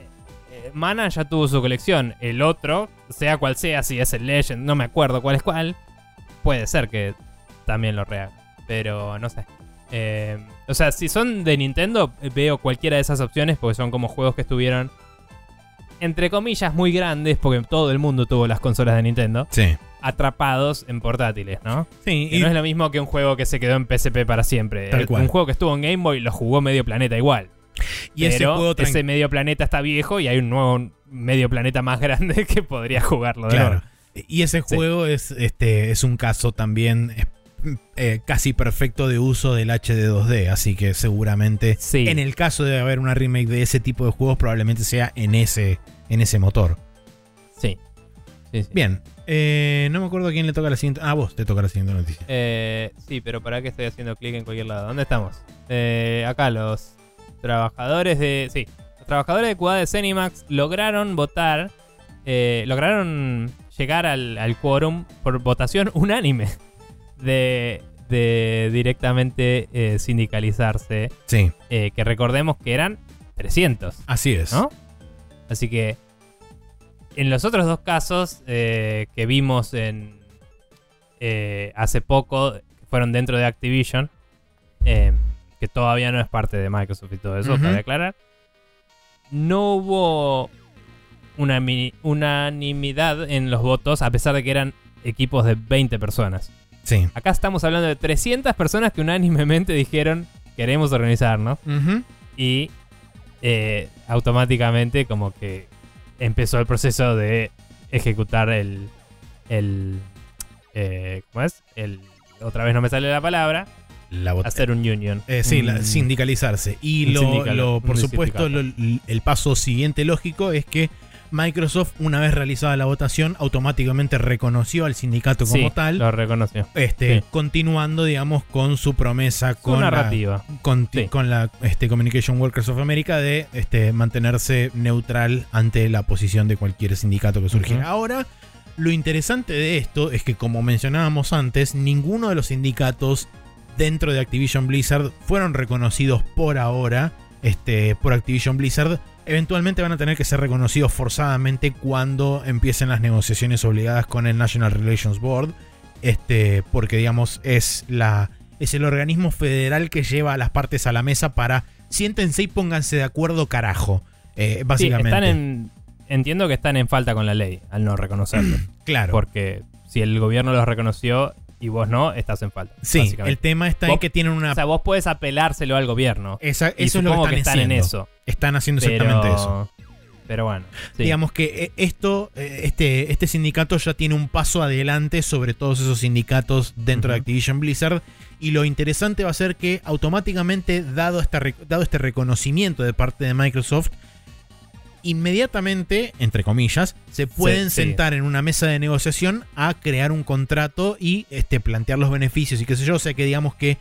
Speaker 1: Eh, Mana ya tuvo su colección. El otro, sea cual sea, si es el Legend, no me acuerdo cuál es cuál. Puede ser que también lo real. Pero no sé. Eh, o sea, si son de Nintendo, veo cualquiera de esas opciones porque son como juegos que estuvieron, entre comillas, muy grandes, porque todo el mundo tuvo las consolas de Nintendo.
Speaker 2: Sí.
Speaker 1: Atrapados en portátiles, ¿no?
Speaker 2: Sí.
Speaker 1: y no es lo mismo que un juego que se quedó en PSP para siempre. Un juego que estuvo en Game Boy lo jugó medio planeta igual. Y ese, juego ese medio planeta está viejo y hay un nuevo medio planeta más grande que podría jugarlo.
Speaker 2: claro. Y ese juego es, este, es un caso también eh, casi perfecto de uso del HD 2D, así que seguramente en el caso de haber una remake de ese tipo de juegos probablemente sea en ese, en ese motor.
Speaker 1: Sí.
Speaker 2: Bien, eh, no me acuerdo a quién le toca la siguiente. Ah, vos te toca la siguiente noticia.
Speaker 1: Eh, sí, pero para que estoy haciendo clic en cualquier lado. ¿Dónde estamos? acá los trabajadores de. Sí, los trabajadores de QA de Cenimax lograron votar. lograron llegar al, al quórum por votación unánime de, directamente eh, sindicalizarse.
Speaker 2: Sí.
Speaker 1: Eh, que recordemos que eran 300.
Speaker 2: Así es.
Speaker 1: ¿No? Así que en los otros dos casos eh, que vimos en hace poco, que fueron dentro de Activision, que todavía no es parte de Microsoft y todo eso, para aclarar, no hubo una unanimidad en los votos, a pesar de que eran equipos de 20 personas.
Speaker 2: Sí.
Speaker 1: Acá estamos hablando de 300 personas que unánimemente dijeron queremos organizarnos y eh, automáticamente como que empezó el proceso de ejecutar el... el eh, ¿Cómo es? El, otra vez no me sale la palabra.
Speaker 2: La
Speaker 1: Hacer un union.
Speaker 2: Eh, sí, la- sindicalizarse. Y lo, lo- por supuesto, lo- el paso siguiente lógico es que Microsoft, una vez realizada la votación, automáticamente reconoció al sindicato como
Speaker 1: Sí,
Speaker 2: tal,
Speaker 1: lo reconoció.
Speaker 2: este,
Speaker 1: sí.
Speaker 2: continuando, digamos, con su promesa
Speaker 1: Su
Speaker 2: con la,
Speaker 1: narrativa.
Speaker 2: con,
Speaker 1: Sí.
Speaker 2: con la este, Communication Workers of America de este, mantenerse neutral ante la posición de cualquier sindicato que surgiera. Ahora, lo interesante de esto es que, como mencionábamos antes, ninguno de los sindicatos dentro de Activision Blizzard fueron reconocidos por ahora este, por Activision Blizzard. Eventualmente van a tener que ser reconocidos forzadamente cuando empiecen las negociaciones obligadas con el National Relations Board. Este, porque digamos es la es el organismo federal que lleva a las partes a la mesa para siéntense y pónganse de acuerdo, carajo. Eh,
Speaker 1: Sí,
Speaker 2: básicamente.
Speaker 1: están en. Entiendo que están en falta con la ley al no reconocerlo.
Speaker 2: claro.
Speaker 1: porque si el gobierno los reconoció y vos no, estás en falta.
Speaker 2: sí, el tema está en que tienen una.
Speaker 1: O sea, vos podés apelárselo al gobierno.
Speaker 2: esa-
Speaker 1: y
Speaker 2: eso es lo que están,
Speaker 1: están en
Speaker 2: haciendo.
Speaker 1: eso.
Speaker 2: Están haciendo
Speaker 1: Pero,
Speaker 2: exactamente eso.
Speaker 1: pero bueno. sí.
Speaker 2: Digamos que eh, esto, eh, este, este sindicato ya tiene un paso adelante sobre todos esos sindicatos dentro de. Activision Blizzard. Y lo interesante va a ser que automáticamente, dado, esta dado este reconocimiento de parte de Microsoft, inmediatamente, entre comillas, se pueden
Speaker 1: sí.
Speaker 2: sentar en una mesa de negociación a crear un contrato y este, plantear los beneficios y qué sé yo. O sea que digamos que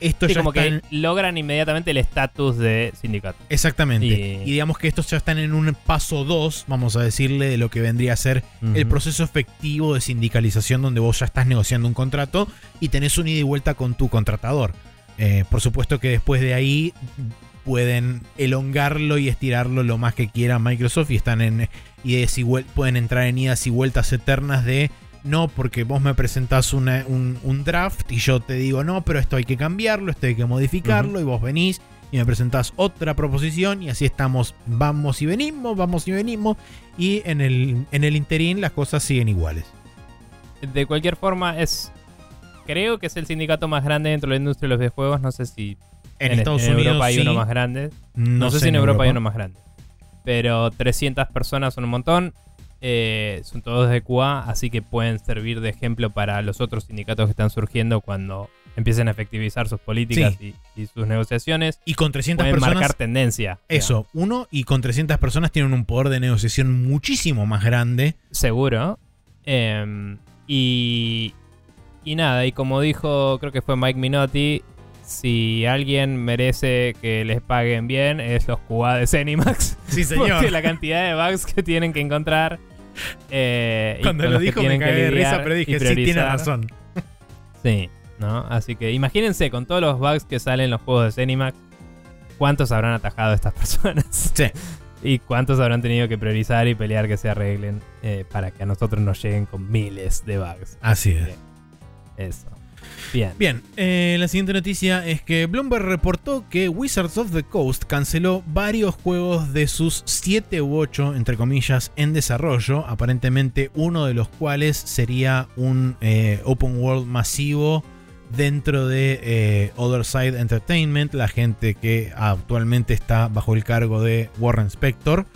Speaker 2: esto
Speaker 1: Sí,
Speaker 2: ya
Speaker 1: como que
Speaker 2: en-
Speaker 1: logran inmediatamente el estatus de sindicato.
Speaker 2: Exactamente.
Speaker 1: Y-
Speaker 2: Y... digamos que estos ya están en un paso 2, vamos a decirle, de lo que vendría a ser el proceso efectivo de sindicalización donde vos ya estás negociando un contrato y tenés un ida y vuelta con tu contratador. Eh, por supuesto que después de ahí pueden elongarlo y estirarlo lo más que quiera Microsoft y están en idas y pueden entrar en idas y vueltas eternas de no porque vos me presentás una- un, un draft y yo te digo no pero esto hay que cambiarlo esto hay que modificarlo y vos venís y me presentás otra proposición y así estamos vamos y venimos vamos y venimos y en el en el interín las cosas siguen iguales
Speaker 1: De cualquier forma, es. Creo que es el sindicato más grande dentro de la industria de los videojuegos. No sé si
Speaker 2: en,
Speaker 1: en,
Speaker 2: Estados
Speaker 1: en
Speaker 2: Unidos
Speaker 1: Europa hay
Speaker 2: sí,
Speaker 1: uno más grande. No, sé, si en Europa, hay uno más grande. Pero 300 personas son un montón. eh, son todos de QA, así que pueden servir de ejemplo para los otros sindicatos que están surgiendo cuando empiecen a efectivizar sus políticas y, y sus negociaciones.
Speaker 2: y con 300
Speaker 1: Pueden
Speaker 2: personas
Speaker 1: marcar tendencia.
Speaker 2: eso uno y con 300 personas tienen un poder de negociación muchísimo más grande
Speaker 1: Seguro. Em, y, y nada, y como dijo, creo que fue Mike Minotti, si alguien merece que les paguen bien, es los QA de Zenimax.
Speaker 2: sí
Speaker 1: Porque la cantidad de bugs que tienen que encontrar. eh,
Speaker 2: cuando lo dijo me cagué de risa pero dije sí tiene
Speaker 1: priorizar".
Speaker 2: razón
Speaker 1: Sí, ¿no? Así que imagínense con todos los bugs que salen en los juegos de Zenimax, ¿cuántos habrán atajado estas personas?
Speaker 2: Sí.
Speaker 1: Y cuántos habrán tenido que priorizar y pelear que se arreglen eh, para que a nosotros nos lleguen con miles de bugs.
Speaker 2: así es.
Speaker 1: Eso. Bien.
Speaker 2: Bien, eh, la siguiente noticia es que Bloomberg reportó que Wizards of the Coast canceló varios juegos de sus 7 u 8, entre comillas, en desarrollo, aparentemente uno de los cuales sería un eh, open world masivo dentro de eh, Other Side Entertainment, la gente que actualmente está bajo el cargo de Warren Spector,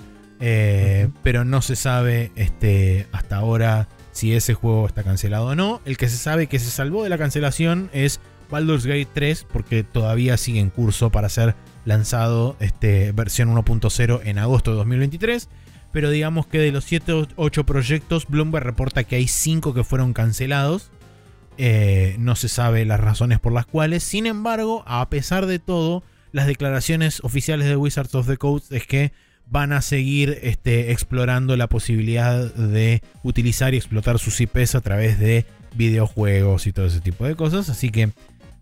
Speaker 2: eh, pero no se sabe este, hasta ahora si ese juego está cancelado o no. El que se sabe que se salvó de la cancelación es Baldur's Gate 3 porque todavía sigue en curso para ser lanzado este, versión 1.0 en agosto de 2023. Pero digamos que de los 7 o 8 proyectos, Bloomberg reporta que hay 5 que fueron cancelados. Eh, no se sabe las razones por las cuales. Sin embargo, a pesar de todo, las declaraciones oficiales de Wizards of the Coast es que van a seguir este, explorando la posibilidad de utilizar y explotar sus IPs a través de videojuegos y todo ese tipo de cosas. Así que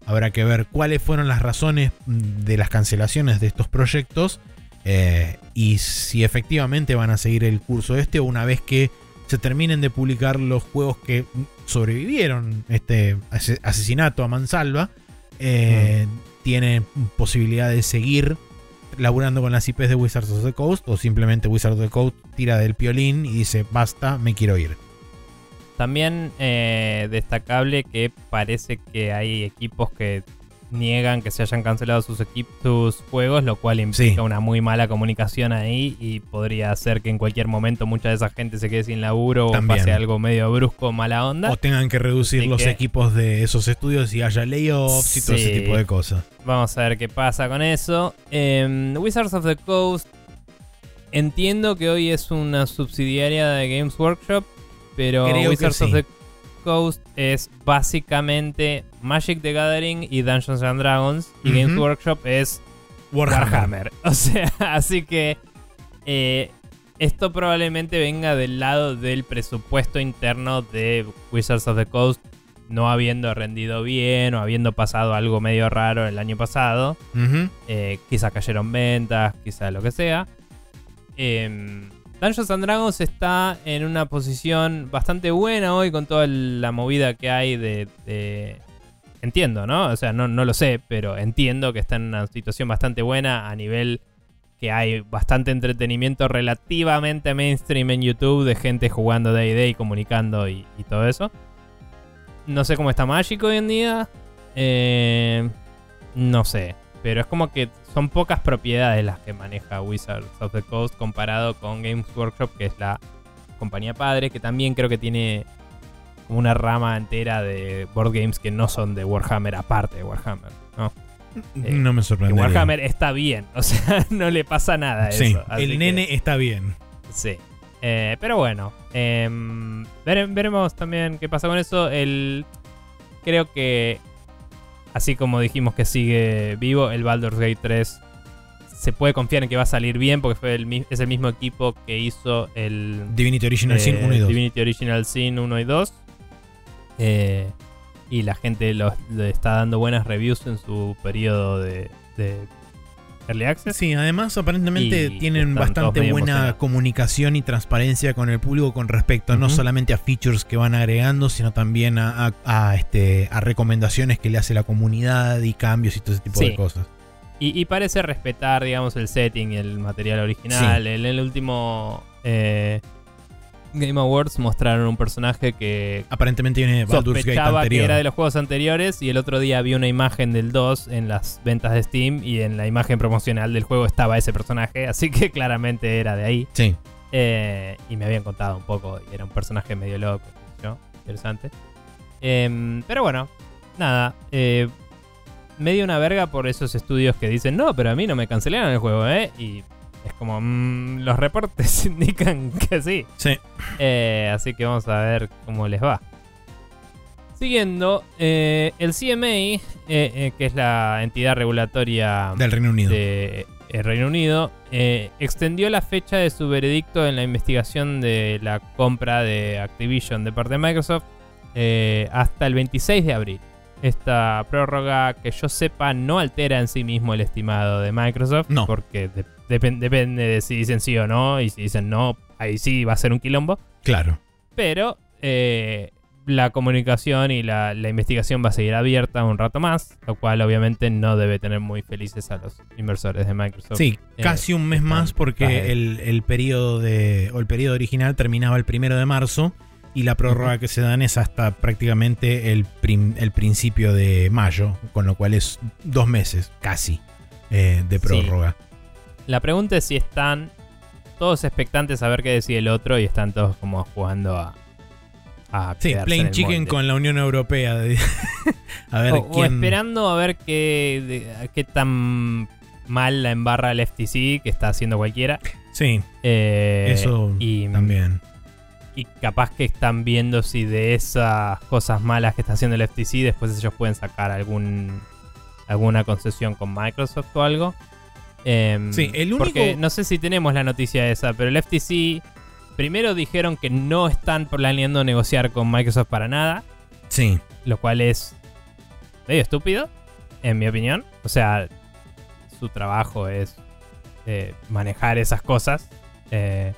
Speaker 2: habrá que ver cuáles fueron las razones mm, de las cancelaciones de estos proyectos eh, y si efectivamente van a seguir el curso este o una vez que se terminen de publicar los juegos que sobrevivieron este ase- asesinato a mansalva, eh, tienen posibilidad de seguir laburando con las IPs de Wizards of the Coast o simplemente Wizards of the Coast tira del piolín y dice basta, me quiero ir.
Speaker 1: También eh, destacable que parece que hay equipos que niegan que se hayan cancelado sus, sus juegos, lo cual implica
Speaker 2: Sí.
Speaker 1: una muy mala comunicación ahí y podría hacer que en cualquier momento mucha de esa gente se quede sin laburo
Speaker 2: También.
Speaker 1: o pase algo medio brusco, mala onda.
Speaker 2: O tengan que reducir
Speaker 1: Así
Speaker 2: los
Speaker 1: que-
Speaker 2: equipos de esos estudios y haya layoffs y todo ese tipo de cosas.
Speaker 1: Vamos a ver qué pasa con eso. Em, Wizards of the Coast. Entiendo que hoy es una subsidiaria de Games Workshop. Pero
Speaker 2: Creo
Speaker 1: Wizards of the Coast es básicamente Magic the Gathering y Dungeons and Dragons. Y. Games Workshop es
Speaker 2: Warhammer.
Speaker 1: Warhammer. O sea, así que eh, esto probablemente venga del lado del presupuesto interno de Wizards of the Coast, no habiendo rendido bien o habiendo pasado algo medio raro el año pasado. Eh, quizá cayeron ventas, quizá lo que sea. Em, Dungeons and Dragons está en una posición bastante buena hoy con toda la movida que hay de... Entiendo, ¿no? O sea, no, no lo sé, pero entiendo que está en una situación bastante buena a nivel que hay bastante entretenimiento relativamente mainstream en YouTube de gente jugando Day Day, comunicando y, y todo eso. No sé cómo está Magic hoy en día. Eh, no sé. Pero es como que son pocas propiedades las que maneja Wizards of the Coast comparado con Games Workshop, que es la compañía padre, que también creo que tiene como una rama entera de board games que no son de Warhammer, aparte de Warhammer. ¿no? Eh,
Speaker 2: no me sorprende.
Speaker 1: Warhammer está bien, o sea, no le pasa nada a
Speaker 2: Sí,
Speaker 1: eso. así
Speaker 2: el
Speaker 1: que-
Speaker 2: nene está bien.
Speaker 1: Sí. Eh, pero bueno, em, vere- veremos también qué pasa con eso. El, creo que, así como dijimos que sigue vivo, el Baldur's Gate 3 se puede confiar en que va a salir bien porque fue el, es el mismo equipo que hizo el
Speaker 2: Divinity Original Sin
Speaker 1: eh,
Speaker 2: 1 y 2.
Speaker 1: Divinity Original Sin 1 y 2. Eh, y la gente lo- le está dando buenas reviews en su periodo de, de Early Access.
Speaker 2: Sí, además aparentemente
Speaker 1: Y
Speaker 2: tienen bastante buena comunicación y transparencia con el público con respecto no
Speaker 1: Ujú.
Speaker 2: solamente a features que van agregando, sino también a, a- a, este, a recomendaciones que le hace la comunidad y cambios y todo ese tipo
Speaker 1: Sí.
Speaker 2: de cosas.
Speaker 1: Y, y parece respetar, digamos, el setting el material original. En el último eh, Game Awards mostraron un personaje que
Speaker 2: Aparentemente viene Baldur's Gate
Speaker 1: que
Speaker 2: anterior.
Speaker 1: era de los juegos anteriores y el otro día vi una imagen del 2 en las ventas de Steam y en la imagen promocional del juego estaba ese personaje, así que claramente era de ahí.
Speaker 2: Sí.
Speaker 1: Eh, y me habían contado un poco y era un personaje medio loco, yo, interesante. Em, pero bueno, nada. Eh, me dio una verga por esos estudios que dicen, no, pero a mí no me cancelaron el juego, ¿eh? Y es como, mm, los reportes indican que sí.
Speaker 2: Sí.
Speaker 1: Eh, así que vamos a ver cómo les va. Siguiendo, eh, el CMA, eh, que es la entidad regulatoria
Speaker 2: Del Reino Unido.
Speaker 1: de eh, Reino Unido, extendió la fecha de su veredicto en la investigación de la compra de Activision de parte de Microsoft hasta el 26 de abril. Esta prórroga, que yo sepa, no altera en sí mismo el estimado de Microsoft,
Speaker 2: No.
Speaker 1: porque de- depen- depende de si dicen sí o no, y si dicen no, ahí sí va a ser un quilombo.
Speaker 2: Claro.
Speaker 1: Pero eh, la comunicación y la, la investigación va a seguir abierta un rato más, lo cual obviamente no debe tener muy felices a los inversores de Microsoft.
Speaker 2: Sí,
Speaker 1: eh,
Speaker 2: casi un mes más porque el, el periodo de. o el periodo original terminaba el primero de marzo. Y la prórroga que se dan es hasta prácticamente el, prim- el principio de mayo. Con lo cual es dos meses, casi, eh, de prórroga.
Speaker 1: La pregunta es si están todos expectantes a ver qué decide el otro y están todos como jugando a. a
Speaker 2: Sí, Plain Chicken
Speaker 1: molde.
Speaker 2: con la Unión Europea. de- a ver
Speaker 1: o, esperando a ver qué, de- qué tan mal la embarra el FTC que está haciendo cualquiera.
Speaker 2: Sí,
Speaker 1: Eh,
Speaker 2: eso
Speaker 1: y,
Speaker 2: también.
Speaker 1: y capaz que están viendo si de esas cosas malas que está haciendo el FTC después ellos pueden sacar algún alguna concesión con Microsoft o algo. Em,
Speaker 2: Sí, el único-
Speaker 1: Porque no sé si tenemos la noticia esa, pero el FTC primero dijeron que no están planeando negociar con Microsoft para nada,
Speaker 2: Sí.
Speaker 1: lo cual es medio estúpido, en mi opinión. O sea, su trabajo es eh, manejar esas cosas. eh,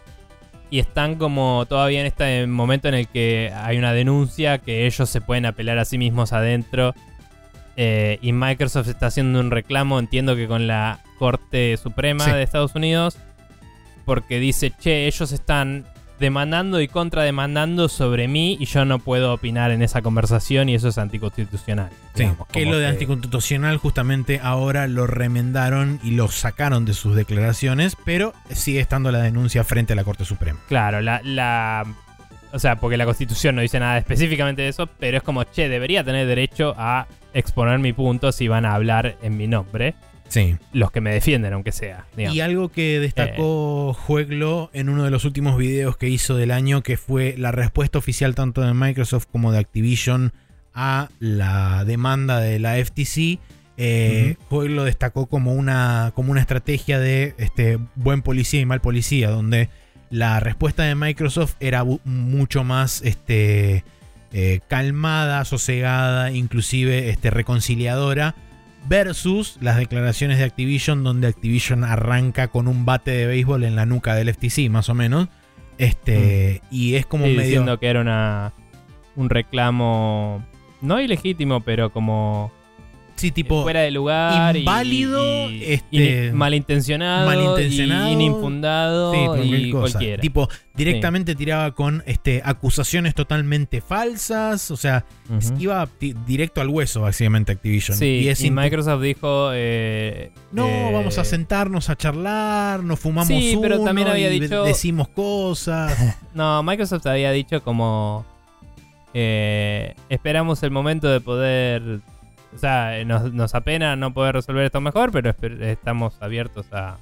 Speaker 1: y están como todavía en este momento en el que hay una denuncia que ellos se pueden apelar a sí mismos adentro. Eh, y Microsoft está haciendo un reclamo, entiendo que con la Corte Suprema
Speaker 2: Sí.
Speaker 1: de Estados Unidos. Porque dice, che, ellos están demandando y contrademandando sobre mí y yo no puedo opinar en esa conversación y eso es anticonstitucional.
Speaker 2: Sí,
Speaker 1: digamos,
Speaker 2: que lo de
Speaker 1: que-
Speaker 2: anticonstitucional justamente ahora lo remendaron y lo sacaron de sus declaraciones, pero sigue estando la denuncia frente a la Corte Suprema.
Speaker 1: Claro, la, la. O sea, porque la constitución no dice nada específicamente de eso, pero es como, che, debería tener derecho a exponer mi punto si van a hablar en mi nombre.
Speaker 2: Sí.
Speaker 1: Los que me defienden, aunque sea. digamos.
Speaker 2: Y algo que destacó Jueglo en uno de los últimos videos que hizo del año, que fue la respuesta oficial tanto de Microsoft como de Activision a la demanda de la FTC, eh, Jueglo destacó como una, como una estrategia de este, buen policía y mal policía, donde la respuesta de Microsoft era mucho más este, eh, calmada, sosegada, inclusive este, reconciliadora versus las declaraciones de Activision, donde Activision arranca con un bate de béisbol en la nuca del FTC, más o menos. Este, y es como
Speaker 1: Sí,
Speaker 2: medio.
Speaker 1: diciendo que era una, un reclamo no ilegítimo, pero como
Speaker 2: sí, tipo.
Speaker 1: fuera de lugar,
Speaker 2: inválido,
Speaker 1: y, y
Speaker 2: este,
Speaker 1: malintencionado,
Speaker 2: malintencionado,
Speaker 1: y infundado
Speaker 2: sí, cualquier
Speaker 1: y
Speaker 2: cosa.
Speaker 1: cualquiera.
Speaker 2: Tipo, directamente tiraba con este, acusaciones totalmente falsas. O sea, iba directo al hueso, básicamente, Activision.
Speaker 1: Sí,
Speaker 2: y es
Speaker 1: Microsoft dijo... eh,
Speaker 2: No,
Speaker 1: eh,
Speaker 2: vamos a sentarnos a charlar, nos fumamos
Speaker 1: Sí, pero también había
Speaker 2: y
Speaker 1: dicho-
Speaker 2: decimos cosas.
Speaker 1: No, Microsoft había dicho como... eh, esperamos el momento de poder... O sea, nos, nos apena no poder resolver esto mejor, pero estamos abiertos a,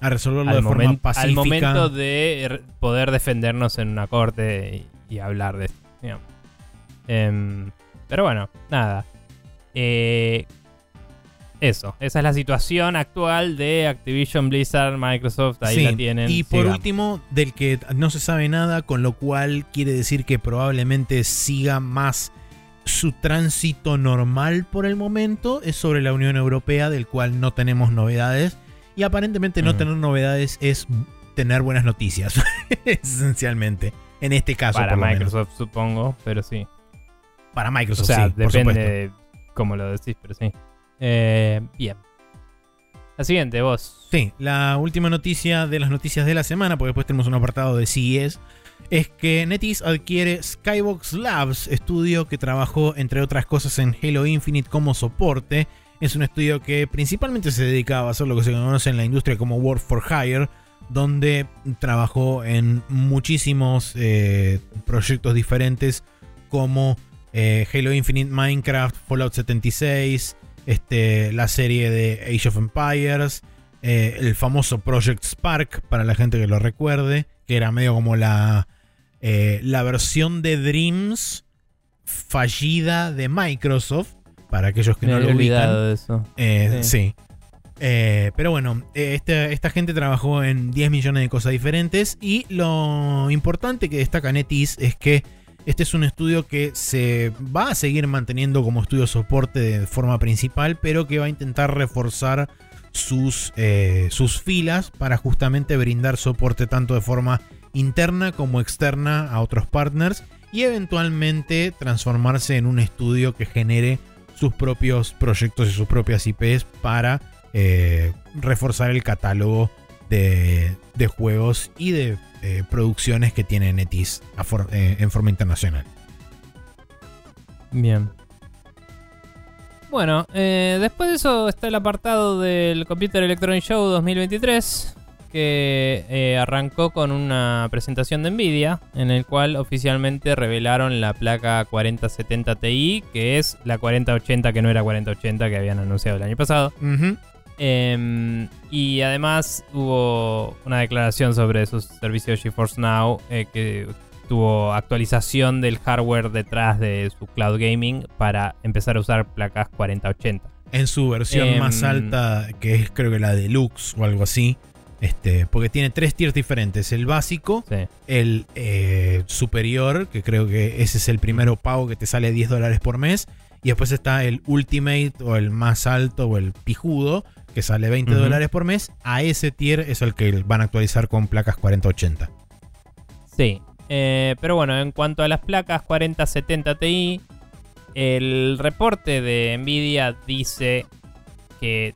Speaker 2: a resolverlo de forma pacífica.
Speaker 1: al momento de poder defendernos en una corte y, y hablar de esto. digamos. Em, pero bueno, nada. Eh, eso, esa es la situación actual de Activision Blizzard, Microsoft, ahí
Speaker 2: Sí,
Speaker 1: la tienen.
Speaker 2: Y por
Speaker 1: sigamos.
Speaker 2: último, del que no se sabe nada, con lo cual quiere decir que probablemente siga más su tránsito normal por el momento, es sobre la Unión Europea, del cual no tenemos novedades. Y aparentemente no
Speaker 1: Mm.
Speaker 2: tener novedades es tener buenas noticias, esencialmente. En este caso,
Speaker 1: para
Speaker 2: por lo menos.
Speaker 1: Microsoft, supongo, pero sí.
Speaker 2: Para
Speaker 1: O
Speaker 2: Microsoft,
Speaker 1: sea,
Speaker 2: sí,
Speaker 1: depende de cómo lo decís, pero sí. Eh, bien. La siguiente, vos.
Speaker 2: Sí, la última noticia de las noticias de la semana, porque después tenemos un apartado de CES, es que NetEase adquiere Skybox Labs, estudio que trabajó entre otras cosas en Halo Infinite como soporte. Es un estudio que principalmente se dedicaba a hacer lo que se conoce en la industria como Work for Hire, donde trabajó en muchísimos eh, proyectos diferentes como eh, Halo Infinite, Minecraft, Fallout 76, este, la serie de Age of Empires, eh, el famoso Project Spark, para la gente que lo recuerde, que era medio como la, eh, la versión de Dreams fallida de Microsoft, para aquellos que
Speaker 1: Me
Speaker 2: no lo ubican.
Speaker 1: eso.
Speaker 2: Eh,
Speaker 1: Sí.
Speaker 2: sí. Eh, pero bueno, este- esta gente trabajó en 10 millones de cosas diferentes y lo importante que destaca NetEase es que este es un estudio que se va a seguir manteniendo como estudio soporte de forma principal, pero que va a intentar reforzar sus, eh, sus filas para justamente brindar soporte tanto de forma interna como externa a otros partners y eventualmente transformarse en un estudio que genere sus propios proyectos y sus propias IPs para eh, reforzar el catálogo de, juegos y de eh, producciones que tiene for- eh, en forma internacional.
Speaker 1: Bien. Bueno, después de eso está el apartado del Computer Electronic Show 2023, que eh, arrancó con una presentación de Nvidia, en el cual oficialmente revelaron la placa 4070 Ti, que es la 4080 que no era 4080 que habían anunciado el año pasado. Em, y además hubo una declaración sobre sus servicios GeForce Now eh, que tuvo actualización del hardware detrás de su cloud gaming para empezar a usar placas 4080.
Speaker 2: En su versión
Speaker 1: Em,
Speaker 2: más alta, que es creo que la deluxe o algo así. Este, porque tiene tres tiers diferentes. El básico,
Speaker 1: Sí.
Speaker 2: el eh, superior, que creo que ese es el primero pago que te sale 10 dólares por mes. Y después está el Ultimate o el más alto o el pijudo, que sale 20
Speaker 1: Ujú.
Speaker 2: dólares por mes. A ese tier es el que van a actualizar con placas 4080.
Speaker 1: Sí. Eh, pero bueno, en cuanto a las placas 4070 Ti, el reporte de Nvidia dice que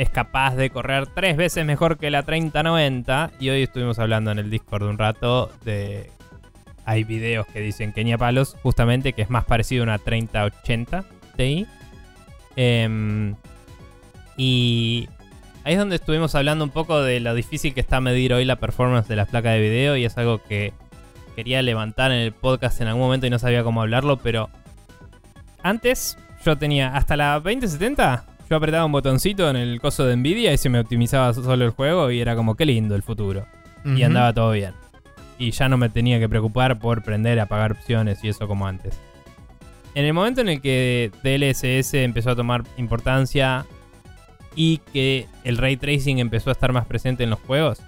Speaker 1: es capaz de correr tres veces mejor que la 3090. Y hoy estuvimos hablando en el Discord un rato de. Hay videos que dicen que ni a palos, justamente que es más parecido a una 3080 Ti. Em, y ahí es donde estuvimos hablando un poco de lo difícil que está medir hoy la performance de las placas de video. Y es algo que quería levantar en el podcast en algún momento y no sabía cómo hablarlo, pero antes yo tenía hasta la 2070 yo apretaba un botoncito en el coso de Nvidia y se me optimizaba solo el juego y era como qué lindo el futuro. Y andaba todo bien. Y ya no me tenía que preocupar por prender, apagar opciones y eso como antes. En el momento en el que DLSS empezó a tomar importancia y que el ray tracing empezó a estar más presente en los juegos,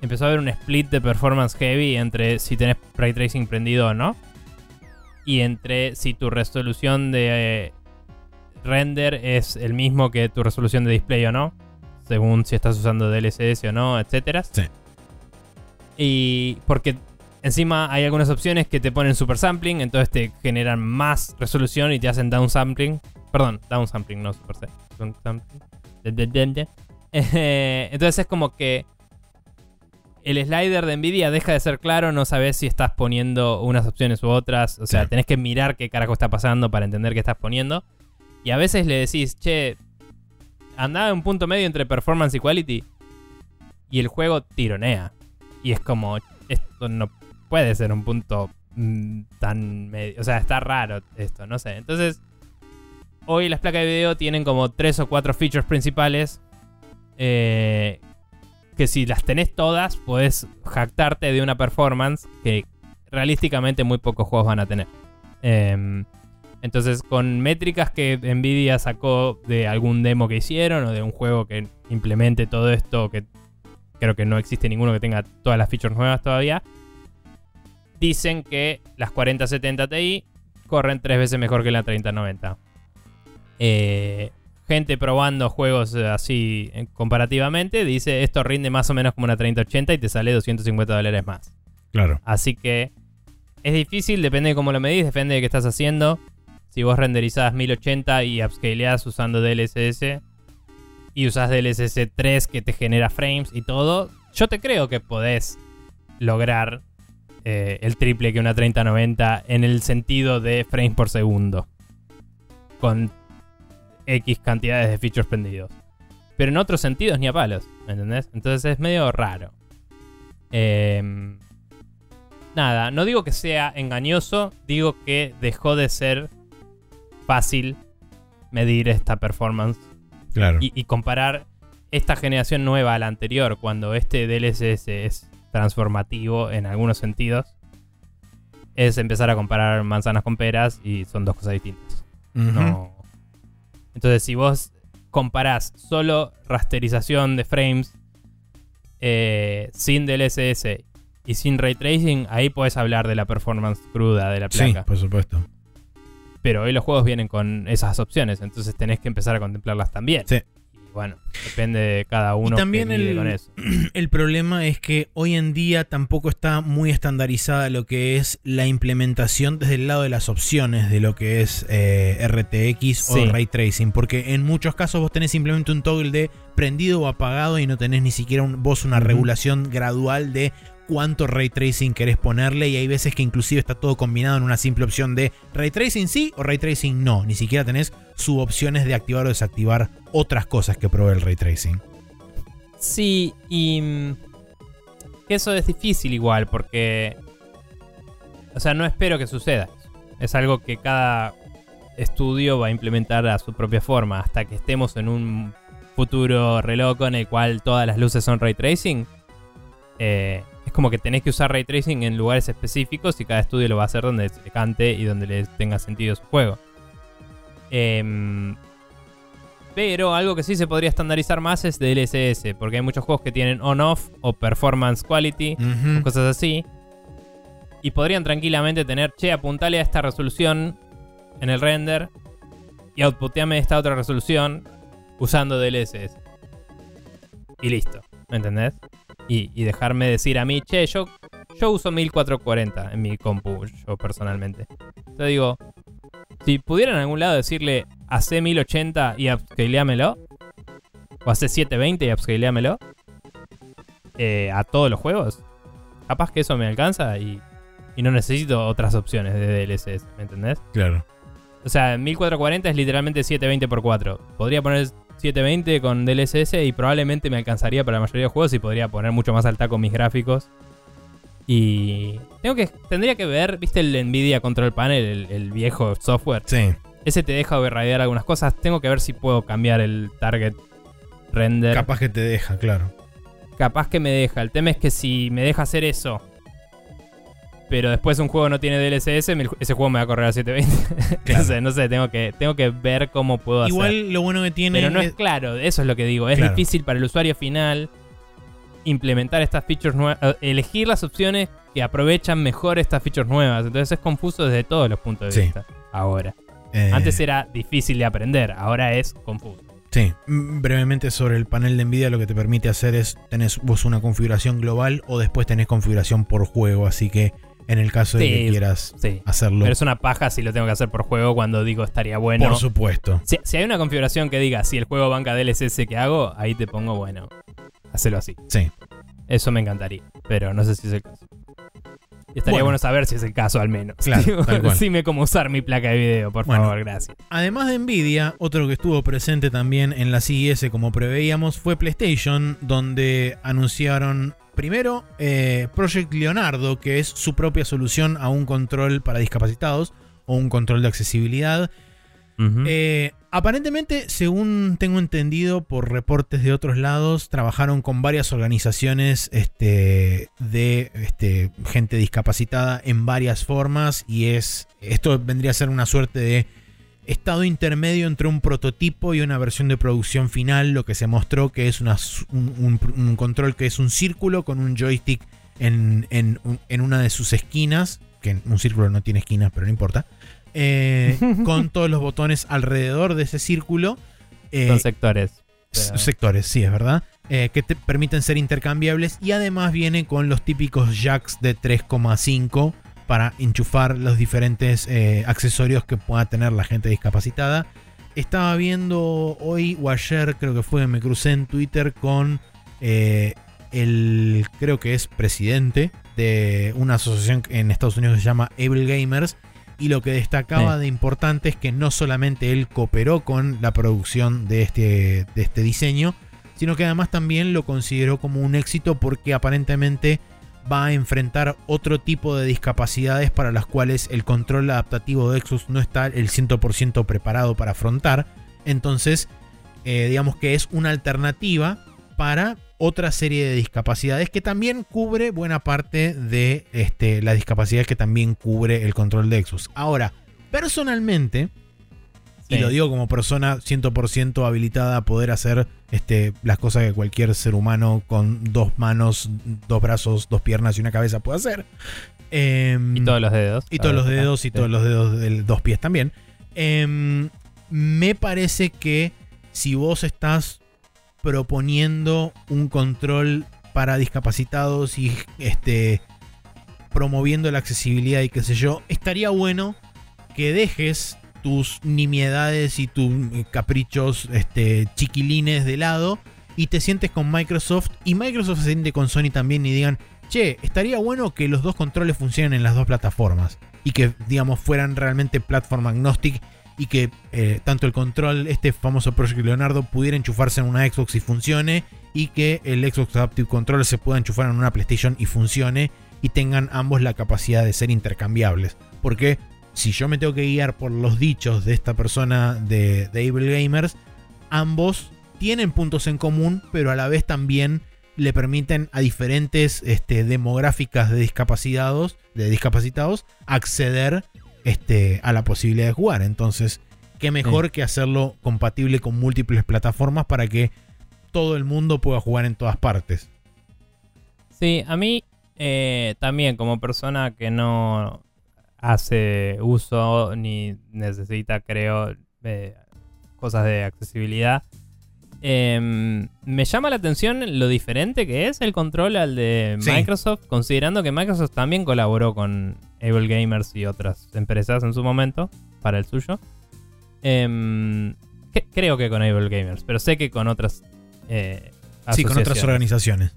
Speaker 1: empezó a haber un split de performance heavy entre si tenés ray tracing prendido o no. Y entre si tu resolución de render es el mismo que tu resolución de display o no, según si estás usando DLSS o no, etcétera.
Speaker 2: Sí.
Speaker 1: Y porque encima hay algunas opciones que te ponen super sampling, entonces te generan más resolución y te hacen downsampling. Perdón, downsampling, no super sampling. Entonces es como que el slider de Nvidia deja de ser claro, no sabes si estás poniendo unas opciones u otras. O sea, tenés que mirar qué carajo está pasando para entender qué estás poniendo. Y a veces le decís, che, andaba en un punto medio entre performance y quality. Y el juego tironea. Y es como, esto no puede ser un punto mm, tan medio. O sea, está raro esto, no sé. Entonces, hoy las placas de video tienen como tres o cuatro features principales. Eh, que si las tenés todas, puedes jactarte de una performance que realísticamente muy pocos juegos van a tener. Eh, entonces, con métricas que Nvidia sacó de algún demo que hicieron o de un juego que implemente todo esto, que creo que no existe ninguno que tenga todas las features nuevas todavía, dicen que las 4070 Ti corren tres veces mejor que la 3090. Eh, gente probando juegos así eh, comparativamente dice esto rinde más o menos como una 3080 y te sale 250 dólares más.
Speaker 2: Claro.
Speaker 1: Así que es difícil, depende de cómo lo medís, depende de qué estás haciendo si vos renderizás 1080 y upscaleás usando DLSS y usás DLSS 3 que te genera frames y todo, yo te creo que podés lograr eh, el triple que una 3090 en el sentido de frames por segundo. Con X cantidades de features prendidos. Pero en otros sentidos ni a palos, ¿me entendés? Entonces es medio raro. Em, nada, no digo que sea engañoso, digo que dejó de ser fácil medir esta performance.
Speaker 2: Claro.
Speaker 1: Y, comparar esta generación nueva a la anterior, cuando este DLSS es transformativo en algunos sentidos, es empezar a comparar manzanas con peras y son dos cosas distintas. No. Entonces, si vos comparás solo rasterización de frames eh, sin DLSS y sin ray tracing, ahí puedes hablar de la performance cruda de la placa.
Speaker 2: Sí, por supuesto.
Speaker 1: Pero hoy los juegos vienen con esas opciones, entonces tenés que empezar a contemplarlas también.
Speaker 2: Sí.
Speaker 1: Y bueno, depende de cada uno.
Speaker 2: Y también el,
Speaker 1: con eso.
Speaker 2: el problema es que hoy en día tampoco está muy estandarizada lo que es la implementación desde el lado de las opciones de lo que es eh, RTX o Ray Tracing. Porque en muchos casos vos tenés simplemente un toggle de prendido o apagado y no tenés ni siquiera vos una regulación gradual de cuánto ray tracing querés ponerle y hay veces que inclusive está todo combinado en una simple opción de ray tracing sí o ray tracing no. Ni siquiera tenés subopciones de activar o desactivar otras cosas que provee el ray tracing.
Speaker 1: Sí, y mm, eso es difícil igual porque... O sea, no espero que suceda. Es algo que cada estudio va a implementar a su propia forma hasta que estemos en un futuro reloj en el cual todas las luces son ray tracing. Eh, es como que tenés que usar ray tracing en lugares específicos y cada estudio lo va a hacer donde se cante y donde le tenga sentido su juego. Em, pero algo que sí se podría estandarizar más es DLSS, porque hay muchos juegos que tienen on-off o performance quality o cosas así. Y podrían tranquilamente tener, che, apuntale a esta resolución en el render y outputeame esta otra resolución usando DLSS. Y listo, ¿me entendés? Y, dejarme decir a mí, che, yo, yo uso 1440 en mi compu, yo personalmente. Entonces digo, si pudiera en algún lado decirle, hace 1080 y upscaleamelo, o hace 720 y upscaléamelo eh, a todos los juegos, capaz que eso me alcanza y, y no necesito otras opciones de DLSS, ¿me entendés?
Speaker 2: Claro.
Speaker 1: O sea, 1440 es literalmente 720x4. Podría poner 720 con DLSS y probablemente me alcanzaría para la mayoría de juegos y podría poner mucho más alta con mis gráficos. Y tengo que tendría que ver, ¿viste el Nvidia Control Panel, el, el viejo software?
Speaker 2: Sí.
Speaker 1: Ese te deja overridear algunas cosas. Tengo que ver si puedo cambiar el target render.
Speaker 2: Capaz que te deja, claro.
Speaker 1: Capaz que me deja. El tema es que si me deja hacer eso, pero después un juego no tiene DLSS, ese juego me va a correr a 720.
Speaker 2: Claro.
Speaker 1: no sé, no sé, tengo que, tengo que ver cómo puedo hacer.
Speaker 2: Igual lo bueno que tiene
Speaker 1: Pero no
Speaker 2: es-
Speaker 1: es claro, eso es lo que digo. Es
Speaker 2: Claro.
Speaker 1: difícil para el usuario final implementar estas features nuevas, eh, elegir las opciones que aprovechan mejor estas features nuevas. Entonces es confuso desde todos los puntos de
Speaker 2: Sí.
Speaker 1: vista. Ahora.
Speaker 2: eh,
Speaker 1: Antes era difícil de aprender, ahora es confuso.
Speaker 2: Sí, Mm, brevemente sobre el panel de Nvidia lo que te permite hacer es tenés vos una configuración global o después tenés configuración por juego, así que en el caso de que quieras
Speaker 1: Sí.
Speaker 2: hacerlo,
Speaker 1: Pero es una paja si lo tengo que hacer por juego cuando digo estaría bueno.
Speaker 2: por supuesto.
Speaker 1: Si, si hay una configuración que diga si el juego banca DLSS que hago, ahí te pongo, bueno, hacelo así.
Speaker 2: Sí.
Speaker 1: Eso me encantaría, pero no sé si es el caso. Y estaría
Speaker 2: Bueno.
Speaker 1: bueno, saber si es el caso al menos.
Speaker 2: Claro, tal cual.
Speaker 1: Decime cómo usar mi placa de video, por
Speaker 2: Bueno.
Speaker 1: favor, gracias.
Speaker 2: Además de Nvidia, otro que estuvo presente también en la CES como preveíamos fue PlayStation, donde anunciaron primero eh, Project Leonardo, que es su propia solución a un control para discapacitados o un control de accesibilidad. Eh, aparentemente, según tengo entendido por reportes de otros lados, trabajaron con varias organizaciones este, de este, gente discapacitada en varias formas y es esto vendría a ser una suerte de estado intermedio entre un prototipo y una versión de producción final, lo que se mostró que es una un, un- un control que es un círculo con un joystick en, en un- en una de sus esquinas, que un círculo no tiene esquinas, pero no importa, eh, con todos los botones alrededor de ese círculo. eh,
Speaker 1: Son sectores. Pero-
Speaker 2: sectores, sí, es verdad. eh, que te permiten ser intercambiables y además viene con los típicos jacks de 3,5 para enchufar los diferentes eh, accesorios que pueda tener la gente discapacitada. Estaba viendo hoy o ayer, creo que fue, me crucé en Twitter con eh, el, creo que es presidente de una asociación en Estados Unidos que se llama Able Gamers. Y lo que destacaba
Speaker 1: Sí.
Speaker 2: de importante es que no solamente él cooperó con la producción de este, de este diseño, sino que además también lo consideró como un éxito porque aparentemente va a enfrentar otro tipo de discapacidades para las cuales el control adaptativo de Xbox no está el 100% preparado para afrontar. Entonces, eh, digamos que es una alternativa para otra serie de discapacidades que también cubre buena parte de este, la discapacidad que también cubre el control de Xbox. Ahora, personalmente, y lo digo como persona 100% habilitada a poder hacer este, las cosas que cualquier ser humano con dos manos, dos brazos, dos piernas y una cabeza puede hacer. Em,
Speaker 1: Y todos los dedos.
Speaker 2: y todos los dedos y todos los dedos de dos pies también. Em, me parece que si vos estás proponiendo un control para discapacitados y este promoviendo la accesibilidad y qué sé yo, estaría bueno que dejes tus nimiedades y tus caprichos este, chiquilines de lado y te sientes con Microsoft y Microsoft se siente con Sony también y digan, che, estaría bueno que los dos controles funcionen en las dos plataformas y que, digamos, fueran realmente platform agnostic y que eh, tanto el control, este famoso Project Leonardo, pudiera enchufarse en una Xbox y funcione y que el Xbox Adaptive Controller se pueda enchufar en una PlayStation y funcione y tengan ambos la capacidad de ser intercambiables. Porque si yo me tengo que guiar por los dichos de esta persona de, de Able Gamers, ambos tienen puntos en común, pero a la vez también le permiten a diferentes este, demográficas de discapacitados, de discapacitados acceder este, a la posibilidad de jugar. Entonces, qué mejor que hacerlo compatible con múltiples plataformas para que todo el mundo pueda jugar en todas partes.
Speaker 1: Sí, a mí eh, también como persona que no hace uso ni necesita, creo, eh, cosas de accesibilidad, em, me llama la atención lo diferente que es el control al de
Speaker 2: Sí.
Speaker 1: Microsoft, considerando que Microsoft también colaboró con Able Gamers y otras empresas en su momento para el suyo. Em, que- creo que con Able Gamers, pero sé que con otras eh,
Speaker 2: Sí, con otras organizaciones.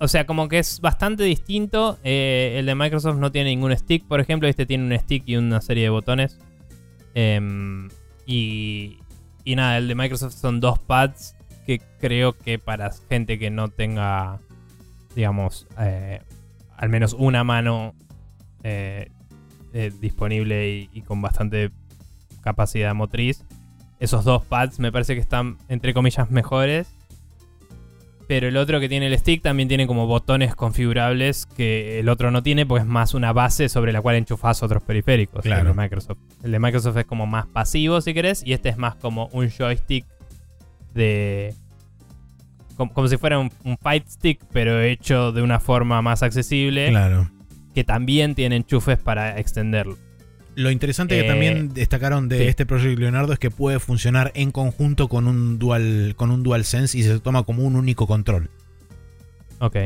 Speaker 1: O sea, como que es bastante distinto. Eh, el de Microsoft no tiene ningún stick, por ejemplo. Este tiene un stick y una serie de botones. Em, y, y nada, el de Microsoft son dos pads que creo que para gente que no tenga, digamos, eh, al menos una mano eh, eh, disponible y con bastante capacidad motriz, esos dos pads me parece que están, entre comillas, mejores. Pero el otro que tiene el stick también tiene como botones configurables que el otro no tiene, porque es más una base sobre la cual enchufas otros periféricos.
Speaker 2: Claro.
Speaker 1: El de Microsoft. El de Microsoft es como más pasivo, si querés, y este es más como un joystick de. Como, como si fuera un, un fight stick, pero hecho de una forma más accesible,
Speaker 2: Claro.
Speaker 1: que también tiene enchufes para extenderlo.
Speaker 2: Lo interesante que
Speaker 1: Eh,
Speaker 2: también destacaron de
Speaker 1: sí.
Speaker 2: este proyecto Leonardo es que puede funcionar en conjunto con un dual con un DualSense y se toma como un único control.
Speaker 1: Ok.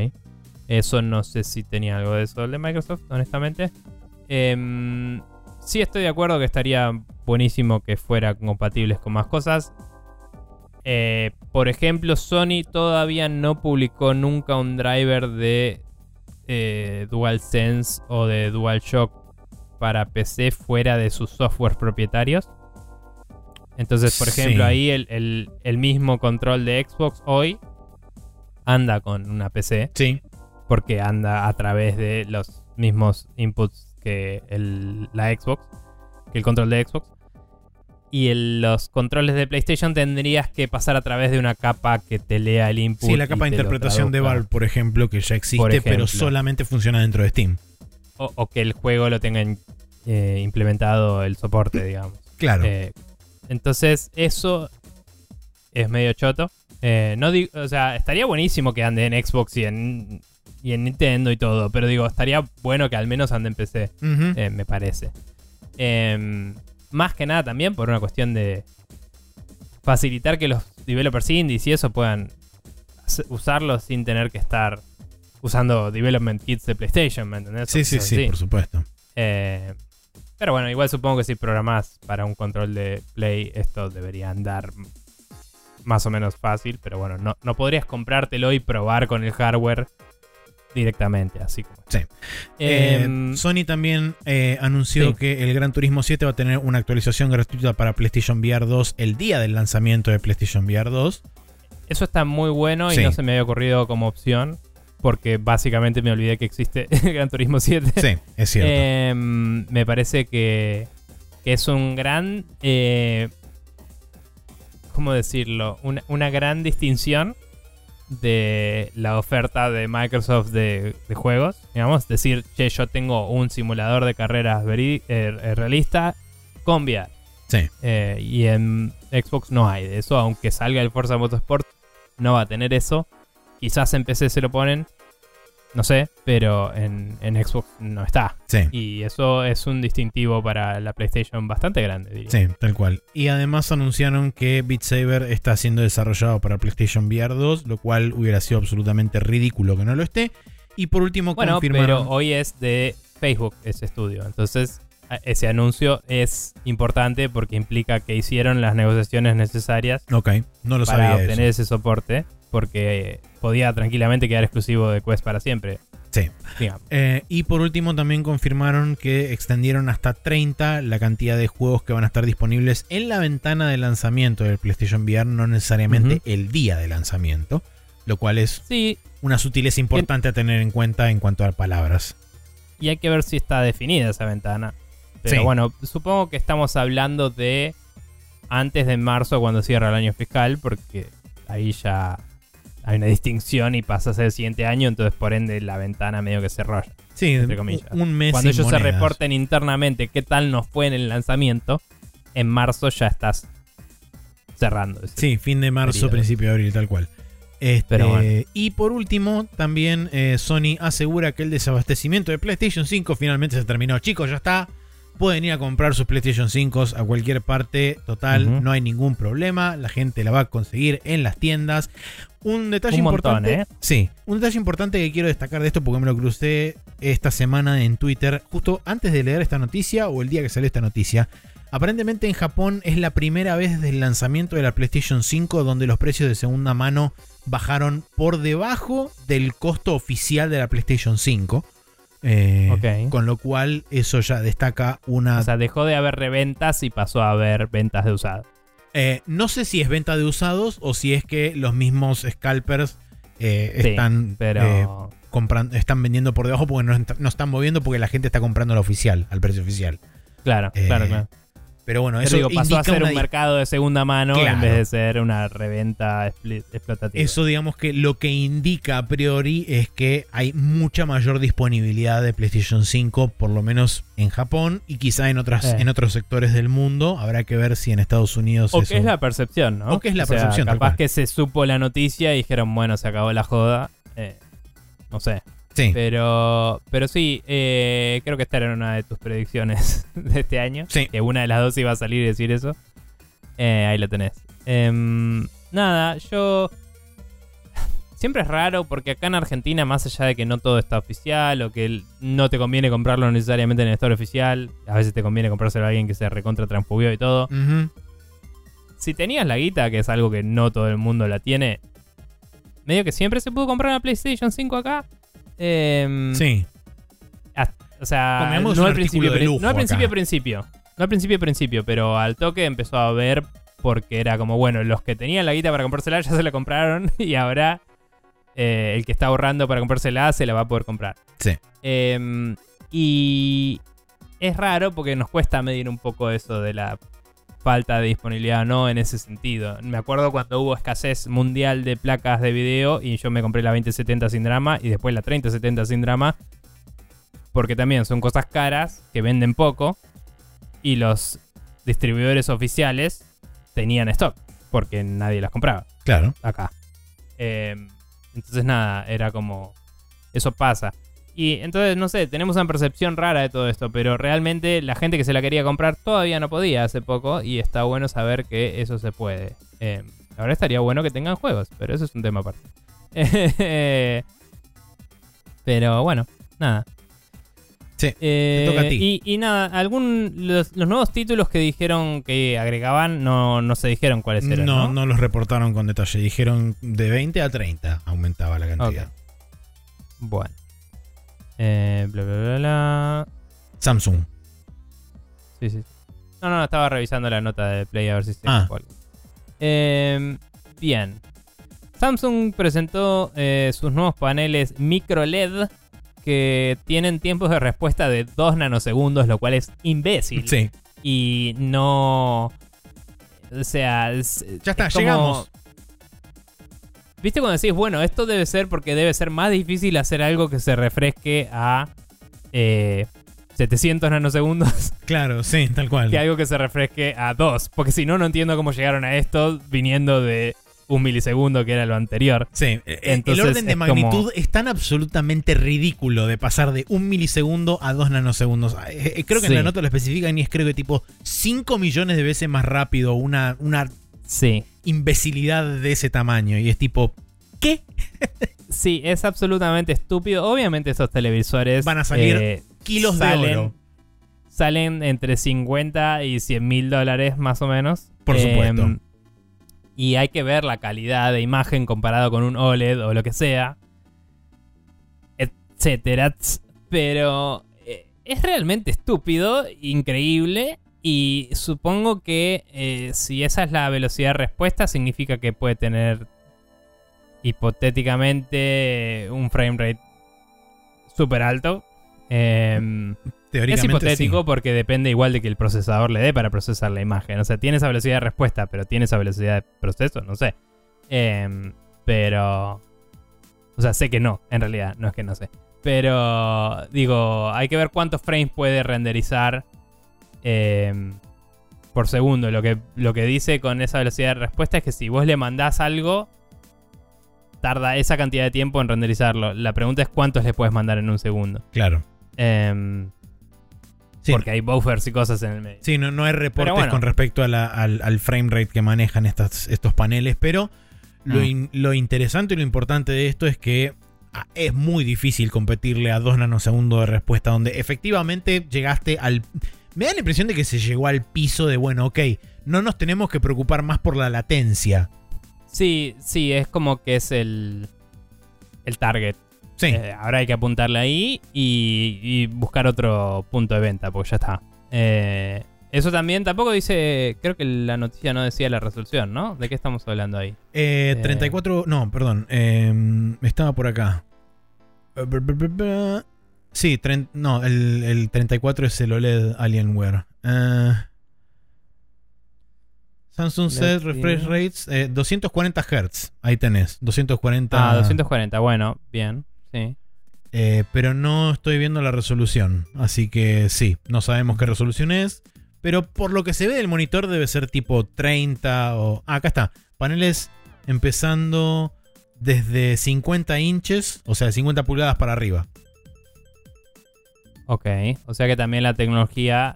Speaker 1: Eso no sé si tenía algo de eso el de Microsoft, honestamente. Em, sí estoy de acuerdo que estaría buenísimo que fuera compatibles con más cosas. Eh, por ejemplo, Sony todavía no publicó nunca un driver de eh, DualSense o de DualShock para PC fuera de sus softwares propietarios. Entonces, por ejemplo,
Speaker 2: Sí.
Speaker 1: ahí el, el- el mismo control de Xbox hoy anda con una PC
Speaker 2: Sí.
Speaker 1: porque anda a través de los mismos inputs que el- la Xbox, que el control de Xbox. Y los controles de PlayStation tendrías que pasar a través de una capa que te lea el input.
Speaker 2: Sí, la capa de interpretación de. Valve, por ejemplo, que ya existe, pero solamente funciona dentro de Steam.
Speaker 1: O, o que el juego lo tenga in- eh, implementado el soporte, digamos.
Speaker 2: Claro.
Speaker 1: Eh, entonces, eso es medio choto. Eh, no digo, o sea, estaría buenísimo que ande en Xbox y en, y en Nintendo y todo, pero digo, estaría bueno que al menos ande en PC. Me parece. Em, más que nada también por una cuestión de facilitar que los developers indies y eso puedan usarlo sin tener que estar usando development kits de PlayStation, ¿me entendés?
Speaker 2: sí, sí, sí, por supuesto.
Speaker 1: Eh, pero bueno, igual supongo que si programás para un control de Play, esto debería andar más o menos fácil. Pero bueno, no, no podrías comprártelo y probar con el hardware directamente, así como.
Speaker 2: Sí. Eh,
Speaker 1: Em,
Speaker 2: Sony también eh, anunció
Speaker 1: sí.
Speaker 2: que el Gran Turismo 7 va a tener una actualización gratuita para PlayStation VR 2 el día del lanzamiento de PlayStation VR 2.
Speaker 1: Eso está muy bueno y no se me había ocurrido como opción. Porque básicamente me olvidé que existe Gran Turismo 7.
Speaker 2: Sí, es cierto.
Speaker 1: Em, me parece que, que es un gran. eh, ¿Cómo decirlo? Una, una gran distinción de la oferta de Microsoft de, de juegos. Digamos, decir, che, yo tengo un simulador de carreras eh, eh, realista con VR.
Speaker 2: sí.
Speaker 1: Eh, y en Xbox no hay de eso, aunque salga el Forza Motorsport, no va a tener eso. Quizás en PC se lo ponen, no sé, pero en, en Xbox no está.
Speaker 2: Sí.
Speaker 1: Y eso es un distintivo para la PlayStation bastante grande, diría.
Speaker 2: Sí, tal cual. Y además anunciaron que Beat Saber está siendo desarrollado para PlayStation VR 2, lo cual hubiera sido absolutamente ridículo que no lo esté. Y por último
Speaker 1: Bueno,
Speaker 2: confirmaron...
Speaker 1: pero hoy es de Facebook ese estudio, entonces ese anuncio es importante porque implica que hicieron las negociaciones necesarias
Speaker 2: Ok, no lo
Speaker 1: para
Speaker 2: sabía
Speaker 1: obtener
Speaker 2: eso.
Speaker 1: ese soporte, porque podía tranquilamente quedar exclusivo de Quest para siempre.
Speaker 2: Sí. Eh, y por último también confirmaron que extendieron hasta 30 la cantidad de juegos que van a estar disponibles en la ventana de lanzamiento del PlayStation VR, no necesariamente el día de lanzamiento, lo cual es
Speaker 1: Sí,
Speaker 2: una sutileza importante a tener en cuenta en cuanto a palabras.
Speaker 1: y hay que ver si está definida esa ventana. Pero
Speaker 2: Sí.
Speaker 1: bueno, supongo que estamos hablando de antes de marzo cuando cierra el año fiscal, porque ahí ya hay una distinción y pasa a ser el siguiente año, entonces por ende la ventana medio que se rolla.
Speaker 2: Sí,
Speaker 1: Entre comillas.
Speaker 2: un mes
Speaker 1: Cuando
Speaker 2: sin
Speaker 1: ellos se reporten internamente qué tal nos fue en el lanzamiento, en marzo ya estás cerrando.
Speaker 2: Sí, fin de marzo,
Speaker 1: periodo.
Speaker 2: principio de abril, tal cual. Este,
Speaker 1: Pero bueno.
Speaker 2: Y por último, también eh, Sony asegura que el desabastecimiento de PlayStation 5 finalmente se terminó. Chicos, ya está. Pueden ir a comprar sus PlayStation 5 a cualquier parte. Total, no hay ningún problema. La gente la va a conseguir en las tiendas. Un detalle
Speaker 1: Un montón,
Speaker 2: importante.
Speaker 1: ¿eh?
Speaker 2: Sí, un detalle importante que quiero destacar de esto porque me lo crucé esta semana en Twitter, justo antes de leer esta noticia o el día que salió esta noticia. Aparentemente en Japón es la primera vez desde el lanzamiento de la PlayStation 5 donde los precios de segunda mano bajaron por debajo del costo oficial de la PlayStation 5. Eh. Con lo cual eso ya destaca una...
Speaker 1: O sea, dejó de haber reventas y pasó a haber ventas de usadas.
Speaker 2: Eh, no sé si es venta de usados o si es que los mismos scalpers eh,
Speaker 1: Sí,
Speaker 2: están,
Speaker 1: Pero.
Speaker 2: eh, compran- están vendiendo por debajo porque no, no están moviendo porque la gente está comprando la oficial, al precio oficial.
Speaker 1: claro, claro, claro.
Speaker 2: Pero bueno,
Speaker 1: Pero
Speaker 2: eso
Speaker 1: digo, pasó a ser
Speaker 2: una
Speaker 1: un mercado de segunda mano en vez de ser una reventa explotativa.
Speaker 2: Eso digamos que lo que indica a priori es que hay mucha mayor disponibilidad de PlayStation 5, por lo menos en Japón y quizá en, otras,
Speaker 1: Eh.
Speaker 2: en otros sectores del mundo. Habrá que ver si en Estados Unidos
Speaker 1: O
Speaker 2: eso-
Speaker 1: que es la percepción, ¿no?
Speaker 2: O que es la
Speaker 1: sea,
Speaker 2: percepción,
Speaker 1: Capaz que se supo la noticia y dijeron, bueno, se acabó la joda. Eh, no sé.
Speaker 2: Sí,
Speaker 1: Pero, pero sí, eh, creo que esta era una de tus predicciones de este año.
Speaker 2: sí.
Speaker 1: Que una de las dos iba a salir y decir eso. Eh, ahí lo tenés. Em, nada, yo. Siempre es raro porque acá en Argentina, más allá de que no todo está oficial o que no te conviene comprarlo necesariamente en el store oficial, a veces te conviene comprárselo a alguien que se recontra transfugió y todo. Si tenías la guita, que es algo que no todo el mundo la tiene, medio que siempre se pudo comprar una PlayStation 5 acá. Em,
Speaker 2: Sí.
Speaker 1: o sea, no al principio,
Speaker 2: lujo
Speaker 1: no al principio, principio. No al principio, principio, pero al toque empezó a ver porque era como, bueno, los que tenían la guita para comprársela ya se la compraron y ahora eh, el que está ahorrando para comprársela se la va a poder comprar.
Speaker 2: Sí.
Speaker 1: Em, y es raro porque nos cuesta medir un poco eso de la falta de disponibilidad o no en ese sentido. Me acuerdo cuando hubo escasez mundial de placas de video y yo me compré la 2070 sin drama y después la 3070 sin drama. Porque también son cosas caras que venden poco y los distribuidores oficiales tenían stock porque nadie las compraba
Speaker 2: Claro.
Speaker 1: acá. Eh, entonces nada, era como... Eso pasa. Y entonces, no sé, tenemos una percepción rara de todo esto, pero realmente la gente que se la quería comprar todavía no podía hace poco y está bueno saber que eso se puede. Eh, ahora estaría bueno que tengan juegos, pero eso es un tema aparte. pero bueno, nada.
Speaker 2: Sí,
Speaker 1: Eh,
Speaker 2: toca a ti.
Speaker 1: Y, y nada, algún los, los nuevos títulos que dijeron que agregaban no, no se dijeron cuáles eran.
Speaker 2: No,
Speaker 1: No,
Speaker 2: no los reportaron con detalle. Dijeron de 20 a 30 aumentaba la cantidad.
Speaker 1: Bueno. Eh, bla, bla, bla, bla.
Speaker 2: Samsung.
Speaker 1: Sí, sí. No, no, estaba revisando la nota de Play a ver si se
Speaker 2: Ah.
Speaker 1: Eh, bien. Samsung presentó eh, sus nuevos paneles micro LED que tienen tiempos de respuesta de 2 nanosegundos, lo cual es imbécil.
Speaker 2: Sí.
Speaker 1: Y no... O sea... es-
Speaker 2: Ya está,
Speaker 1: es como-
Speaker 2: llegamos.
Speaker 1: ¿Viste cuando decís, bueno, esto debe ser porque debe ser más difícil hacer algo que se refresque a eh, 700 nanosegundos
Speaker 2: Claro, sí, tal cual.
Speaker 1: que algo que se refresque a 2? Porque si no, no entiendo cómo llegaron a esto viniendo de un milisegundo que era lo anterior.
Speaker 2: Sí, eh, el
Speaker 1: Entonces,
Speaker 2: orden de magnitud
Speaker 1: como-
Speaker 2: es tan absolutamente ridículo de pasar de un milisegundo a dos nanosegundos. Eh, eh, creo que
Speaker 1: Sí.
Speaker 2: en la nota lo especifican y es creo que tipo 5 millones de veces más rápido una, una
Speaker 1: Sí.
Speaker 2: Imbecilidad de ese tamaño. Y es tipo, ¿qué?
Speaker 1: Sí, es absolutamente estúpido. Obviamente esos televisores
Speaker 2: Van a salir
Speaker 1: eh,
Speaker 2: Kilos de
Speaker 1: salen,
Speaker 2: oro.
Speaker 1: Salen entre 50 y 100 mil dólares más o menos.
Speaker 2: Por supuesto.
Speaker 1: Em, y hay que ver la calidad de imagen comparado con un OLED o lo que sea. Etcétera. Pero eh, es realmente estúpido, increíble. Y supongo que eh, si esa es la velocidad de respuesta, significa que puede tener hipotéticamente un frame rate súper alto. Em, es hipotético
Speaker 2: sí.
Speaker 1: porque depende igual de que el procesador le dé para procesar la imagen. O sea, tiene esa velocidad de respuesta, pero tiene esa velocidad de proceso, no sé. Em, pero... O sea, sé que no, en realidad, no es que no sé. Pero digo, hay que ver cuántos frames puede renderizar em, por segundo. Lo que, lo que dice con esa velocidad de respuesta es que si vos le mandás algo, tarda esa cantidad de tiempo en renderizarlo. La pregunta es cuántos le puedes mandar en un segundo.
Speaker 2: Claro.
Speaker 1: Em,
Speaker 2: Sí.
Speaker 1: Porque hay buffers y cosas en el medio.
Speaker 2: Sí, no, no hay reportes
Speaker 1: bueno.
Speaker 2: con respecto a la- al, al frame rate que manejan estas, estos paneles, pero lo,
Speaker 1: Mm.
Speaker 2: in- lo interesante y lo importante de esto es que ah, es muy difícil competirle a 2 nanosegundos de respuesta, donde efectivamente llegaste al Me da la impresión de que se llegó al piso de, bueno, ok, no nos tenemos que preocupar más por la latencia.
Speaker 1: Sí, sí, es como que es el, el target.
Speaker 2: Sí.
Speaker 1: Eh, ahora hay que apuntarle ahí y, y buscar otro punto de venta, porque ya está. Eh, eso también tampoco dice, creo que la noticia no decía la resolución, ¿no? ¿De qué estamos hablando ahí?
Speaker 2: Eh,
Speaker 1: Eh.
Speaker 2: 34, no, perdón, eh, estaba por acá. Sí, no, el, el 34 es el OLED Alienware. Eh, Samsung set refresh rates eh, 240 Hz. Ahí tenés, 240.
Speaker 1: Ah, 240, bueno, bien, sí.
Speaker 2: Eh, pero no estoy viendo la resolución. Así que sí, no sabemos qué resolución es. Pero por lo que se ve del monitor debe ser tipo 30 o... Ah, acá está. Paneles empezando desde 50 inches, o sea, 50 pulgadas para arriba.
Speaker 1: Ok, o sea que también la tecnología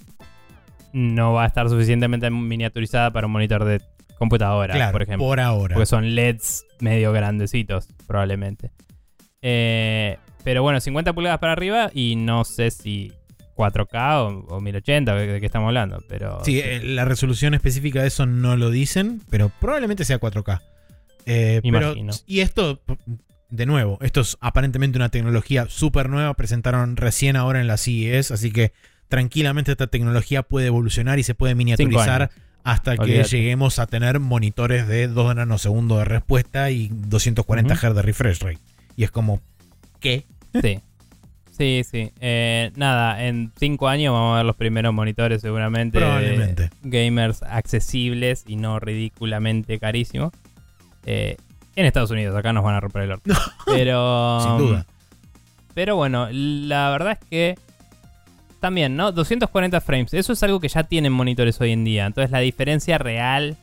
Speaker 1: no va a estar suficientemente miniaturizada para un monitor de computadora,
Speaker 2: claro,
Speaker 1: por ejemplo.
Speaker 2: por ahora.
Speaker 1: Porque son LEDs medio grandecitos, probablemente. Eh, pero bueno, 50 pulgadas para arriba y no sé si 4K o, o 1080, de, qué estamos hablando. Pero
Speaker 2: Sí, eh, la resolución específica de eso no lo dicen, pero probablemente sea 4K. Eh, pero-
Speaker 1: imagino.
Speaker 2: y esto, de nuevo, esto es aparentemente una tecnología súper nueva. Presentaron recién ahora en la CES, así que tranquilamente esta tecnología puede evolucionar y se puede miniaturizar hasta que
Speaker 1: Olvídate.
Speaker 2: lleguemos a tener monitores de 2 nanosegundos de respuesta y 240
Speaker 1: Ujú.
Speaker 2: Hz de refresh rate. Y es como, ¿qué?
Speaker 1: Sí. Sí, sí. Eh, nada, en 5 años vamos a ver los primeros monitores seguramente.
Speaker 2: Probablemente.
Speaker 1: Gamers accesibles y no ridículamente carísimos. Eh, en Estados Unidos, acá nos van a romper el orto. Pero.
Speaker 2: Sin duda.
Speaker 1: Pero bueno, la verdad es que también, ¿no? 240 frames. Eso es algo que ya tienen monitores hoy en día. Entonces la diferencia real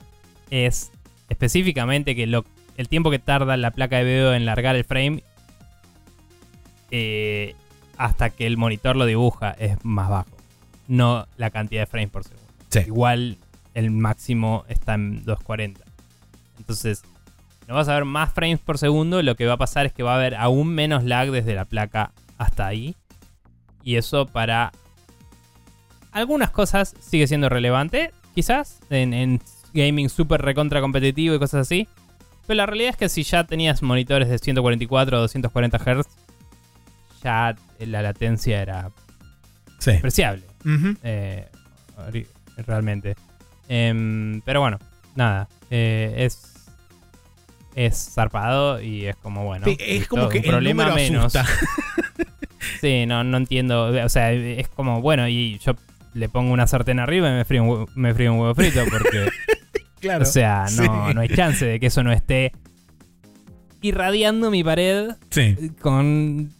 Speaker 1: es específicamente que lo- el tiempo que tarda la placa de video en largar el frame eh, hasta que el monitor lo dibuja es más bajo. No la cantidad de frames por segundo.
Speaker 2: Sí.
Speaker 1: Igual el máximo está en 240. Entonces, no vas a ver más frames por segundo. Lo que va a pasar es que va a haber aún menos lag desde la placa hasta ahí. Y eso para algunas cosas sigue siendo relevante. Quizás en, en gaming súper recontra competitivo y cosas así. Pero la realidad es que si ya tenías monitores de 144 o 240 Hz, ya la latencia era
Speaker 2: Sí.
Speaker 1: apreciable. Eh, realmente. Em, pero bueno, nada. eh, es. Es zarpado y es como bueno.
Speaker 2: Sí, es como que
Speaker 1: un
Speaker 2: el
Speaker 1: problema menos. Sí, no, no entiendo. O sea, es como bueno, y yo le pongo una sartén arriba y me frío un, me frío un huevo frito porque.
Speaker 2: claro.
Speaker 1: O sea, no,
Speaker 2: Sí.
Speaker 1: no hay chance de que eso no esté irradiando mi pared
Speaker 2: Sí.
Speaker 1: con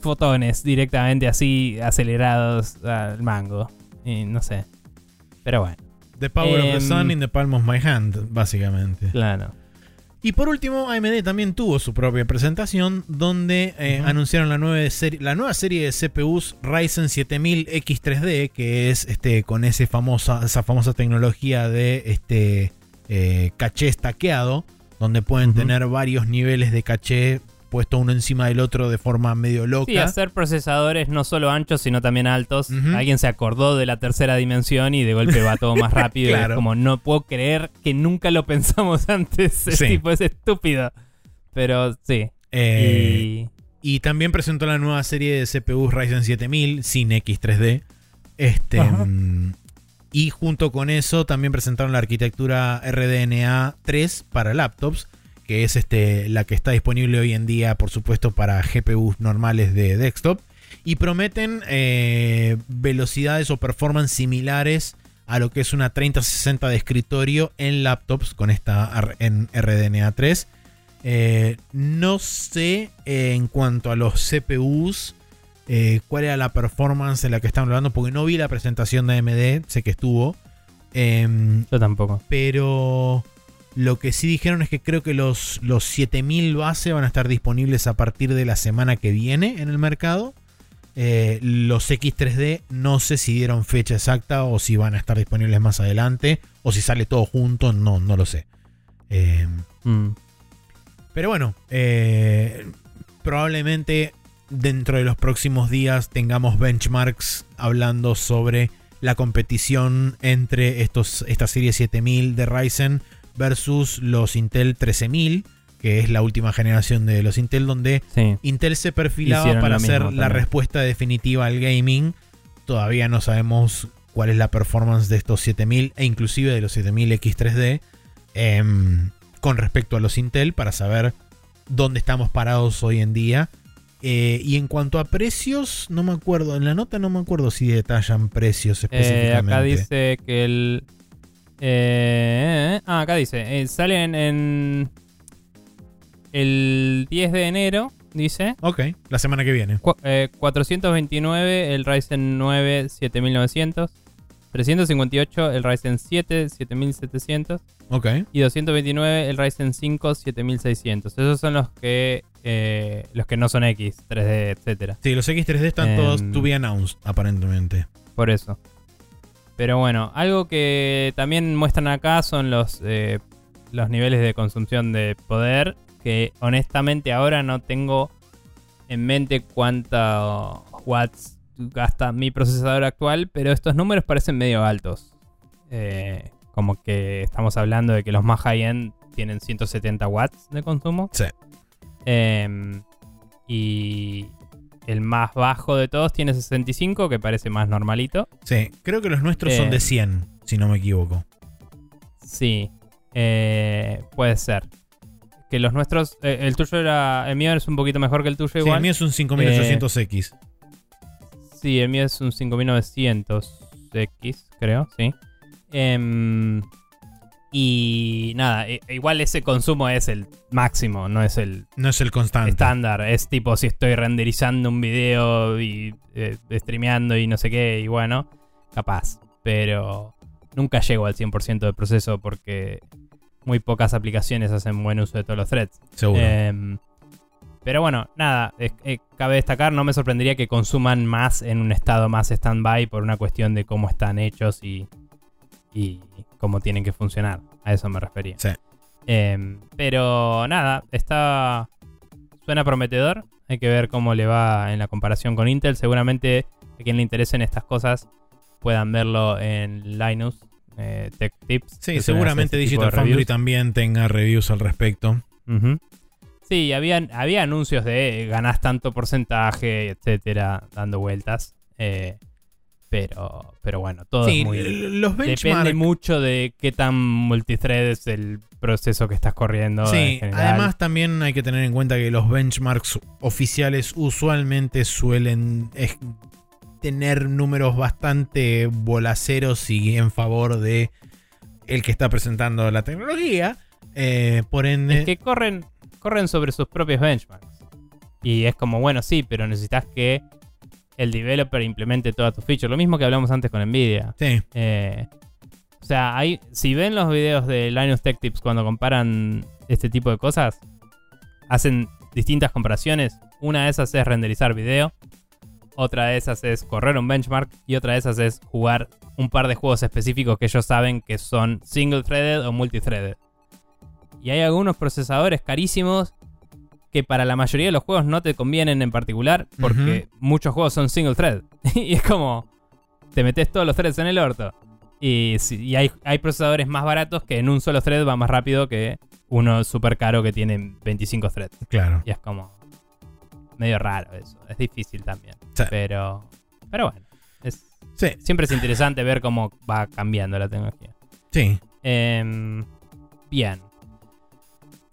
Speaker 1: fotones directamente así acelerados al mango. Y no sé. Pero bueno,
Speaker 2: The power of the
Speaker 1: Em,
Speaker 2: sun in the palm of my hand, básicamente.
Speaker 1: claro.
Speaker 2: Y por último, AMD también tuvo su propia presentación donde eh, anunciaron la nueva, serie, la nueva serie de CPUs Ryzen 7000 X3D, que es este, con ese famosa, esa famosa tecnología de este, eh, caché estaqueado, donde pueden tener varios niveles de caché puesto uno encima del otro de forma medio loca.
Speaker 1: Sí, hacer procesadores no solo anchos, sino también altos. Alguien se acordó de la tercera dimensión y de golpe va todo más rápido. y
Speaker 2: Claro.
Speaker 1: es como, no puedo creer que nunca lo pensamos antes. Es
Speaker 2: Sí.
Speaker 1: tipo, es estúpido. Pero sí.
Speaker 2: Eh,
Speaker 1: y
Speaker 2: Y también presentó la nueva serie de CPUs Ryzen 7000 sin X3D. Este,
Speaker 1: Ajá.
Speaker 2: mm, y junto con eso también presentaron la arquitectura RDNA 3 para laptops, que es este, la que está disponible hoy en día, por supuesto, para GPUs normales de desktop. Y prometen eh, velocidades o performance similares a lo que es una 3060 de escritorio en laptops con esta en RDNA 3. Eh, no sé eh, en cuanto a los CPUs eh, cuál era la performance de la que están hablando, porque no vi la presentación de AMD, sé que estuvo. Em,
Speaker 1: yo tampoco.
Speaker 2: pero lo que sí dijeron es que creo que los, los 7000 base van a estar disponibles a partir de la semana que viene en el mercado. Eh, los X3D no sé si dieron fecha exacta o si van a estar disponibles más adelante o si sale todo junto, no, no lo sé. Em,
Speaker 1: Mm.
Speaker 2: pero bueno, eh, probablemente dentro de los próximos días tengamos benchmarks hablando sobre la competición entre estos, esta serie 7000 de Ryzen versus los Intel 13000, que es la última generación de los Intel, donde
Speaker 1: Sí.
Speaker 2: Intel se perfilaba
Speaker 1: Hicieron
Speaker 2: para hacer la respuesta definitiva al gaming. Todavía no sabemos cuál es la performance de estos 7000 e inclusive de los 7000 X3D em, con respecto a los Intel para saber dónde estamos parados hoy en día. Eh, y en cuanto a precios, no me acuerdo, en la nota no me acuerdo si detallan precios
Speaker 1: Eh,
Speaker 2: específicamente.
Speaker 1: acá dice que el. Eh, ah, acá dice. eh, salen en. El 10 de enero, dice.
Speaker 2: Ok, la semana que viene.
Speaker 1: Cu- eh, 429 el Ryzen 9 7900. 358 el Ryzen 7 7700.
Speaker 2: Ok.
Speaker 1: Y 229 el Ryzen 5 7600. Esos son los que. eh, los que no son X, 3D, etcétera.
Speaker 2: Sí, los X3D están todos
Speaker 1: Em.
Speaker 2: to be announced, aparentemente.
Speaker 1: Por eso. Pero bueno, algo que también muestran acá son los, eh, los niveles de consumpción de poder. Que honestamente ahora no tengo en mente cuántos watts gasta mi procesador actual. Pero estos números parecen medio altos. Eh, como que estamos hablando de que los más high-end tienen 170 watts de consumo.
Speaker 2: Sí.
Speaker 1: Em, y el más bajo de todos tiene 65, que parece más normalito.
Speaker 2: Sí, creo que los nuestros son
Speaker 1: Eh.
Speaker 2: de 100, si no me equivoco.
Speaker 1: Sí, eh, puede ser. Que los nuestros, eh, el tuyo era, el mío es un poquito mejor que el tuyo
Speaker 2: Sí,
Speaker 1: igual.
Speaker 2: el mío es un 5800X.
Speaker 1: Sí, el mío es un 5900X, creo, sí. Y nada, e- igual ese consumo es el máximo, no es el
Speaker 2: No es el constante.
Speaker 1: estándar. Es tipo si estoy renderizando un video y eh, streameando y no sé qué, y bueno, capaz. Pero nunca llego al 100% del proceso porque muy pocas aplicaciones hacen buen uso de todos los threads.
Speaker 2: Seguro.
Speaker 1: Em, pero bueno, nada, eh, cabe destacar, no me sorprendería que consuman más en un estado más stand-by por una cuestión de cómo están hechos y, y cómo tienen que funcionar. A eso me refería.
Speaker 2: Sí.
Speaker 1: Em, pero nada, está. Suena prometedor. Hay que ver cómo le va en la comparación con Intel. Seguramente a quien le interesen estas cosas puedan verlo en Linus eh, Tech Tips.
Speaker 2: sí, seguramente
Speaker 1: este
Speaker 2: Digital Foundry también tenga reviews al respecto.
Speaker 1: Sí, había, había anuncios de eh, ganás tanto porcentaje, etcétera, dando vueltas. Eh, pero, pero bueno, todo
Speaker 2: Sí,
Speaker 1: es muy.
Speaker 2: los
Speaker 1: Depende mucho de qué tan multithread es el proceso que estás corriendo.
Speaker 2: Sí, además también hay que tener en cuenta que los benchmarks oficiales usualmente suelen es- tener números bastante bolaceros y en favor de el que está presentando la tecnología. Eh, por ende,
Speaker 1: Es que corren, corren sobre sus propios benchmarks. Y es como, bueno, sí, pero necesitas que el developer implemente todas tus features. Lo mismo que hablamos antes con Nvidia.
Speaker 2: sí,
Speaker 1: Eh, o sea, hay, si ven los videos de Linus Tech Tips cuando comparan este tipo de cosas, hacen distintas comparaciones. Una de esas es renderizar video, otra de esas es correr un benchmark y otra de esas es jugar un par de juegos específicos que ellos saben que son single threaded o multithreaded. Y hay algunos procesadores carísimos que para la mayoría de los juegos no te convienen en particular porque muchos juegos son single thread. y es como te metes todos los threads en el orto. Y, y hay, hay procesadores más baratos que en un solo thread va más rápido que uno súper caro que tiene 25 threads.
Speaker 2: claro.
Speaker 1: Y es como medio raro eso. Es difícil también.
Speaker 2: Sí.
Speaker 1: Pero, pero bueno. Es,
Speaker 2: Sí,
Speaker 1: siempre es interesante ver cómo va cambiando la tecnología.
Speaker 2: sí.
Speaker 1: Em, bien.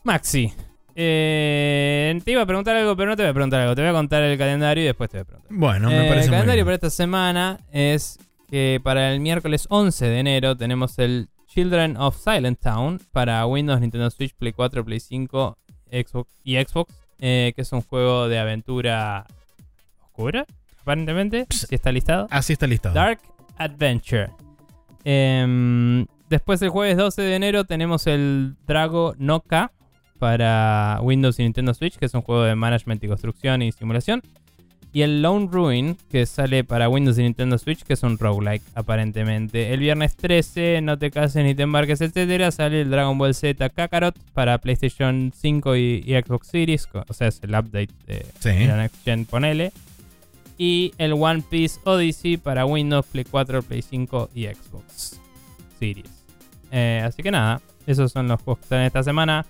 Speaker 1: Maxi. Eh, te iba a preguntar algo, pero no te voy a preguntar algo. Te voy a contar el calendario y después te voy a preguntar.
Speaker 2: Bueno, me
Speaker 1: Eh,
Speaker 2: parece
Speaker 1: el
Speaker 2: muy
Speaker 1: calendario
Speaker 2: bien.
Speaker 1: para esta semana es que para el miércoles 11 de enero tenemos el Children of Silent Town para Windows, Nintendo Switch, Play 4, Play 5 Xbox y Xbox, eh, que es un juego de aventura oscura, aparentemente, si está listado.
Speaker 2: Así está listado.
Speaker 1: Dark Adventure. Em, después el jueves 12 de enero tenemos el Drago Noka para Windows y Nintendo Switch, que es un juego de management y construcción y simulación. Y el Lone Ruin, que sale para Windows y Nintendo Switch, que es un roguelike, aparentemente. El viernes 13, no te cases ni te embarques, etcétera, sale el Dragon Ball Z Kakarot para PlayStation 5 y, y Xbox Series, o sea, es el update de,
Speaker 2: Sí.
Speaker 1: de la Next Gen, ponele. Y el One Piece Odyssey para Windows, Play 4, Play 5 y Xbox Series. Eh, así que nada, esos son los juegos que están esta semana.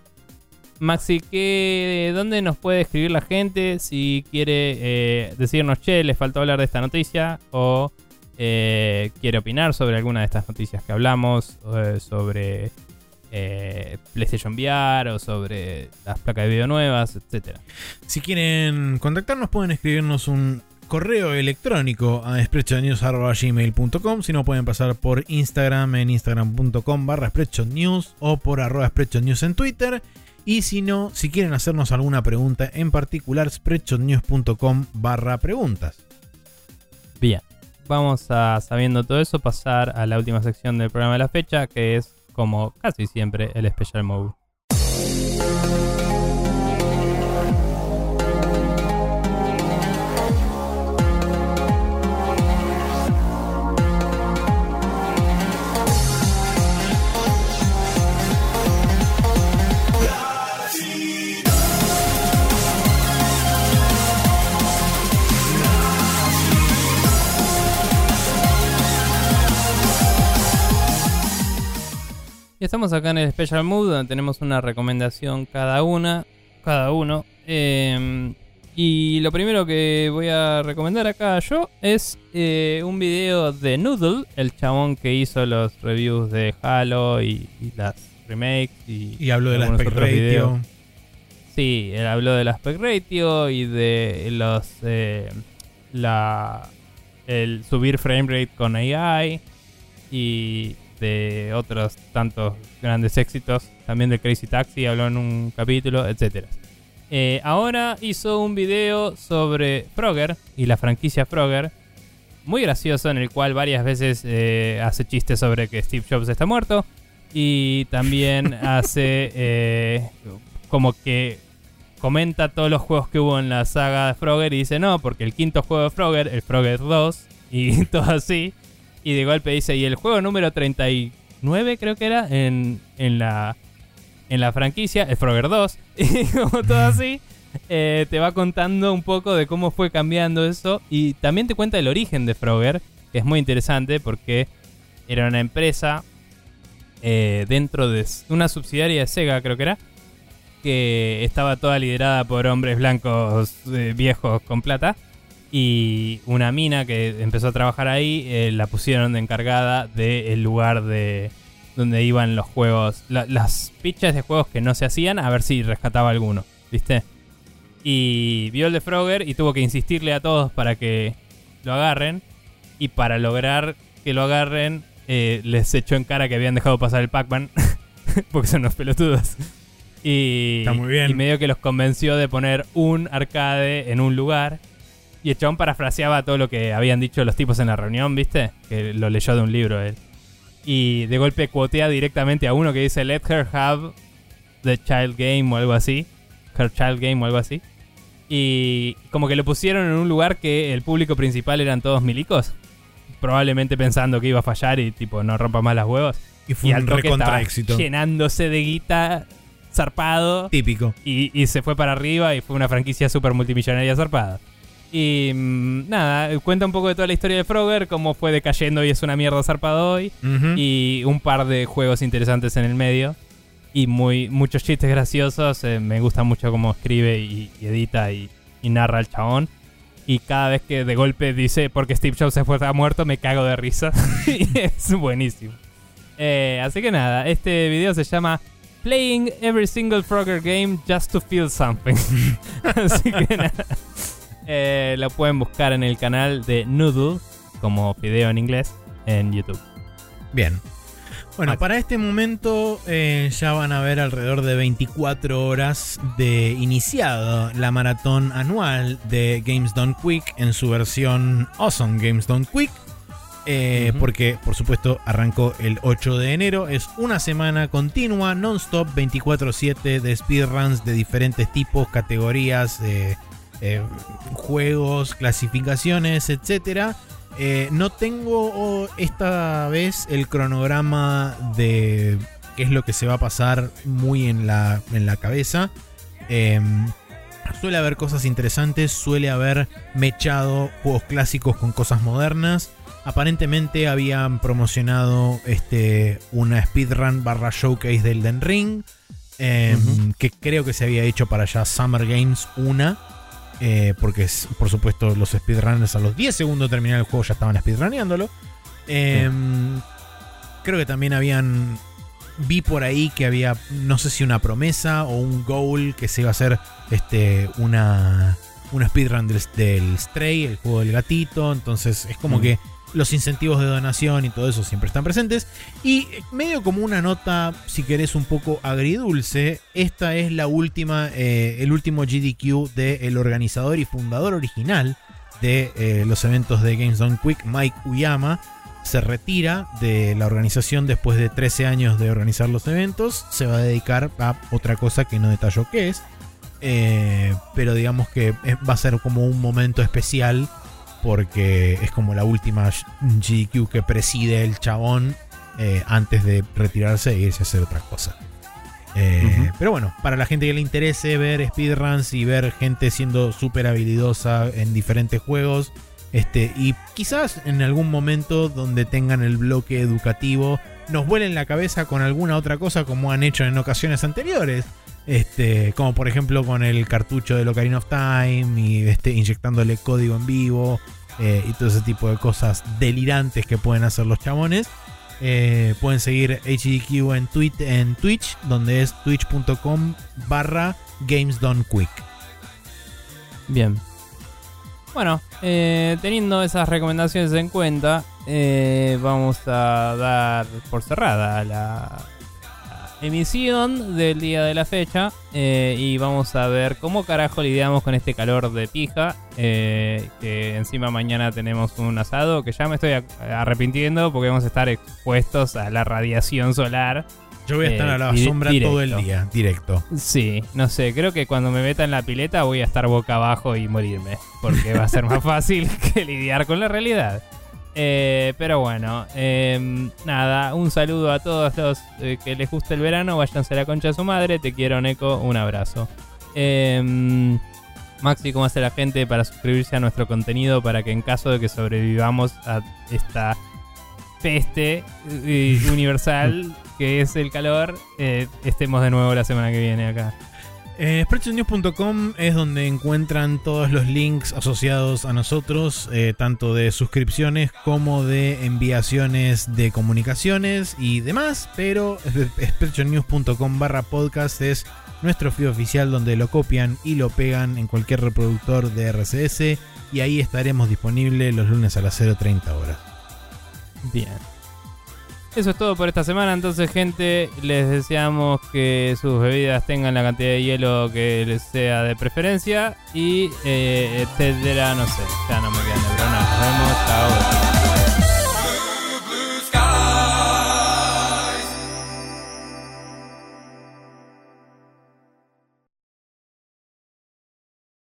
Speaker 1: Maxi, ¿qué, ¿dónde nos puede escribir la gente si quiere eh, decirnos, che, les faltó hablar de esta noticia? O eh, quiere opinar sobre alguna de estas noticias que hablamos, eh, sobre PlayStation VR o sobre las placas de video nuevas, etcétera.
Speaker 2: Si quieren contactarnos, pueden escribirnos un correo electrónico a sprechonews.gmail.com Si no, pueden pasar por Instagram en instagram.com barra News o por arroba News en Twitter. Y si no, si quieren hacernos alguna pregunta en particular, spreadshotnews.com barra preguntas.
Speaker 1: Bien, vamos a, sabiendo todo eso, pasar a la última sección del programa de la fecha, que es, como casi siempre, el Special Mode. Y estamos acá en el Special Mood, donde tenemos una recomendación cada una, cada uno. Eh, y lo primero que voy a recomendar acá yo es eh, un video de Noodle, el chabón que hizo los reviews de Halo y, y las remakes. Y,
Speaker 2: Y hablo del aspect ratio.
Speaker 1: videos. Sí, él habló del aspect ratio y de los eh, la el subir frame rate con AI y de otros tantos grandes éxitos, también de Crazy Taxi habló en un capítulo, etcétera. Eh, ahora hizo un video sobre Frogger y la franquicia Frogger, muy gracioso en el cual varias veces eh, hace chistes sobre que Steve Jobs está muerto y también hace eh, como que comenta todos los juegos que hubo en la saga de Frogger y dice no, porque el quinto juego de Frogger, el Frogger 2 y todo así. Y de golpe dice, y el juego número 39 creo que era en, en, la, en la franquicia, el Frogger 2, y como todo así, eh, te va contando un poco de cómo fue cambiando eso y también te cuenta el origen de Frogger, que es muy interesante porque era una empresa eh, dentro de una subsidiaria de Sega, creo que era, que estaba toda liderada por hombres blancos eh, viejos con plata. Y una mina que empezó a trabajar ahí eh, la pusieron de encargada del lugar de donde iban los juegos, la- las fichas de juegos que no se hacían, a ver si rescataba alguno, ¿viste? Y vio el de Frogger y tuvo que insistirle a todos para que lo agarren. Y para lograr que lo agarren, eh, les echó en cara que habían dejado pasar el Pac-Man. porque son unos pelotudos. Y,
Speaker 2: Está muy bien.
Speaker 1: y medio que los convenció de poner un arcade en un lugar. Y el chabón parafraseaba todo lo que habían dicho los tipos en la reunión, ¿viste? Que lo leyó de un libro él. Y de golpe cuotea directamente a uno que dice Let her have the child game o algo así. Her child game o algo así. Y como que lo pusieron en un lugar que el público principal eran todos milicos. Probablemente pensando que iba a fallar y tipo no rompa más las huevos.
Speaker 2: Y fue
Speaker 1: y
Speaker 2: un
Speaker 1: al toque estaba
Speaker 2: éxito.
Speaker 1: llenándose de guita zarpado.
Speaker 2: Típico.
Speaker 1: Y, y se fue para arriba y fue una franquicia super multimillonaria zarpada. Y mm, nada, cuenta un poco de toda la historia de Frogger, cómo fue decayendo y es una mierda zarpada hoy.
Speaker 2: Ujú.
Speaker 1: Y un par de juegos interesantes en el medio. Y muy, muchos chistes graciosos. eh, me gusta mucho cómo escribe y, y edita y, y narra el chabón. Y cada vez que de golpe dice porque Steve Jobs se fue está muerto, me cago de risa. y es buenísimo. Eh, así que nada, este video se llama Playing Every Single Frogger Game Just to Feel Something. así que nada. Eh, lo pueden buscar en el canal de Noodle, como video en inglés, en YouTube.
Speaker 2: Bien. Bueno,
Speaker 1: Max.
Speaker 2: para este momento eh, ya van a ver alrededor de 24 horas de iniciado la maratón anual de Games Done Quick en su versión Awesome Games Done Quick. Eh. Porque, por supuesto, arrancó el 8 de enero. Es una semana continua, non-stop, 24-7 de speedruns de diferentes tipos, categorías, eh, eh, juegos, clasificaciones, etcétera. Eh, no tengo oh, esta vez el cronograma de qué es lo que se va a pasar muy en la, en la cabeza. Eh, suele haber cosas interesantes, suele haber mechado juegos clásicos con cosas modernas. Aparentemente habían promocionado este, una speedrun barra showcase del Den Ring. em, Que creo que se había hecho para ya Summer Games 1. Eh, porque por supuesto los speedrunners a los 10 segundos de terminar el juego ya estaban speedrunneándolo. Em, Creo que también habían. Vi por ahí que había, no sé si una promesa o un goal que se iba a hacer este, una, una speedrun del, del Stray, el juego del gatito. Entonces es como
Speaker 1: Mm.
Speaker 2: que los incentivos de donación y todo eso siempre están presentes. Y medio como una nota, si querés, un poco agridulce, esta es la última, eh, el último GDQ del organizador y fundador original de eh, los eventos de Games Done Quick, Mike Uyama. Se retira de la organización después de 13 años de organizar los eventos. Se va a dedicar a otra cosa que no detalló qué es. Eh, pero digamos que va a ser como un momento especial porque es como la última GQ que preside el chabón eh, antes de retirarse e irse a hacer otra cosa. Eh. Pero bueno, para la gente que le interese ver speedruns y ver gente siendo súper habilidosa en diferentes juegos, este, y quizás en algún momento donde tengan el bloque educativo, nos vuelen la cabeza con alguna otra cosa como han hecho en ocasiones anteriores. Este, como por ejemplo con el cartucho de Ocarina of Time y este, inyectándole código en vivo eh, y todo ese tipo de cosas delirantes que pueden hacer los chabones. Eh, pueden seguir HDQ en, tweet, en Twitch, donde es twitch.com barra Games Done Quick.
Speaker 1: Bien. Bueno, eh, teniendo esas recomendaciones en cuenta, vamos a dar por cerrada la emisión del día de la fecha eh, y vamos a ver cómo carajo lidiamos con este calor de pija. eh, que encima mañana tenemos un asado que ya me estoy arrepintiendo porque vamos a estar expuestos a la radiación solar.
Speaker 2: Yo voy a estar
Speaker 1: Eh,
Speaker 2: a la
Speaker 1: di-
Speaker 2: sombra todo el día, directo.
Speaker 1: Sí, no sé, creo que cuando me meta en la pileta voy a estar boca abajo y morirme, porque va a ser más fácil que lidiar con la realidad. Eh, pero bueno, eh, nada, un saludo a todos los eh, que les gusta el verano, váyanse a la concha de su madre, te quiero Neko, un abrazo. Eh, Maxi, ¿cómo hace la gente para suscribirse a nuestro contenido para que en caso de que sobrevivamos a esta peste eh, universal que es el calor, eh, estemos de nuevo la semana que viene acá?
Speaker 2: Eh, es donde encuentran todos los links asociados a nosotros, eh, tanto de suscripciones como de enviaciones de comunicaciones y demás, pero Spreadshiotnews.com barra podcast es nuestro feed oficial donde lo copian y lo pegan en cualquier reproductor de RCS y ahí estaremos disponibles los lunes a las 0.30 horas.
Speaker 1: Bien. Eso es todo por esta semana, entonces gente, les deseamos que sus bebidas tengan la cantidad de hielo que les sea de preferencia y eh, etcétera, no sé, ya no me quedan neuronas, nos vemos, chao.